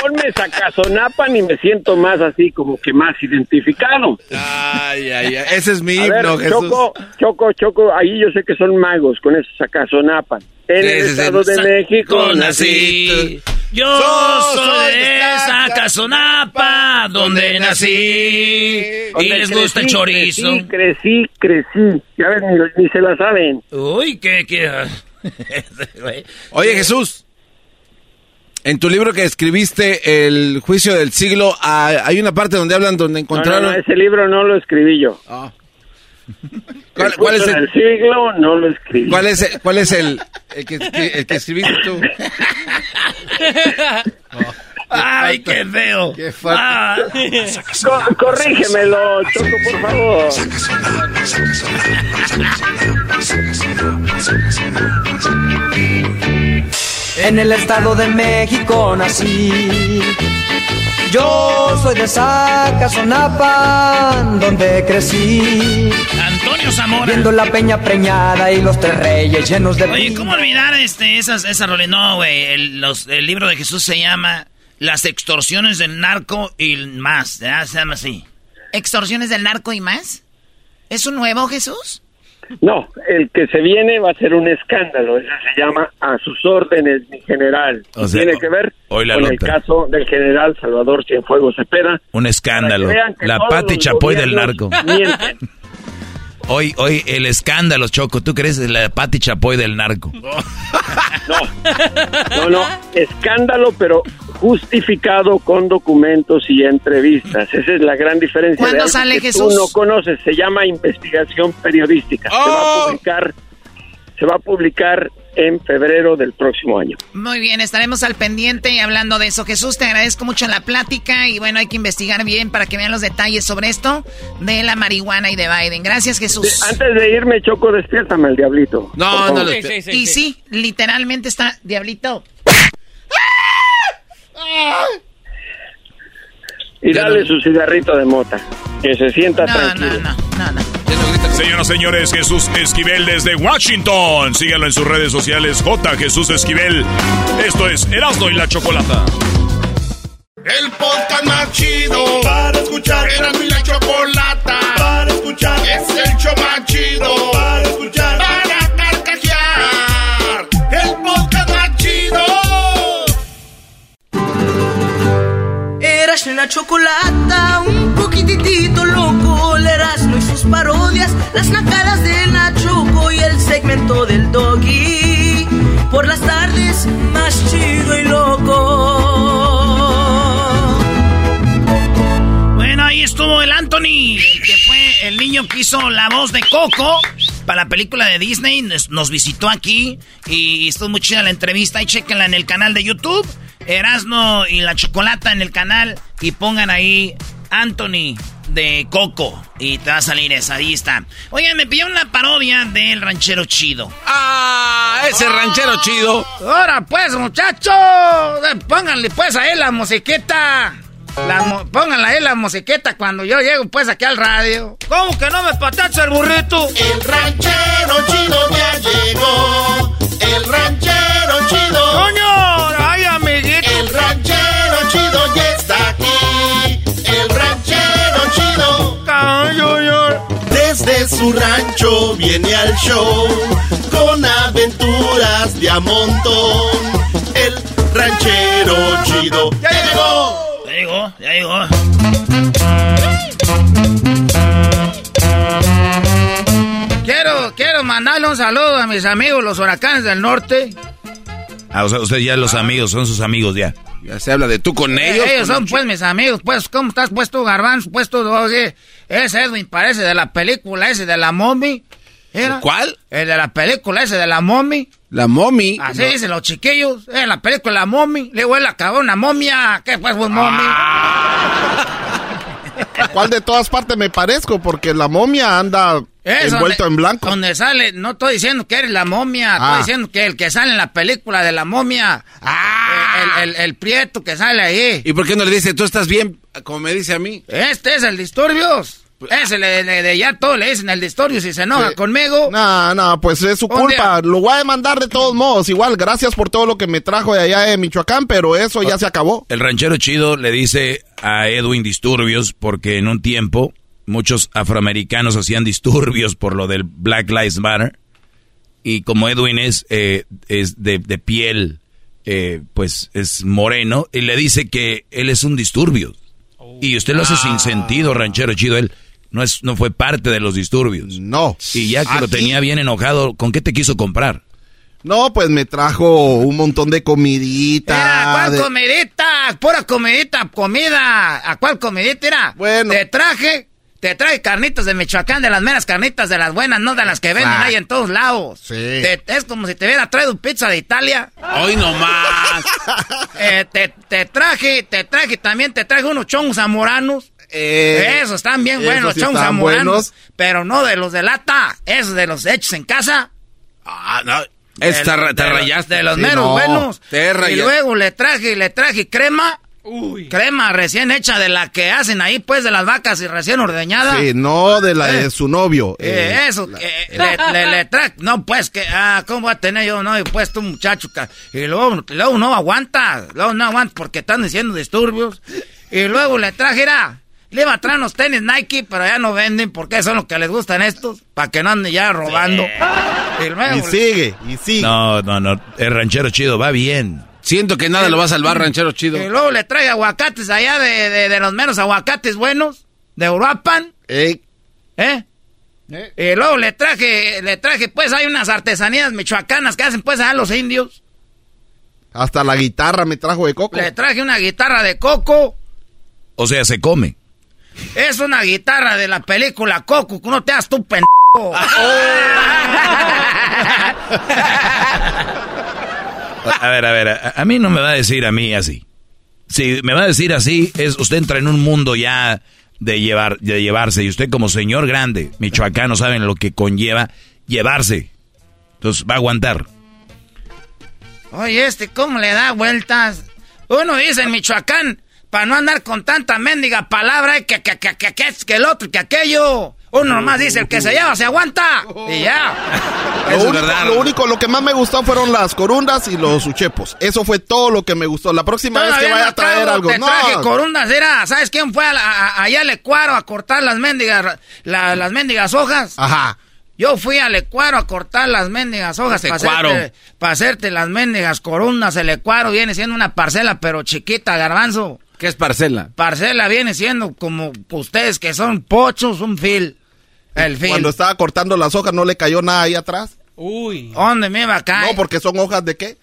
Ponme Sacazonapan y me siento más así, como que más identificado. Ay, ay, ay. Ese es mi A ver, himno, Jesús. Choco, Choco, Choco, ahí yo sé que son magos con esos Sacazonapan. En el Ese es Estado de Sa- México nací. Yo soy de Zacazonapa, donde nací. Y les gusta el chorizo. Crecí, crecí, crecí. Ya ves, ni, ni se la saben. Uy, qué, qué. Oye, Jesús. En tu libro que escribiste, El juicio del siglo, ah, hay una parte donde hablan donde encontraron... no, no, ese libro no lo escribí yo. ¿Cuál, El cuál es juicio el, del siglo no lo escribí. cuál es el, cuál es el, el que, el que escribiste tú? Ay, qué feo. Qué falta. Ah. Co- corrígemelo, Choco, por favor. En el estado de México nací. Yo soy de Zacazonapa, donde crecí. Antonio Zamora. Viendo la peña preñada y los tres reyes llenos de... Oye, ¿cómo olvidar este, esas, esas roles? No, güey, el, el libro de Jesús se llama Las extorsiones del narco y más, ¿ya? Se llama así. ¿Extorsiones del narco y más? ¿Es un nuevo Jesús? No, el que se viene va a ser un escándalo. Ese se llama A sus órdenes, mi general. Tiene que ver con el caso del general Salvador Cienfuegos Cepeda. Un escándalo. La Pati Chapoy del narco. Hoy, hoy el escándalo, Choco. ¿Tú crees la Pati Chapoy del narco? No, no, no. Escándalo, pero justificado con documentos y entrevistas. Esa es la gran diferencia. ¿Cuándo sale Jesús? Tú no conoces, se llama investigación periodística. Se va a ¡Oh! publicar, se va a publicar en febrero del próximo año. Muy bien, estaremos al pendiente y hablando de eso. Jesús, te agradezco mucho la plática y bueno, hay que investigar bien para que vean los detalles sobre esto de la marihuana y de Biden. Gracias, Jesús. Antes de irme, Choco, despiértame el diablito. No, no, Y sí, literalmente está diablito. Y dale su cigarrito de mota. Que se sienta tranquilo. No, no, no, Señoras y señores, Jesús Esquivel desde Washington. Síganlo en sus redes sociales, J. Jesús Esquivel. Esto es Erasmo y la Chocolata. El podcast más chido para escuchar. Erasmo y la Chocolata para escuchar. Es el show más chido para escuchar. en la chocolata, un poquitito loco, el Erasmo y sus parodias, las nacadas de Nachoco y el segmento del Doggy. Por las tardes, más chido y loco. Bueno, ahí estuvo el Anthony, que fue el niño que hizo la voz de Coco para la película de Disney. Nos, visitó aquí y estuvo muy chida la entrevista. Y chequenla en el canal de YouTube. Erasno y la Chocolata en el canal y pongan ahí Anthony de Coco y te va a salir esa, ahí está. Oigan, me pidió una parodia del ranchero chido. ¡Ah! Ese ranchero chido. Ahora pues, muchachos, pónganle pues ahí la musiqueta. La pónganle ahí la musiqueta cuando yo llego pues aquí al radio. ¿Cómo que no me patacha el burrito? El ranchero chido ya llegó. El ranchero chido. ¡Coño! ¡Ay, amiguito! El ranchero chido ya está Desde su rancho viene al show con aventuras de a montón. El ranchero chido ya llegó. Ya llegó, ya llegó. Quiero, quiero mandarle un saludo a mis amigos los huracanes del norte. Ah, o sea, usted ya los amigos, son sus amigos ya. Ya se habla de tú con eh, ellos. ellos son pues mis amigos, pues, ¿cómo estás puesto, Garbanzo? Puesto, oye, ese Edwin parece de la película ese de la mommy. ¿Era? ¿Cuál? El de la película ese de la mommy. La mommy. Así dicen los chiquillos. En la película La mommy. Le él acabó una momia. ¿Qué pues, un mommy? ¿Cuál de todas partes me parezco? Porque la momia anda envuelto en blanco. Donde sale, no estoy diciendo que eres la momia, estoy ah. diciendo que el que sale en la película de la momia, ah. el, prieto que sale ahí. ¿Y por qué no le dice, tú estás bien, como me dice a mí? Este es el disturbios. Pues, Ese le, de ya todo le dicen el disturbios y se enoja conmigo. No, no, pues es su culpa. Lo voy a demandar de todos modos. Igual, gracias por todo lo que me trajo de allá de Michoacán, pero eso ya se acabó. El ranchero chido le dice a Edwin disturbios porque en un tiempo muchos afroamericanos hacían disturbios por lo del Black Lives Matter. Y como Edwin es, eh, es de, piel, eh, pues es moreno, y le dice que él es un disturbio. Y usted lo hace sin sentido, ranchero chido. Él no, es, no fue parte de los disturbios. No. Y ya que lo tenía bien enojado, ¿con qué te quiso comprar? No, pues me trajo un montón de comidita. ¿Cuál comidita? Pura comidita, comida. ¿A cuál comidita era? Bueno. Te traje te trae carnitas de Michoacán, de las meras carnitas, de las buenas, no de las que venden ahí en todos lados. Sí. es como si te hubiera traído pizza de Italia. Hoy nomás. eh, te, te, traje, te traje, también te traje unos chongos zamoranos. Eh, esos están bien buenos, los chongos zamoranos. Pero no de los de lata, esos de los hechos en casa. Ah, no. Esta, te rayaste. De los meros buenos. y luego le traje, le traje crema. Uy. Crema recién hecha de la que hacen ahí, pues, de las vacas y recién ordeñada. Sí, no de la de eh. su novio. Eh, eh eso, le, le, traje, no, pues, que, ah, ¿cómo voy a tener yo, no? Y pues, tu muchacho, y luego, luego no aguanta, luego no aguanta porque están diciendo disturbios. Y luego le traje, era, le iba a traer unos tenis Nike, pero ya no venden porque son los que les gustan estos, para que no anden ya robando. Y, sigue, y sigue. No, no, no, el ranchero chido va bien. Siento que nada lo va a salvar, ranchero chido. Y luego le trae aguacates allá de, de, los menos aguacates buenos, de Uruapan. ¿Eh? ¿Eh? Y luego le traje, le traje, pues hay unas artesanías michoacanas que hacen pues allá los indios. Hasta la guitarra me trajo de coco. Le traje una guitarra de coco. O sea, se come. Es una guitarra de la película Coco, que no te hagas tu pendejo. a ver, a ver, a, mí no me va a decir a mí así. Si me va a decir así, es usted entra en un mundo ya de llevar, de llevarse. Y usted como señor grande, michoacano, saben lo que conlleva llevarse. Entonces va a aguantar. Oye, este, ¿cómo le da vueltas? Uno dice en Michoacán, para no andar con tanta mendiga palabra, que, que, que, que, que, que el otro, que aquello. Uno nomás dice, el que se lleva se aguanta. Y ya. Lo, único, lo único, lo que más me gustó fueron las corundas y los uchepos. Eso fue todo lo que me gustó. La próxima vez que vaya a traer algo. no. traje corundas, era, ¿sabes quién fue allá al Ecuaro a cortar las mendigas, las mendigas hojas? Ajá. Yo fui al Ecuaro a cortar las mendigas hojas para hacerte, para hacerte, las mendigas corundas. El Ecuaro viene siendo una parcela, pero chiquita, garbanzo. ¿Qué es parcela? Parcela viene siendo como ustedes que son pochos, un fil. El fil. Cuando estaba cortando las hojas, ¿no le cayó nada ahí atrás? Uy. ¿Dónde me iba a caer? No, porque son hojas de qué?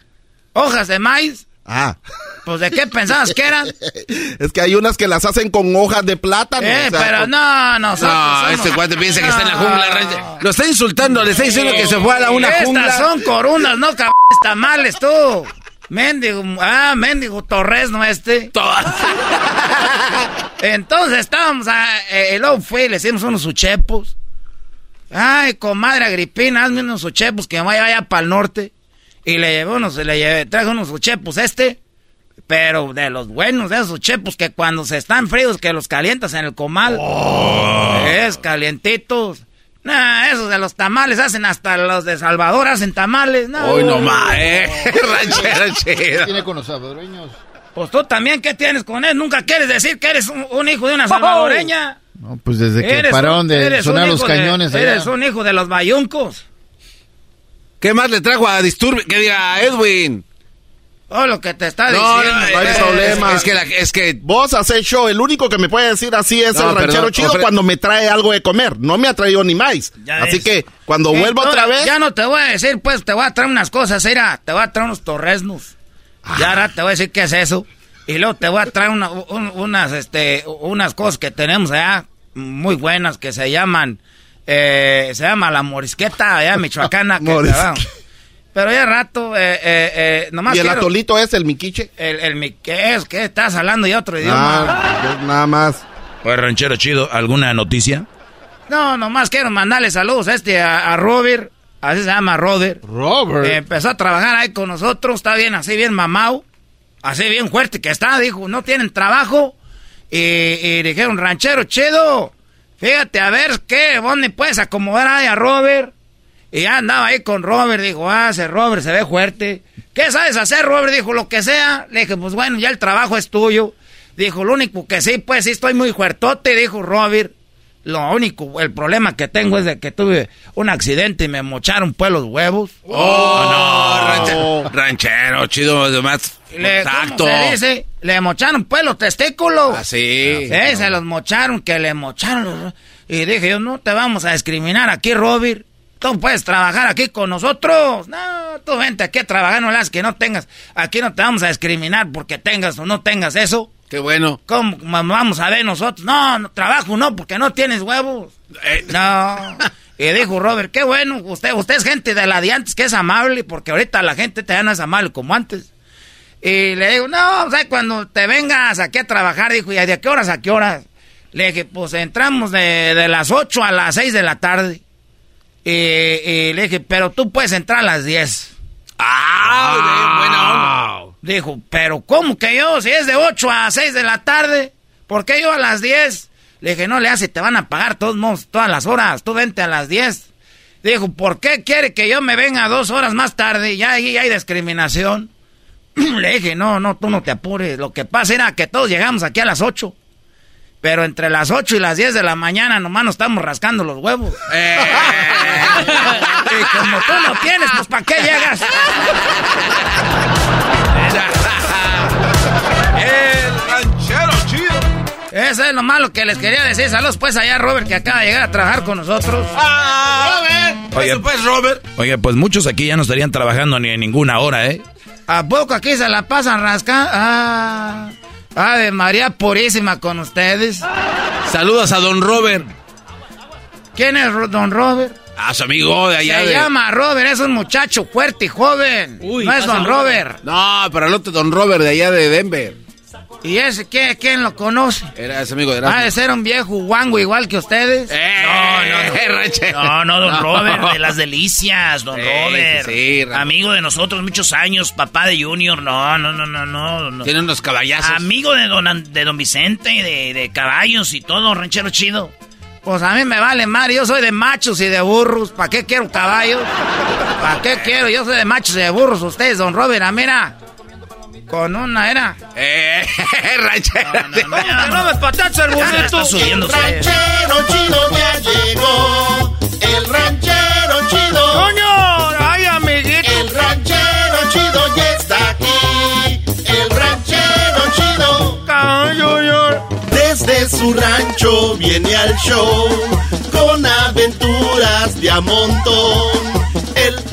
Hojas de maíz. Ah. Pues de qué pensabas que eran? es que hay unas que las hacen con hojas de plátano. Eh, pero no, no. No, este cuate piensa que está en la jungla. Lo está insultando, le está diciendo que se fue a la una jungla. Estas son corunas, no cabrones tamales tú. Mendigo, ah, mendigo Torres, ¿no este? Entonces estábamos, a, eh, luego fue y le hicimos unos uchepos. Ay, comadre Agripina, hazme unos uchepos que vaya allá para el norte. Y le llevé unos, le llevé, traje unos uchepos este. Pero de los buenos, de esos uchepos que cuando se están fríos, que los calientas en el comal. Oh. Es calientitos. Nah, esos de los tamales hacen hasta los de Salvador hacen tamales. No. Uy, no más, eh. Ranchero chido. ¿Qué tiene con los salvadoreños? Pues tú también, ¿qué tienes con él? Nunca quieres decir que eres un, hijo de una salvadoreña. No, pues desde que pararon de sonar los cañones. eres un hijo de los bayuncos. ¿Qué más le trajo a Disturbe? Que diga Edwin. Oh, lo que te está diciendo. No, hay problema. Es, que, es que vos haces show. El único que me puede decir así es el ranchero chido cuando me trae algo de comer. No me ha traído ni más. así que cuando vuelvo otra vez. Ya no te voy a decir, pues te voy a traer unas cosas. Mira, te voy a traer unos torresnos. Ah. Ya ahora te voy a decir qué es eso. Y luego te voy a traer unas, este, unas cosas que tenemos allá muy buenas que se llaman. Eh, se llama la morisqueta allá michoacana. que, pero ya rato, eh, eh, eh, nomás ¿Y el atolito es el miquiche? El, el ¿qué es? ¿Qué? ¿Estás hablando de otro idioma? Ah, nada más. Oye, ranchero chido, ¿alguna noticia? No, nomás quiero mandarle saludos a este, a, Robert, así se llama Robert. Robert. empezó a trabajar ahí con nosotros, está bien, así bien mamado, así bien fuerte que está, dijo, no tienen trabajo. Y, y dijeron, ranchero chido, fíjate a ver qué, ¿dónde puedes acomodar ahí a Robert? Y ya andaba ahí con Robert, dijo, ah, ese Robert se ve fuerte. ¿Qué sabes hacer, Robert? Dijo, lo que sea. Le dije, pues bueno, ya el trabajo es tuyo. Dijo, lo único que sí, pues sí estoy muy fuertote, dijo Robert. Lo único, el problema que tengo es de que tuve un accidente y me mocharon pues los huevos. Oh, no, ranchero, chido, además. Le, se dice? Le mocharon pues los testículos. Ah, sí. Sí, se los mocharon, que le mocharon. Y dije yo, no te vamos a discriminar aquí, Robert. Tú puedes trabajar aquí con nosotros. No, tú vente aquí a trabajar, no las que no tengas. Aquí no te vamos a discriminar porque tengas o no tengas eso. Qué bueno. ¿Cómo vamos a ver nosotros? No, no trabajo no, porque no tienes huevos. Eh. No. Y dijo Robert, qué bueno, usted, usted es gente de la de antes que es amable, porque ahorita la gente te ya no es amable como antes. Y le digo, no, o sea, cuando te vengas aquí a trabajar, dijo, ¿y de qué horas a qué horas? Le dije, pues entramos de, de las 8 a las 6 de la tarde. Y, le dije, pero tú puedes entrar a las 10. ¡Ah! Buena onda. Dijo, pero ¿cómo que yo? Si es de 8 a 6 de la tarde, ¿por qué yo a las 10? Le dije, no le hace, te van a pagar todos todas las horas, tú vente a las 10. Dijo, ¿por qué quiere que yo me venga dos horas más tarde? Ya ahí hay discriminación. Le dije, no, no, tú no te apures. Lo que pasa era que todos llegamos aquí a las 8. Pero entre las 8 y las 10 de la mañana nomás nos estamos rascando los huevos. Eh. y como tú no tienes, pues ¿para qué llegas? El ranchero chido. Eso es lo malo que les quería decir. Saludos pues allá Robert que acaba de llegar a trabajar con nosotros. ¡Ah, Robert! Oye, pues Robert. Oye, pues muchos aquí ya no estarían trabajando ni en ninguna hora, ¿eh? ¿A poco aquí se la pasan rascando? Ah... Ave María Purísima con ustedes. Saludos a don Robert. ¿Quién es don Robert? A su amigo de allá. Se llama Robert, es un muchacho fuerte y joven. no es don Robert. No, pero el otro don Robert de allá de Denver. ¿Y ese qué? ¿Quién lo conoce? Era ese amigo de Erasmo. ¿Ha de ser un viejo guango igual que ustedes? Eh, no, no, no. No, don Robert, de las delicias, don Robert. Sí, Amigo de nosotros muchos años, papá de Junior. No, no, no, no, no. Tiene unos caballazos. Amigo de don, de don Vicente, de, de caballos y todo, ranchero chido. Pues a mí me vale madre, yo soy de machos y de burros. ¿Para qué quiero caballos? ¿Para qué quiero? Yo soy de machos y de burros. Ustedes, don Robert, ah, mira. Con una era. Eh, ranchero. No, no, no, no, me patacha el burrito. El ranchero chido ya llegó. El ranchero chido. ¡Coño! ¡Ay, amiguito! El ranchero chido ya está aquí. El ranchero chido. ¡Caño, Desde su rancho viene al show. Con aventuras de a montón. El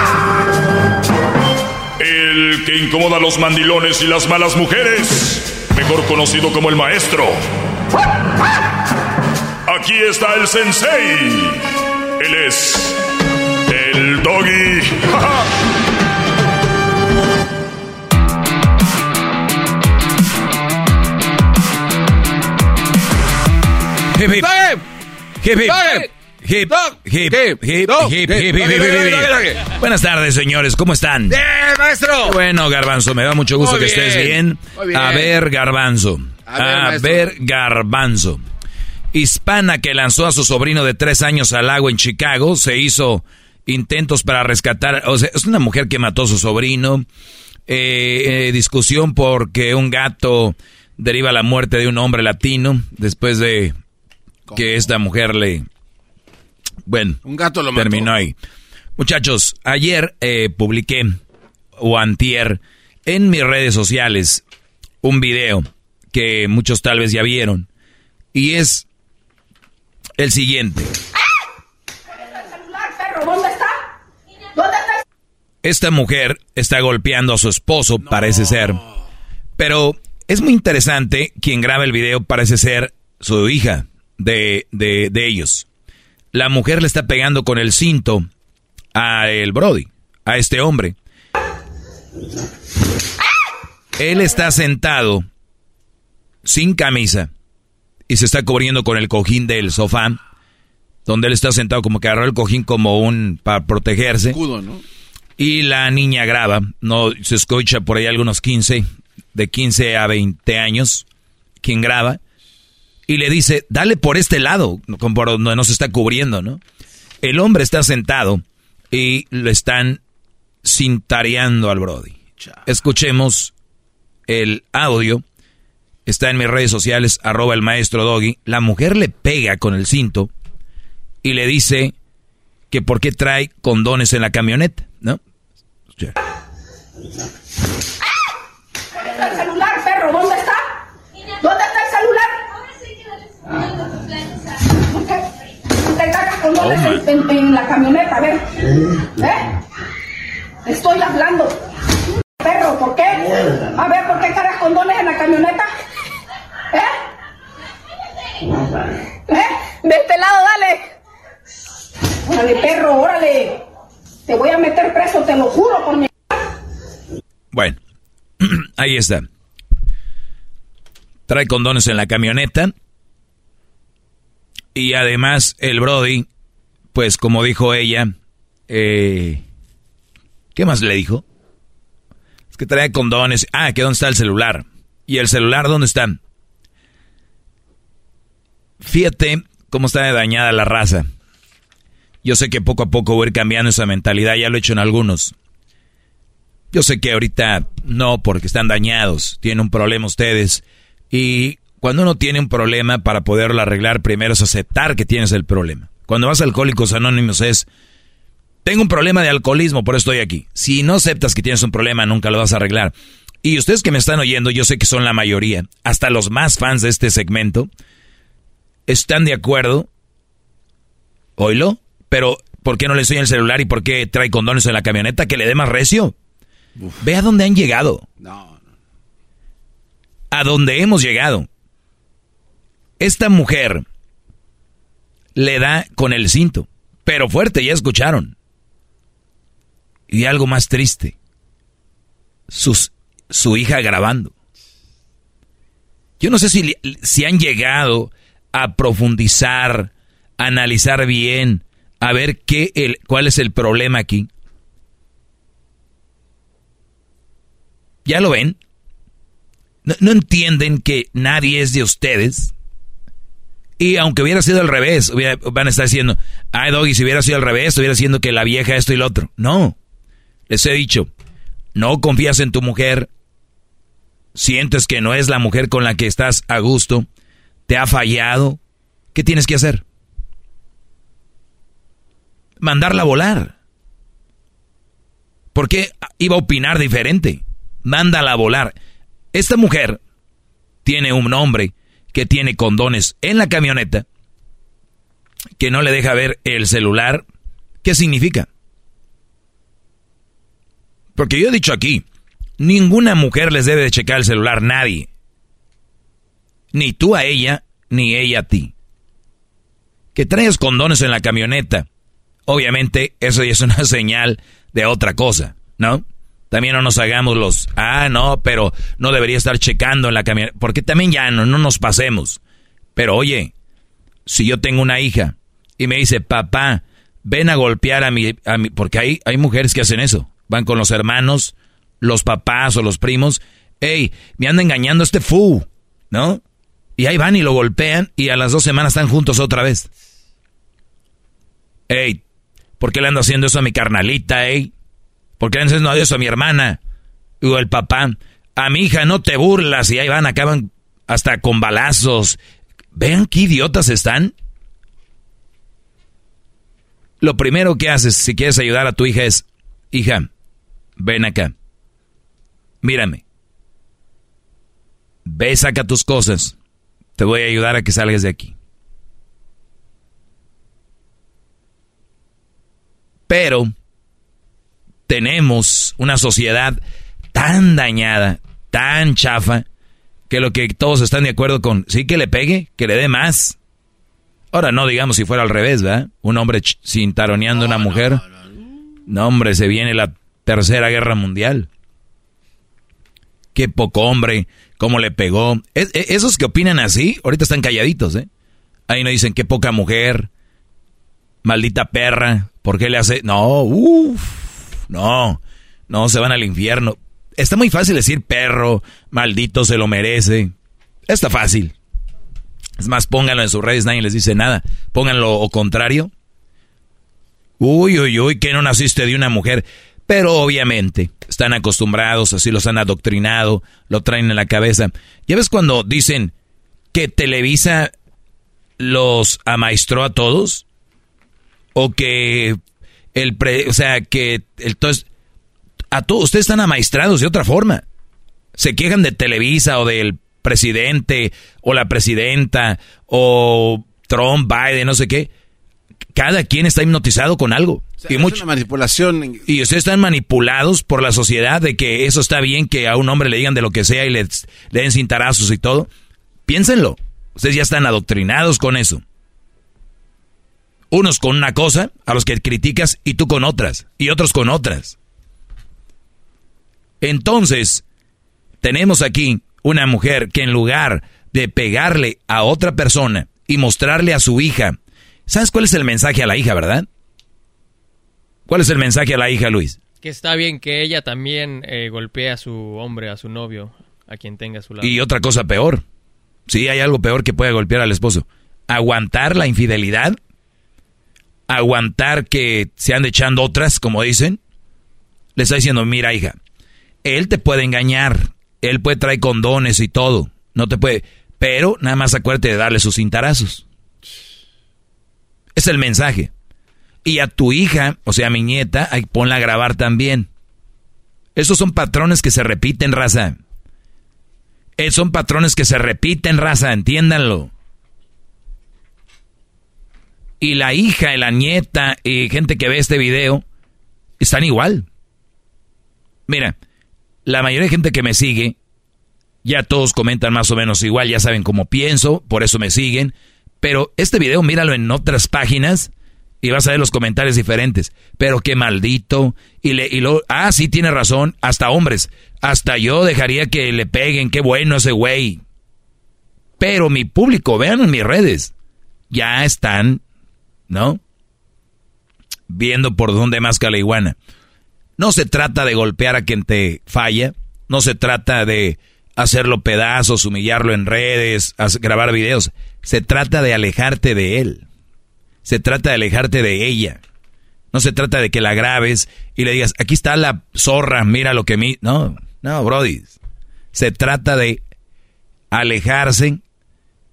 El que incomoda a los mandilones y las malas mujeres. Mejor conocido como el maestro. Aquí está el sensei. Él es el doggy. Hip, hip. Hip, hip. Hip, hip, hip, hip, hip, hip, hip, Buenas tardes, señores, ¿cómo están? ¡Bien, maestro! Bueno, Garbanzo, me da mucho gusto que estés bien. A ver, Garbanzo. A ver, Garbanzo. Hispana que lanzó a su sobrino de tres años al agua en Chicago se hizo intentos para rescatar. O sea, es una mujer que mató a su sobrino. Eh, eh, discusión porque un gato deriva la muerte de un hombre latino después de que esta mujer le. Bueno, Un gato lo mató. terminó ahí. Muchachos, ayer eh, publiqué, o antier, en mis redes sociales, un video que muchos tal vez ya vieron. Y es el siguiente. Esta mujer está golpeando a su esposo, parece ser. Pero es muy interesante, quien graba el video parece ser su hija de, de, de ellos. La mujer le está pegando con el cinto a el Brody, a este hombre. Él está sentado sin camisa y se está cubriendo con el cojín del sofá, donde él está sentado como que agarró el cojín como un para protegerse. Escudo, ¿no? Y la niña graba, no se escucha por ahí algunos 15, de 15 a 20 años, quien graba, y le dice, dale por este lado, como por donde no se está cubriendo, ¿no? El hombre está sentado y lo están cintareando al Brody. Escuchemos el audio, está en mis redes sociales, arroba el maestro Doggy. La mujer le pega con el cinto y le dice que por qué trae condones en la camioneta, ¿no? Ya. ¿Dónde está el celular, perro? ¿Dónde está? ¿Dónde está el celular? ¿Por qué? Con Oh, en, en- en la camioneta, a ver. ¿Eh? Estoy hablando. Perro, ¿por qué? A ver, ¿por qué cargas condones en la camioneta? ¿Eh? ¿Eh? De este lado, dale. Órale, perro, órale. Te voy a meter preso, te lo juro por mi... Bueno, ahí está. Trae condones en la camioneta. Y además el Brody, pues como dijo ella, eh, ¿qué más le dijo? Es que trae condones. Ah, que dónde está el celular. ¿Y el celular dónde está? Fíjate cómo está dañada la raza. Yo sé que poco a poco voy a ir cambiando esa mentalidad, ya lo he hecho en algunos. Yo sé que ahorita no, porque están dañados, tienen un problema ustedes. Y cuando uno tiene un problema, para poderlo arreglar, primero es aceptar que tienes el problema. Cuando vas a Alcohólicos Anónimos es, tengo un problema de alcoholismo, por eso estoy aquí. Si no aceptas que tienes un problema, nunca lo vas a arreglar. Y ustedes que me están oyendo, yo sé que son la mayoría, hasta los más fans de este segmento, están de acuerdo. Oílo, pero ¿por qué no le enseña el celular y por qué trae condones en la camioneta? Que le dé más recio. Ve a dónde han llegado. No, A dónde hemos llegado. Esta mujer le da con el cinto, pero fuerte, ya escucharon. Y algo más triste, sus, su hija grabando. Yo no sé si, si han llegado a profundizar, a analizar bien, a ver qué el, cuál es el problema aquí. ¿Ya lo ven? ¿No, entienden que nadie es de ustedes? Y aunque hubiera sido al revés, van a estar diciendo, ay Doggy, si hubiera sido al revés, estuviera diciendo que la vieja esto y lo otro. No, les he dicho, no confías en tu mujer, sientes que no es la mujer con la que estás a gusto, te ha fallado, ¿qué tienes que hacer? Mandarla a volar. ¿Por qué iba a opinar diferente? Mándala a volar. Esta mujer tiene un hombre que tiene condones en la camioneta, que no le deja ver el celular. ¿Qué significa? Porque yo he dicho aquí, ninguna mujer les debe de checar el celular, nadie. Ni tú a ella, ni ella a ti. Que traigas condones en la camioneta. Obviamente, eso ya es una señal de otra cosa, ¿no? También no nos hagamos los, ah, no, pero no debería estar checando en la camioneta. Porque también ya no, no nos pasemos. Pero oye, si yo tengo una hija y me dice, papá, ven a golpear a mi, a mi porque hay, hay mujeres que hacen eso. Van con los hermanos, los papás o los primos. Ey, me anda engañando este fu, ¿no? Y ahí van y lo golpean y a las dos semanas están juntos otra vez. Ey, ¿por qué le ando haciendo eso a mi carnalita, ey? ¿Por qué le ando haciendo eso a mi hermana? O el papá, a mi hija no te burlas y ahí van, acaban hasta con balazos. Vean qué idiotas están. Lo primero que haces si quieres ayudar a tu hija es, hija, ven acá. Mírame. Ve, saca tus cosas. Te voy a ayudar a que salgas de aquí. Pero tenemos una sociedad tan dañada, tan chafa, que lo que todos están de acuerdo con, sí que le pegue, que le dé más. Ahora no digamos si fuera al revés, ¿verdad? Un hombre cintaroneando a una mujer. No, hombre, se viene la tercera guerra mundial. Qué poco hombre, cómo le pegó. E, esos que opinan así, ahorita están calladitos, ¿eh? Ahí no dicen qué poca mujer, maldita perra, ¿por qué le hace? No, uff, no, no, se van al infierno. Está muy fácil decir perro, maldito, se lo merece. Está fácil. Es más, pónganlo en sus redes, nadie les dice nada. Pónganlo o contrario. Uy, uy, uy, que no naciste de una mujer. Pero obviamente están acostumbrados, así los han adoctrinado, lo traen en la cabeza. ¿Ya ves cuando dicen que Televisa los amaestró a todos? O que el o sea, que entonces a todos ustedes están amaestrados de otra forma. Se quejan de Televisa o del presidente o la presidenta o Trump, Biden, no sé qué cada quien está hipnotizado con algo. y mucha manipulación. Y ustedes están manipulados por la sociedad de que eso está bien que a un hombre le digan de lo que sea y le, den cintarazos y todo. Piénsenlo. Ustedes ya están adoctrinados con eso. Unos con una cosa, a los que criticas, y tú con otras, y otros con otras. Entonces, tenemos aquí una mujer que en lugar de pegarle a otra persona y mostrarle a su hija, ¿sabes cuál es el mensaje a la hija, verdad? ¿Cuál es el mensaje a la hija, Luis? Que está bien que ella también eh, golpee a su hombre, a su novio, a quien tenga a su lado. Y otra cosa peor. Sí, hay algo peor que puede golpear al esposo. Aguantar la infidelidad. Aguantar que se ande echando otras, como dicen. Le está diciendo, mira hija, él te puede engañar. Él puede traer condones y todo. No te puede. Pero nada más acuérdate de darle sus cintarazos. Es el mensaje. Y a tu hija, o sea, a mi nieta, ponla a grabar también. Esos son patrones que se repiten, raza. Esos son patrones que se repiten, raza, entiéndanlo. Y la hija y la nieta y gente que ve este video están igual. Mira, la mayoría de gente que me sigue, ya todos comentan más o menos igual, ya saben cómo pienso, por eso me siguen. Pero este video míralo en otras páginas y vas a ver los comentarios diferentes. Pero qué maldito. Y, le, y lo, ah, sí, tiene razón. Hasta hombres. Hasta yo dejaría que le peguen. Qué bueno ese güey. Pero mi público, vean en mis redes. Ya están, ¿no? Viendo por dónde más iguana. No se trata de golpear a quien te falla. No se trata de hacerlo pedazos, humillarlo en redes, grabar videos. Se trata de alejarte de él. Se trata de alejarte de ella. No se trata de que la grabes y le digas, aquí está la zorra, mira lo que mi... No, no, Brody. Se trata de alejarse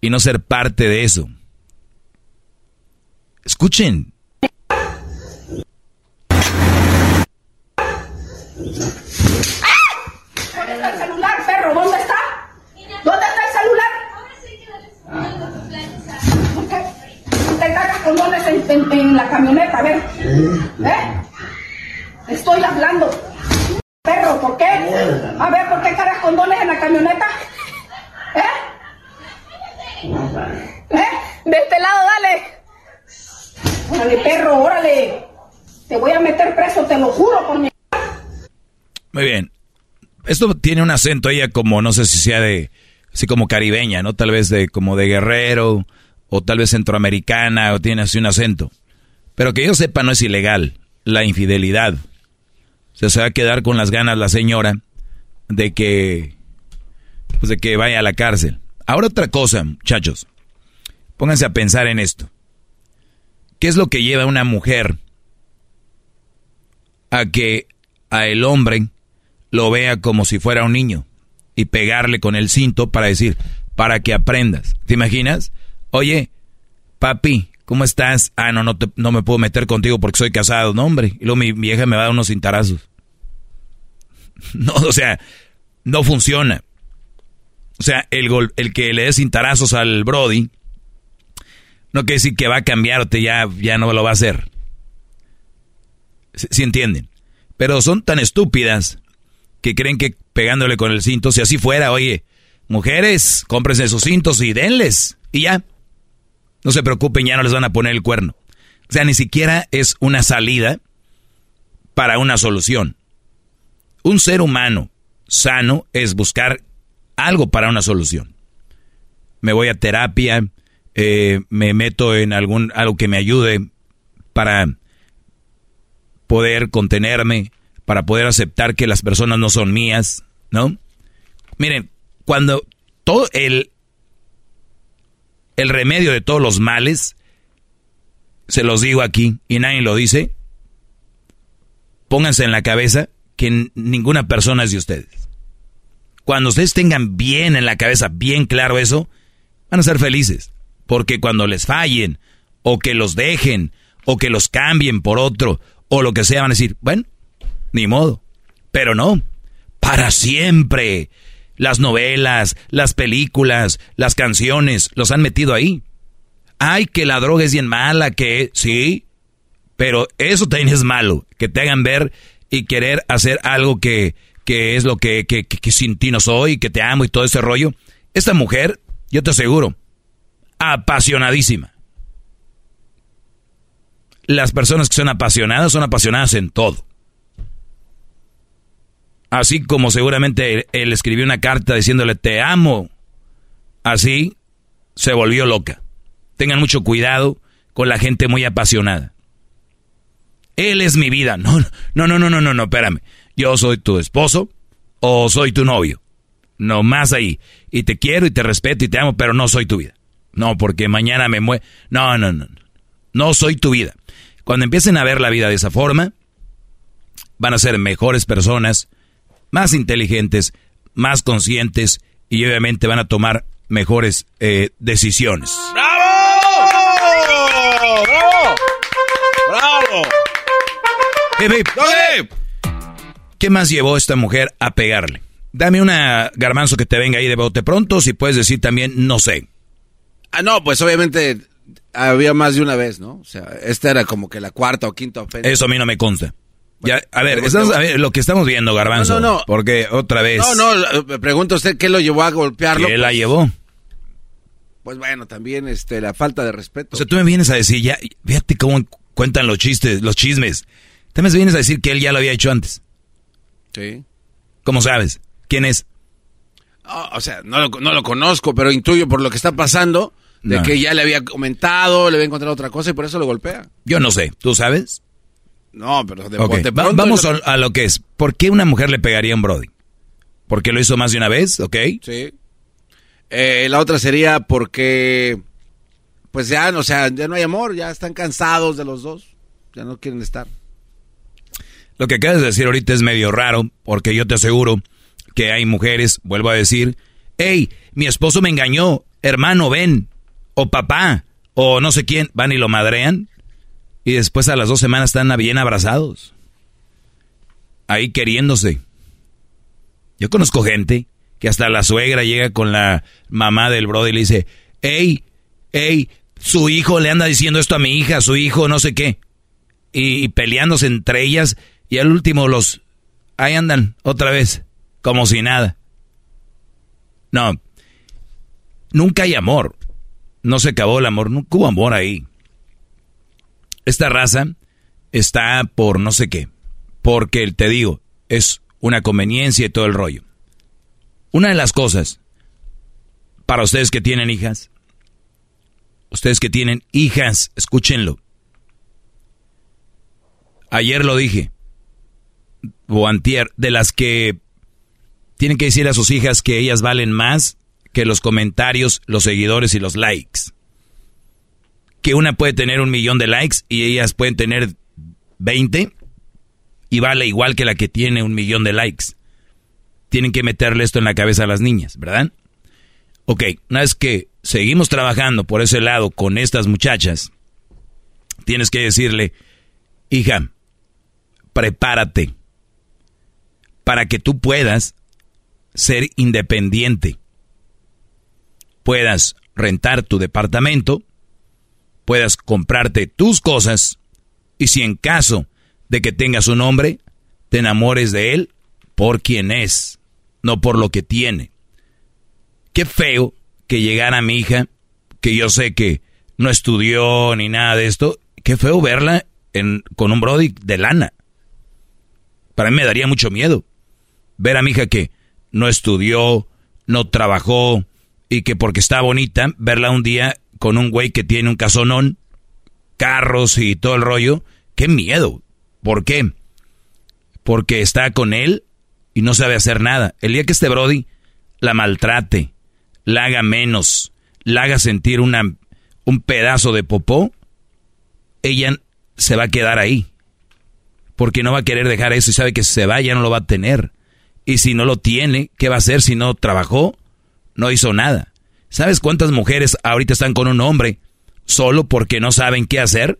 y no ser parte de eso. Escuchen. ¿Dónde está el celular, perro? ¿Dónde está? ¿Dónde está el celular? ¿Por qué? ¿Te cargas condones en, en, la camioneta? A ver. ¿Eh? Estoy hablando. Perro, ¿por qué? A ver, ¿por qué cargas condones en la camioneta? ¿Eh? ¿Eh? De este lado, dale. Órale, perro, órale. Te voy a meter preso, te lo juro por mi... Muy bien. Esto tiene un acento ella como, no sé si sea de, así como caribeña, ¿no? Tal vez de como de guerrero, o tal vez centroamericana, o tiene así un acento. Pero que yo sepa no es ilegal la infidelidad. O sea, se va a quedar con las ganas la señora de que, pues de que vaya a la cárcel. Ahora otra cosa, muchachos. Pónganse a pensar en esto. ¿Qué es lo que lleva a una mujer a que a el hombre lo vea como si fuera un niño y pegarle con el cinto para decir, para que aprendas. ¿Te imaginas? Oye, papi, ¿cómo estás? Ah, no, no, no me puedo meter contigo porque soy casado. No, hombre. Y luego mi vieja me va a dar unos cintarazos. No, o sea, no funciona. O sea, el, gol, el que le des cintarazos al Brody, no quiere decir que va a cambiarte, ya, ya no lo va a hacer. Si entienden? Pero son tan estúpidas que creen que pegándole con el cinto, si así fuera, oye, mujeres, cómprense sus cintos y denles. Y ya. No se preocupen, ya no les van a poner el cuerno. O sea, ni siquiera es una salida para una solución. Un ser humano sano es buscar algo para una solución. Me voy a terapia, eh, me meto en algún algo que me ayude para poder contenerme, para poder aceptar que las personas no son mías, ¿no? Miren, cuando todo el el remedio de todos los males se los digo aquí y nadie lo dice. Pónganse en la cabeza que ninguna persona es de ustedes. Cuando ustedes tengan bien en la cabeza, bien claro eso, van a ser felices. Porque cuando les fallen, o que los dejen, o que los cambien por otro, o lo que sea, van a decir, bueno, ni modo. Pero no, para siempre. Las novelas, las películas, las canciones, los han metido ahí. Ay, que la droga es bien mala, que sí, pero eso también es malo, que te hagan ver y querer hacer algo que, que es lo que, que, que, sin ti no soy, que te amo y todo ese rollo. Esta mujer, yo te aseguro, apasionadísima. Las personas que son apasionadas son apasionadas en todo. Así como seguramente él, escribió una carta diciéndole te amo. Así se volvió loca. Tengan mucho cuidado con la gente muy apasionada. Él es mi vida. No, no, no, no, no, no, no, espérame. Yo soy tu esposo o soy tu novio. No más ahí. Y te quiero y te respeto y te amo, pero no soy tu vida. No, porque mañana me muero. No, no, no. No soy tu vida. Cuando empiecen a ver la vida de esa forma, van a ser mejores personas, más inteligentes, más conscientes y obviamente van a tomar mejores eh, decisiones. ¡Bravo! ¡Bravo! ¡Bravo! ¡Eh, ¿Qué más llevó esta mujer a pegarle? Dame una garbanzo que te venga ahí de bote pronto, si puedes decir también no sé. Ah, no, pues obviamente había más de una vez, ¿no? O sea, esta era como que la cuarta o quinta ofensa. Eso a mí no me consta. Ya, a ver, lo que estamos viendo, Garbanzo. No, no, Porque otra vez. No, no, me pregunta usted qué lo llevó a golpearlo. ¿Qué la pues, llevó? Pues bueno, también este, la falta de respeto. O sea, tú me vienes a decir, ya, fíjate cómo cuentan los chistes, los chismes. Tú me vienes a decir que él ya lo había hecho antes. Sí. ¿Cómo sabes? ¿Quién es? O sea, no lo, no lo conozco, pero intuyo por lo que está pasando de que ya le había comentado, le había encontrado otra cosa y por eso lo golpea. Yo no sé, ¿tú sabes? No, pero de, Vamos a lo que es. ¿Por qué una mujer le pegaría a un Brody? ¿Porque lo hizo más de una vez? ¿Ok? Sí. Eh, la otra sería porque, pues ya, o sea, ya no hay amor, ya están cansados de los dos, ya no quieren estar. Lo que acabas de decir ahorita es medio raro, porque yo te aseguro que hay mujeres, vuelvo a decir, hey, mi esposo me engañó, hermano, ven, o papá, o no sé quién, van y lo madrean, y después a las dos semanas están bien abrazados, ahí queriéndose. Yo conozco gente que hasta la suegra llega con la mamá del brother y le dice, hey, hey, su hijo le anda diciendo esto a mi hija, su hijo no sé qué. Y, peleándose entre ellas y al último los... Ahí andan otra vez, como si nada. No, nunca hay amor. No se acabó el amor, nunca hubo amor ahí. Esta raza está por no sé qué. Porque, te digo, es una conveniencia y todo el rollo. Una de las cosas, para ustedes que tienen hijas, ustedes que tienen hijas, escúchenlo. Ayer lo dije, o de las que tienen que decir a sus hijas que ellas valen más que los comentarios, los seguidores y los likes. Que una puede tener un millón de likes y ellas pueden tener 20 y vale igual que la que tiene un millón de likes tienen que meterle esto en la cabeza a las niñas, ¿verdad? Ok, una vez que seguimos trabajando por ese lado con estas muchachas, tienes que decirle, hija, prepárate para que tú puedas ser independiente, puedas rentar tu departamento, puedas comprarte tus cosas y si en caso de que tengas un hombre, te enamores de él por quien es no por lo que tiene. Qué feo que llegara mi hija, que yo sé que no estudió ni nada de esto, qué feo verla con un Brody de lana. Para mí me daría mucho miedo ver a mi hija que no estudió, no trabajó y que porque está bonita, verla un día con un güey que tiene un casonón, carros y todo el rollo. Qué miedo. ¿Por qué? Porque está con él y no sabe hacer nada. El día que este Brody la maltrate, la haga menos, la haga sentir una, un pedazo de popó, ella se va a quedar ahí. Porque no va a querer dejar eso y sabe que se va ya no lo va a tener. Y si no lo tiene, ¿qué va a hacer si no trabajó? No hizo nada. ¿Sabes cuántas mujeres ahorita están con un hombre solo porque no saben qué hacer?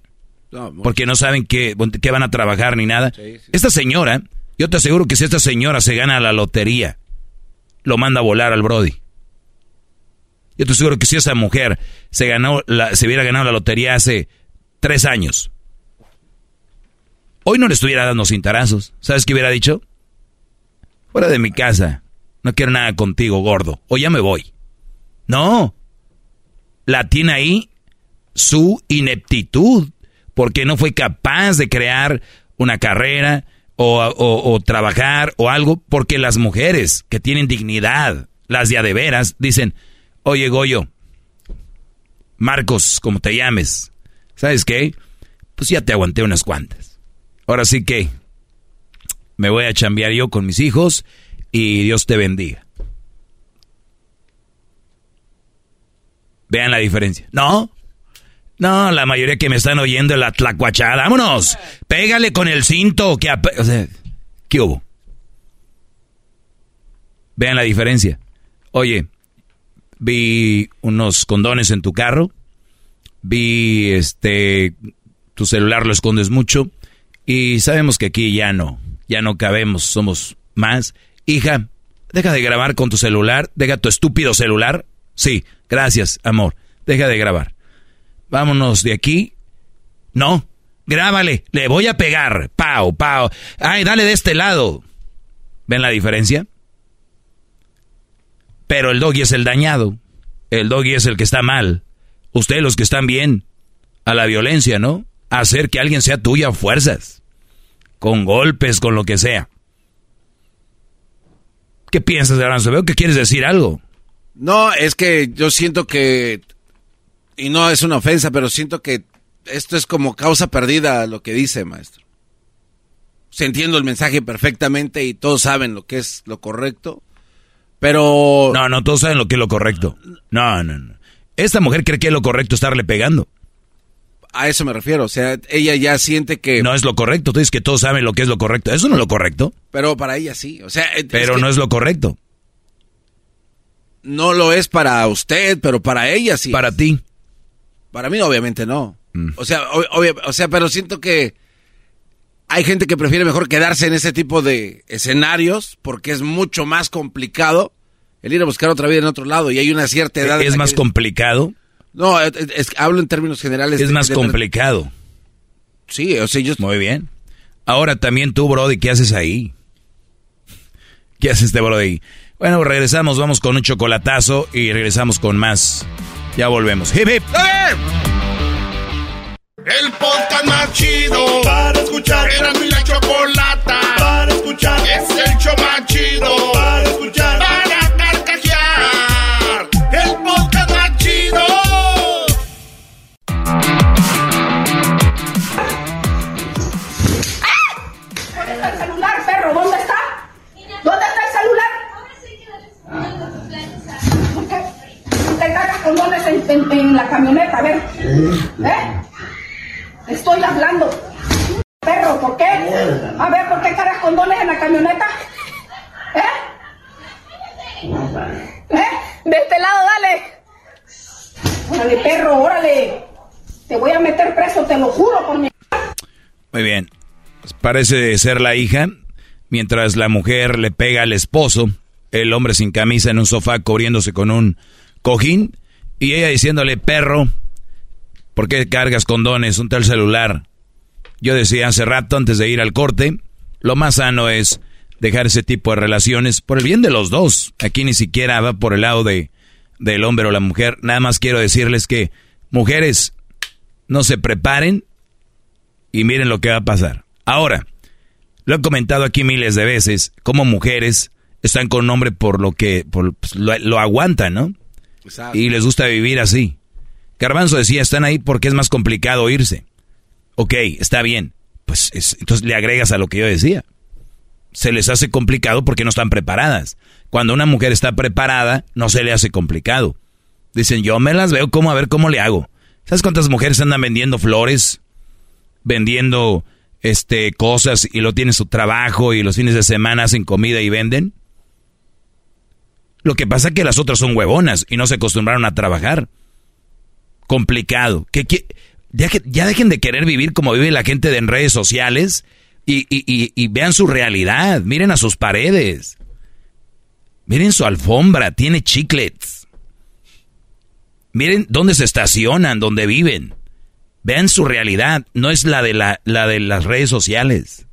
porque no saben qué, qué, van a trabajar ni nada. Esta señora yo te aseguro que si esta señora se gana la lotería, lo manda a volar al Brody. Yo te aseguro que si esa mujer se, ganó la, se hubiera ganado la lotería hace tres años, hoy no le estuviera dando cintarazos. ¿Sabes qué hubiera dicho? Fuera de mi casa. No quiero nada contigo, gordo. O ya me voy. No. la tiene ahí su ineptitud, porque no fue capaz de crear una carrera o, trabajar o algo, porque las mujeres que tienen dignidad, las de veras, dicen, oye Goyo, Marcos, como te llames, ¿sabes qué? Pues ya te aguanté unas cuantas. Ahora sí que me voy a chambear yo con mis hijos y Dios te bendiga. Vean la diferencia. No, no, la mayoría que me están oyendo es la tlacuachada. ¡Vámonos! Pégale con el cinto. Que o ¿Qué hubo? Vean la diferencia. Oye, vi unos condones en tu carro. Vi este. Tu celular lo escondes mucho. Y sabemos que aquí ya no. Ya no cabemos. Somos más. Hija, deja de grabar con tu celular. Deja tu estúpido celular. Sí, gracias, amor. Deja de grabar vámonos de aquí. No, grábale, le voy a pegar. Pau, pau. Ay, dale de este lado. ¿Ven la diferencia? Pero el doggy es el dañado. El doggy es el que está mal. Ustedes los que están bien. A la violencia, ¿no? hacer que alguien sea tuya a fuerzas. Con golpes, con lo que sea. ¿Qué piensas, Garanzo? Veo que quieres decir algo. No, es que yo siento que y no es una ofensa, pero siento que esto es como causa perdida lo que dice, maestro. Se entiendo el mensaje perfectamente y todos saben lo que es lo correcto, pero... No, no, todos saben lo que es lo correcto. No, no, no. Esta mujer cree que es lo correcto estarle pegando. A eso me refiero, o sea, ella ya siente que... No es lo correcto, tú dices que todos saben lo que es lo correcto. Eso no es lo correcto. Pero para ella sí, o sea... Pero no es lo correcto. No lo es para usted, pero para ella sí. Para ti. Para mí obviamente no. Mm. O sea, o sea, pero siento que hay gente que prefiere mejor quedarse en ese tipo de escenarios porque es mucho más complicado el ir a buscar otra vida en otro lado y hay una cierta edad. ¿Es más complicado? No, hablo en términos generales. Es más complicado. Sí, o sea, yo... Muy bien. Ahora también tú, Brody, ¿qué haces ahí? ¿Qué haces este Brody? Bueno, regresamos, vamos con un chocolatazo y regresamos con más ya volvemos. Hip hip. El podcast más chido para escuchar. Era mi la chocolata para escuchar. Es el show más chido para escuchar. En, la camioneta, a ver. ¿Eh? Estoy hablando. Perro, ¿por qué? A ver, ¿por qué cargas condones en la camioneta? ¿Eh? ¿Eh? De este lado, dale. Órale, perro, órale. Te voy a meter preso, te lo juro por mi... Muy bien. Pues parece ser la hija. Mientras la mujer le pega al esposo, el hombre sin camisa en un sofá cubriéndose con un cojín y ella diciéndole, perro, ¿por qué cargas condones? Un tal celular. Yo decía hace rato, antes de ir al corte, lo más sano es dejar ese tipo de relaciones por el bien de los dos. Aquí ni siquiera va por el lado de, del hombre o la mujer. Nada más quiero decirles que, mujeres, no se preparen y miren lo que va a pasar. Ahora, lo he comentado aquí miles de veces, como mujeres están con un hombre por lo que por, pues, lo, lo aguantan, ¿no? Y les gusta vivir así. Garbanzo decía, están ahí porque es más complicado irse. Ok, está bien. Pues entonces le agregas a lo que yo decía. Se les hace complicado porque no están preparadas. Cuando una mujer está preparada, no se le hace complicado. Dicen, yo me las veo como a ver cómo le hago. ¿Sabes cuántas mujeres andan vendiendo flores? Vendiendo este cosas y lo tienen su trabajo y los fines de semana hacen comida y venden. Lo que pasa es que las otras son huevonas y no se acostumbraron a trabajar. Complicado. Que, ya, que, ya dejen de querer vivir como vive la gente de en redes sociales y, y vean su realidad. Miren a sus paredes. Miren su alfombra, tiene chiclets. Miren dónde se estacionan, dónde viven. Vean su realidad, no es la de, la, la de las redes sociales.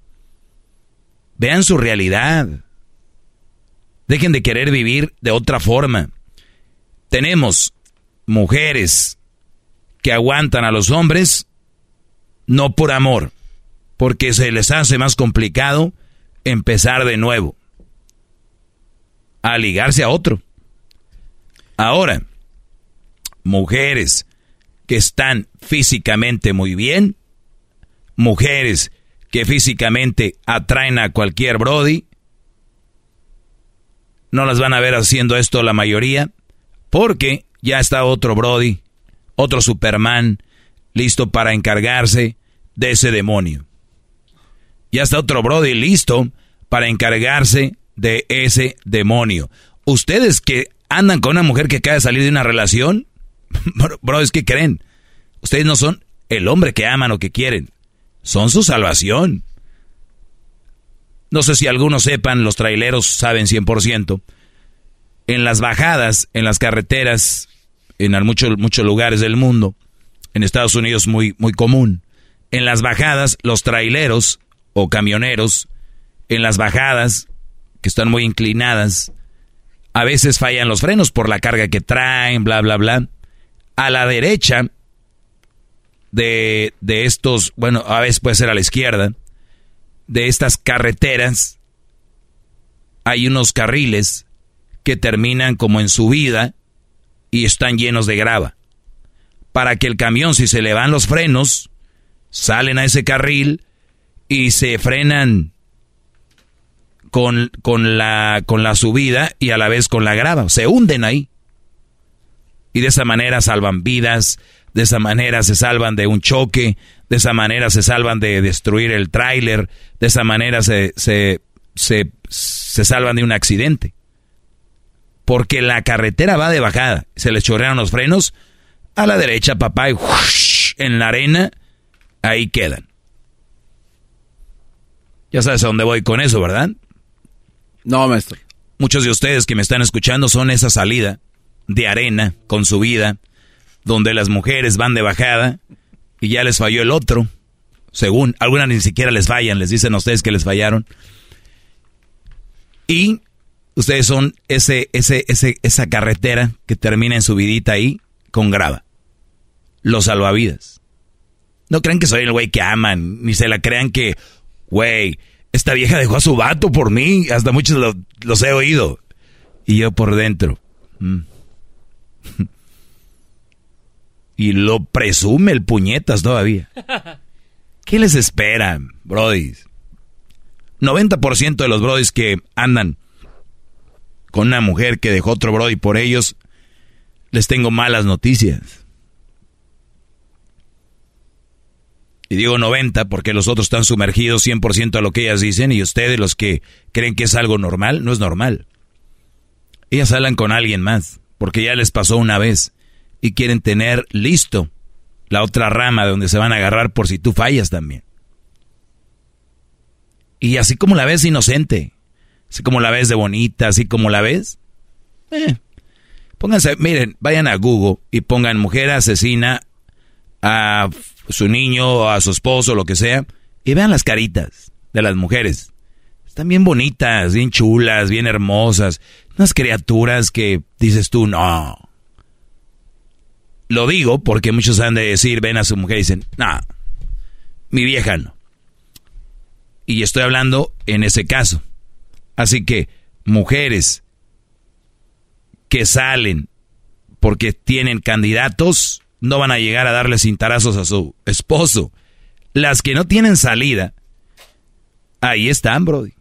Vean su realidad. Dejen de querer vivir de otra forma. Tenemos mujeres que aguantan a los hombres, no por amor, porque se les hace más complicado empezar de nuevo, a ligarse a otro. Ahora, mujeres que están físicamente muy bien, mujeres que físicamente atraen a cualquier Brody, no las van a ver haciendo esto la mayoría, porque ya está otro Brody, otro Superman, listo para encargarse de ese demonio. Ya está otro Brody listo para encargarse de ese demonio. Ustedes que andan con una mujer que acaba de salir de una relación, bro, es que creen. Ustedes no son el hombre que aman o que quieren. Son su salvación. No sé si algunos sepan, los traileros saben 100%. En las bajadas, en las carreteras, en muchos, muchos lugares del mundo, en Estados Unidos muy, muy común. En las bajadas, los traileros o camioneros, en las bajadas, que están muy inclinadas, a veces fallan los frenos por la carga que traen, bla, bla, bla. A la derecha de, de estos, bueno, a veces puede ser a la izquierda, de estas carreteras, hay unos carriles que terminan como en subida y están llenos de grava. Para que el camión, si se le van los frenos, salen a ese carril y se frenan con, con, la, con la subida y a la vez con la grava. Se hunden ahí. Y de esa manera salvan vidas, de esa manera se salvan de un choque, de esa manera se salvan de destruir el tráiler, de esa manera se, se, se, se, salvan de un accidente. Porque la carretera va de bajada, se les chorrean los frenos, a la derecha, papá, y en la arena, ahí quedan. Ya sabes a dónde voy con eso, ¿verdad? No, maestro. Muchos de ustedes que me están escuchando son esa salida de arena con su vida, donde las mujeres van de bajada y ya les falló el otro. Según, algunas ni siquiera les fallan, les dicen a ustedes que les fallaron. Y ustedes son ese, ese, ese, esa carretera que termina en su vidita ahí con grava. Los salvavidas. No crean que soy el güey que aman, ni se la crean que, güey, esta vieja dejó a su vato por mí, hasta muchos los he oído. Y yo por dentro. Mm. y lo presume el puñetas todavía. ¿Qué les espera, brodis? 90% de los brodis que andan con una mujer que dejó otro brody por ellos, les tengo malas noticias. Y digo 90 porque los otros están sumergidos 100% a lo que ellas dicen y ustedes los que creen que es algo normal, no es normal. Ellas hablan con alguien más porque ya les pasó una vez y quieren tener listo la otra rama donde se van a agarrar por si tú fallas también. Y así como la ves inocente, así como la ves de bonita, así como la ves, eh, pónganse, miren, vayan a Google y pongan mujer asesina a su niño a su esposo, lo que sea, y vean las caritas de las mujeres. Están bien bonitas, bien chulas, bien hermosas. Unas criaturas que dices tú, no. Lo digo porque muchos han de decir, ven a su mujer y dicen, no, mi vieja no. Y estoy hablando en ese caso. Así que, mujeres que salen porque tienen candidatos, no van a llegar a darle cintarazos a su esposo. Las que no tienen salida, ahí están, Brody.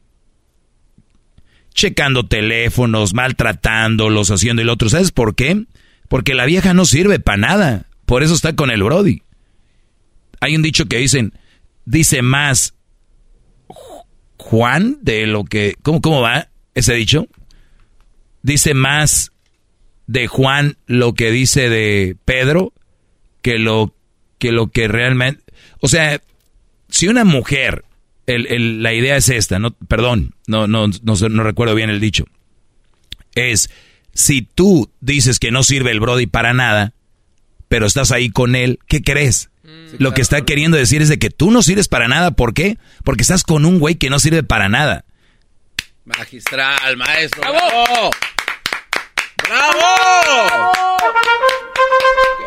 Checando teléfonos, maltratándolos, haciendo el otro. ¿Sabes por qué? Porque la vieja no sirve para nada. Por eso está con el Brody. Hay un dicho que dicen, dice más Juan de lo que... ¿Cómo, cómo va ese dicho? Dice más de Juan lo que dice de Pedro que lo que, lo que realmente... O sea, si una mujer, el, la idea es esta, perdón, no, no, no, no recuerdo bien el dicho, es, si tú dices que no sirve el Brody para nada, pero estás ahí con él, ¿qué crees? Mm. Lo que está queriendo decir es de que tú no sirves para nada. ¿Por qué? Porque estás con un güey que no sirve para nada. Magistral, maestro. ¡Bravo! ¡Bravo!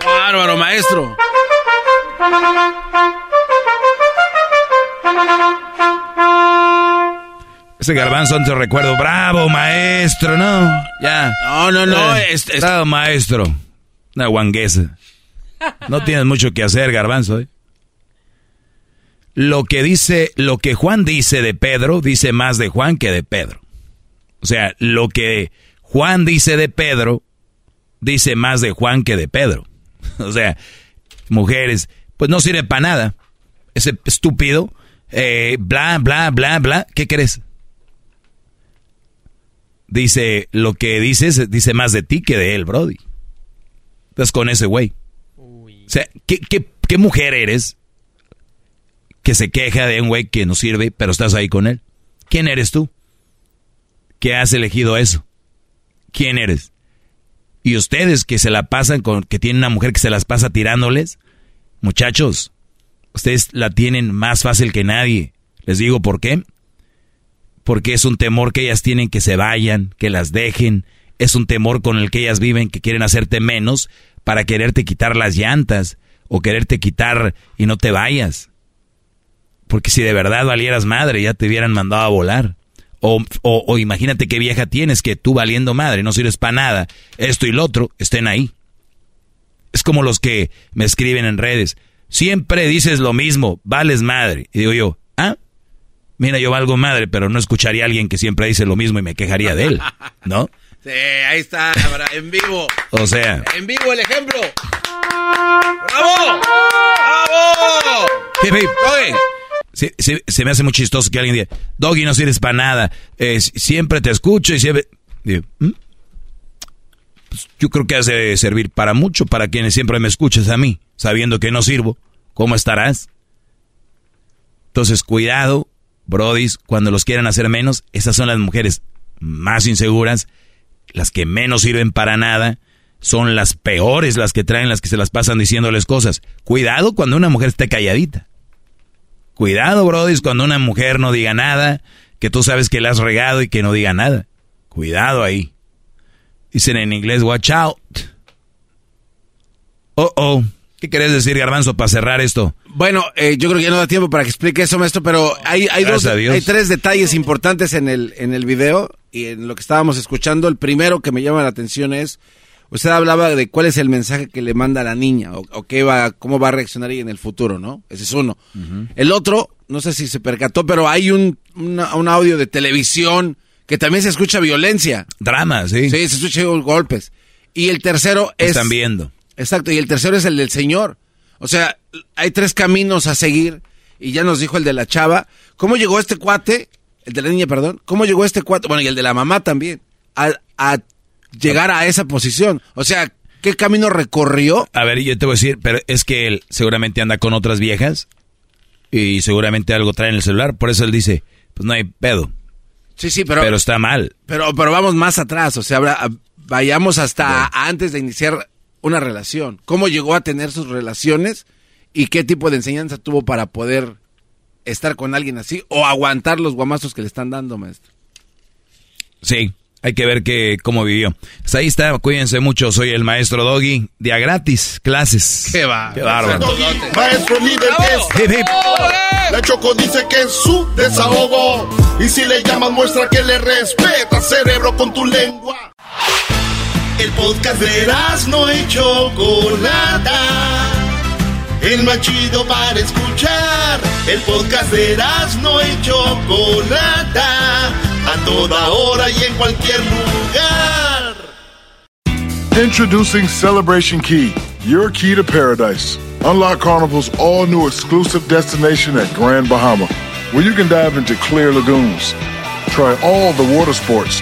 bárbaro, maestro! Ese garbanzo te recuerdo. Bravo, maestro, ¿no? Ya. No, no, no. Eh, Bravo, maestro. Una guanguesa. No tienes mucho que hacer, garbanzo, ¿eh? Lo que dice, lo que Juan dice de Pedro, dice más de Juan que de Pedro. O sea, lo que Juan dice de Pedro, dice más de Juan que de Pedro. O sea, mujeres, pues no sirve para nada. Ese estúpido, eh, bla, bla, bla, bla. ¿Qué crees? Dice, lo que dices, dice más de ti que de él, Brody. Estás con ese güey. O sea, ¿qué, qué mujer eres que se queja de un güey que no sirve, pero estás ahí con él? ¿Quién eres tú? ¿Qué has elegido eso? ¿Quién eres? Y ustedes que se la pasan con, que tienen una mujer que se las pasa tirándoles, muchachos, ustedes la tienen más fácil que nadie. Les digo por qué. Porque es un temor que ellas tienen que se vayan, que las dejen. Es un temor con el que ellas viven, que quieren hacerte menos para quererte quitar las llantas o quererte quitar y no te vayas. Porque si de verdad valieras madre, ya te hubieran mandado a volar. O, o, imagínate qué vieja tienes que tú valiendo madre, no sirves para nada, esto y lo otro, estén ahí. Es como los que me escriben en redes. Siempre dices lo mismo, vales madre. Y digo yo, ah, mira, yo valgo madre, pero no escucharía a alguien que siempre dice lo mismo y me quejaría de él, ¿no? Sí, ahí está, en vivo. O sea. En vivo el ejemplo. ¡Bravo! ¡Bravo! se, me hace muy chistoso que alguien diga, Doggy, no sirves para nada, siempre te escucho y siempre... ¿Mm? Pues yo creo que hace servir para mucho, para quienes siempre me escuchas a mí, sabiendo que no sirvo. ¿Cómo estarás? Entonces, cuidado, brodis, cuando los quieran hacer menos, esas son las mujeres más inseguras, las que menos sirven para nada, son las peores las que traen, las que se las pasan diciéndoles cosas. Cuidado cuando una mujer esté calladita. Cuidado, Brody, cuando una mujer no diga nada, que tú sabes que la has regado y que no diga nada. Cuidado ahí. Dicen en inglés, watch out. Oh, oh. ¿Qué querés decir, Garbanzo, para cerrar esto? Bueno, eh, yo creo que ya no da tiempo para que explique eso, maestro, pero hay, hay, dos, hay tres detalles importantes en el, en el video y en lo que estábamos escuchando. El primero que me llama la atención es usted hablaba de cuál es el mensaje que le manda a la niña o, qué va, cómo va a reaccionar ella en el futuro, ¿no? Ese es uno. El otro, no sé si se percató, pero hay un, un audio de televisión que también se escucha violencia. Drama, sí. Sí, se escuchan golpes. Y el tercero es... Están viendo. Exacto, y el tercero es el del Señor. O sea, hay tres caminos a seguir y ya nos dijo el de la chava. ¿Cómo llegó este cuate? El de la niña, perdón. ¿Cómo llegó este cuate? Bueno, y el de la mamá también. A, a llegar a esa posición. O sea, ¿qué camino recorrió? A ver, yo te voy a decir, pero es que él seguramente anda con otras viejas y seguramente algo trae en el celular, por eso él dice, pues no hay pedo. Sí, sí, pero... Pero está mal. Pero, pero vamos más atrás, o sea, vayamos hasta antes de iniciar una relación. ¿Cómo llegó a tener sus relaciones y qué tipo de enseñanza tuvo para poder estar con alguien así o aguantar los guamazos que le están dando, maestro? Sí, hay que ver que, cómo vivió. Pues ahí está, cuídense mucho. Soy el maestro Doggy. Día gratis, clases. Qué va. Qué bárbaro. Maestro líder es. La Choco dice que es su desahogo. Y si le llamas, muestra que le respeta, cerebro, con tu lengua. El podcast de no hecho Chocolata. El más chido para escuchar. El podcast de no hecho Chocolata a toda hora y en cualquier lugar. Introducing Celebration Key, your key to paradise. Unlock Carnival's all new exclusive destination at Grand Bahama, where you can dive into clear lagoons, try all the water sports,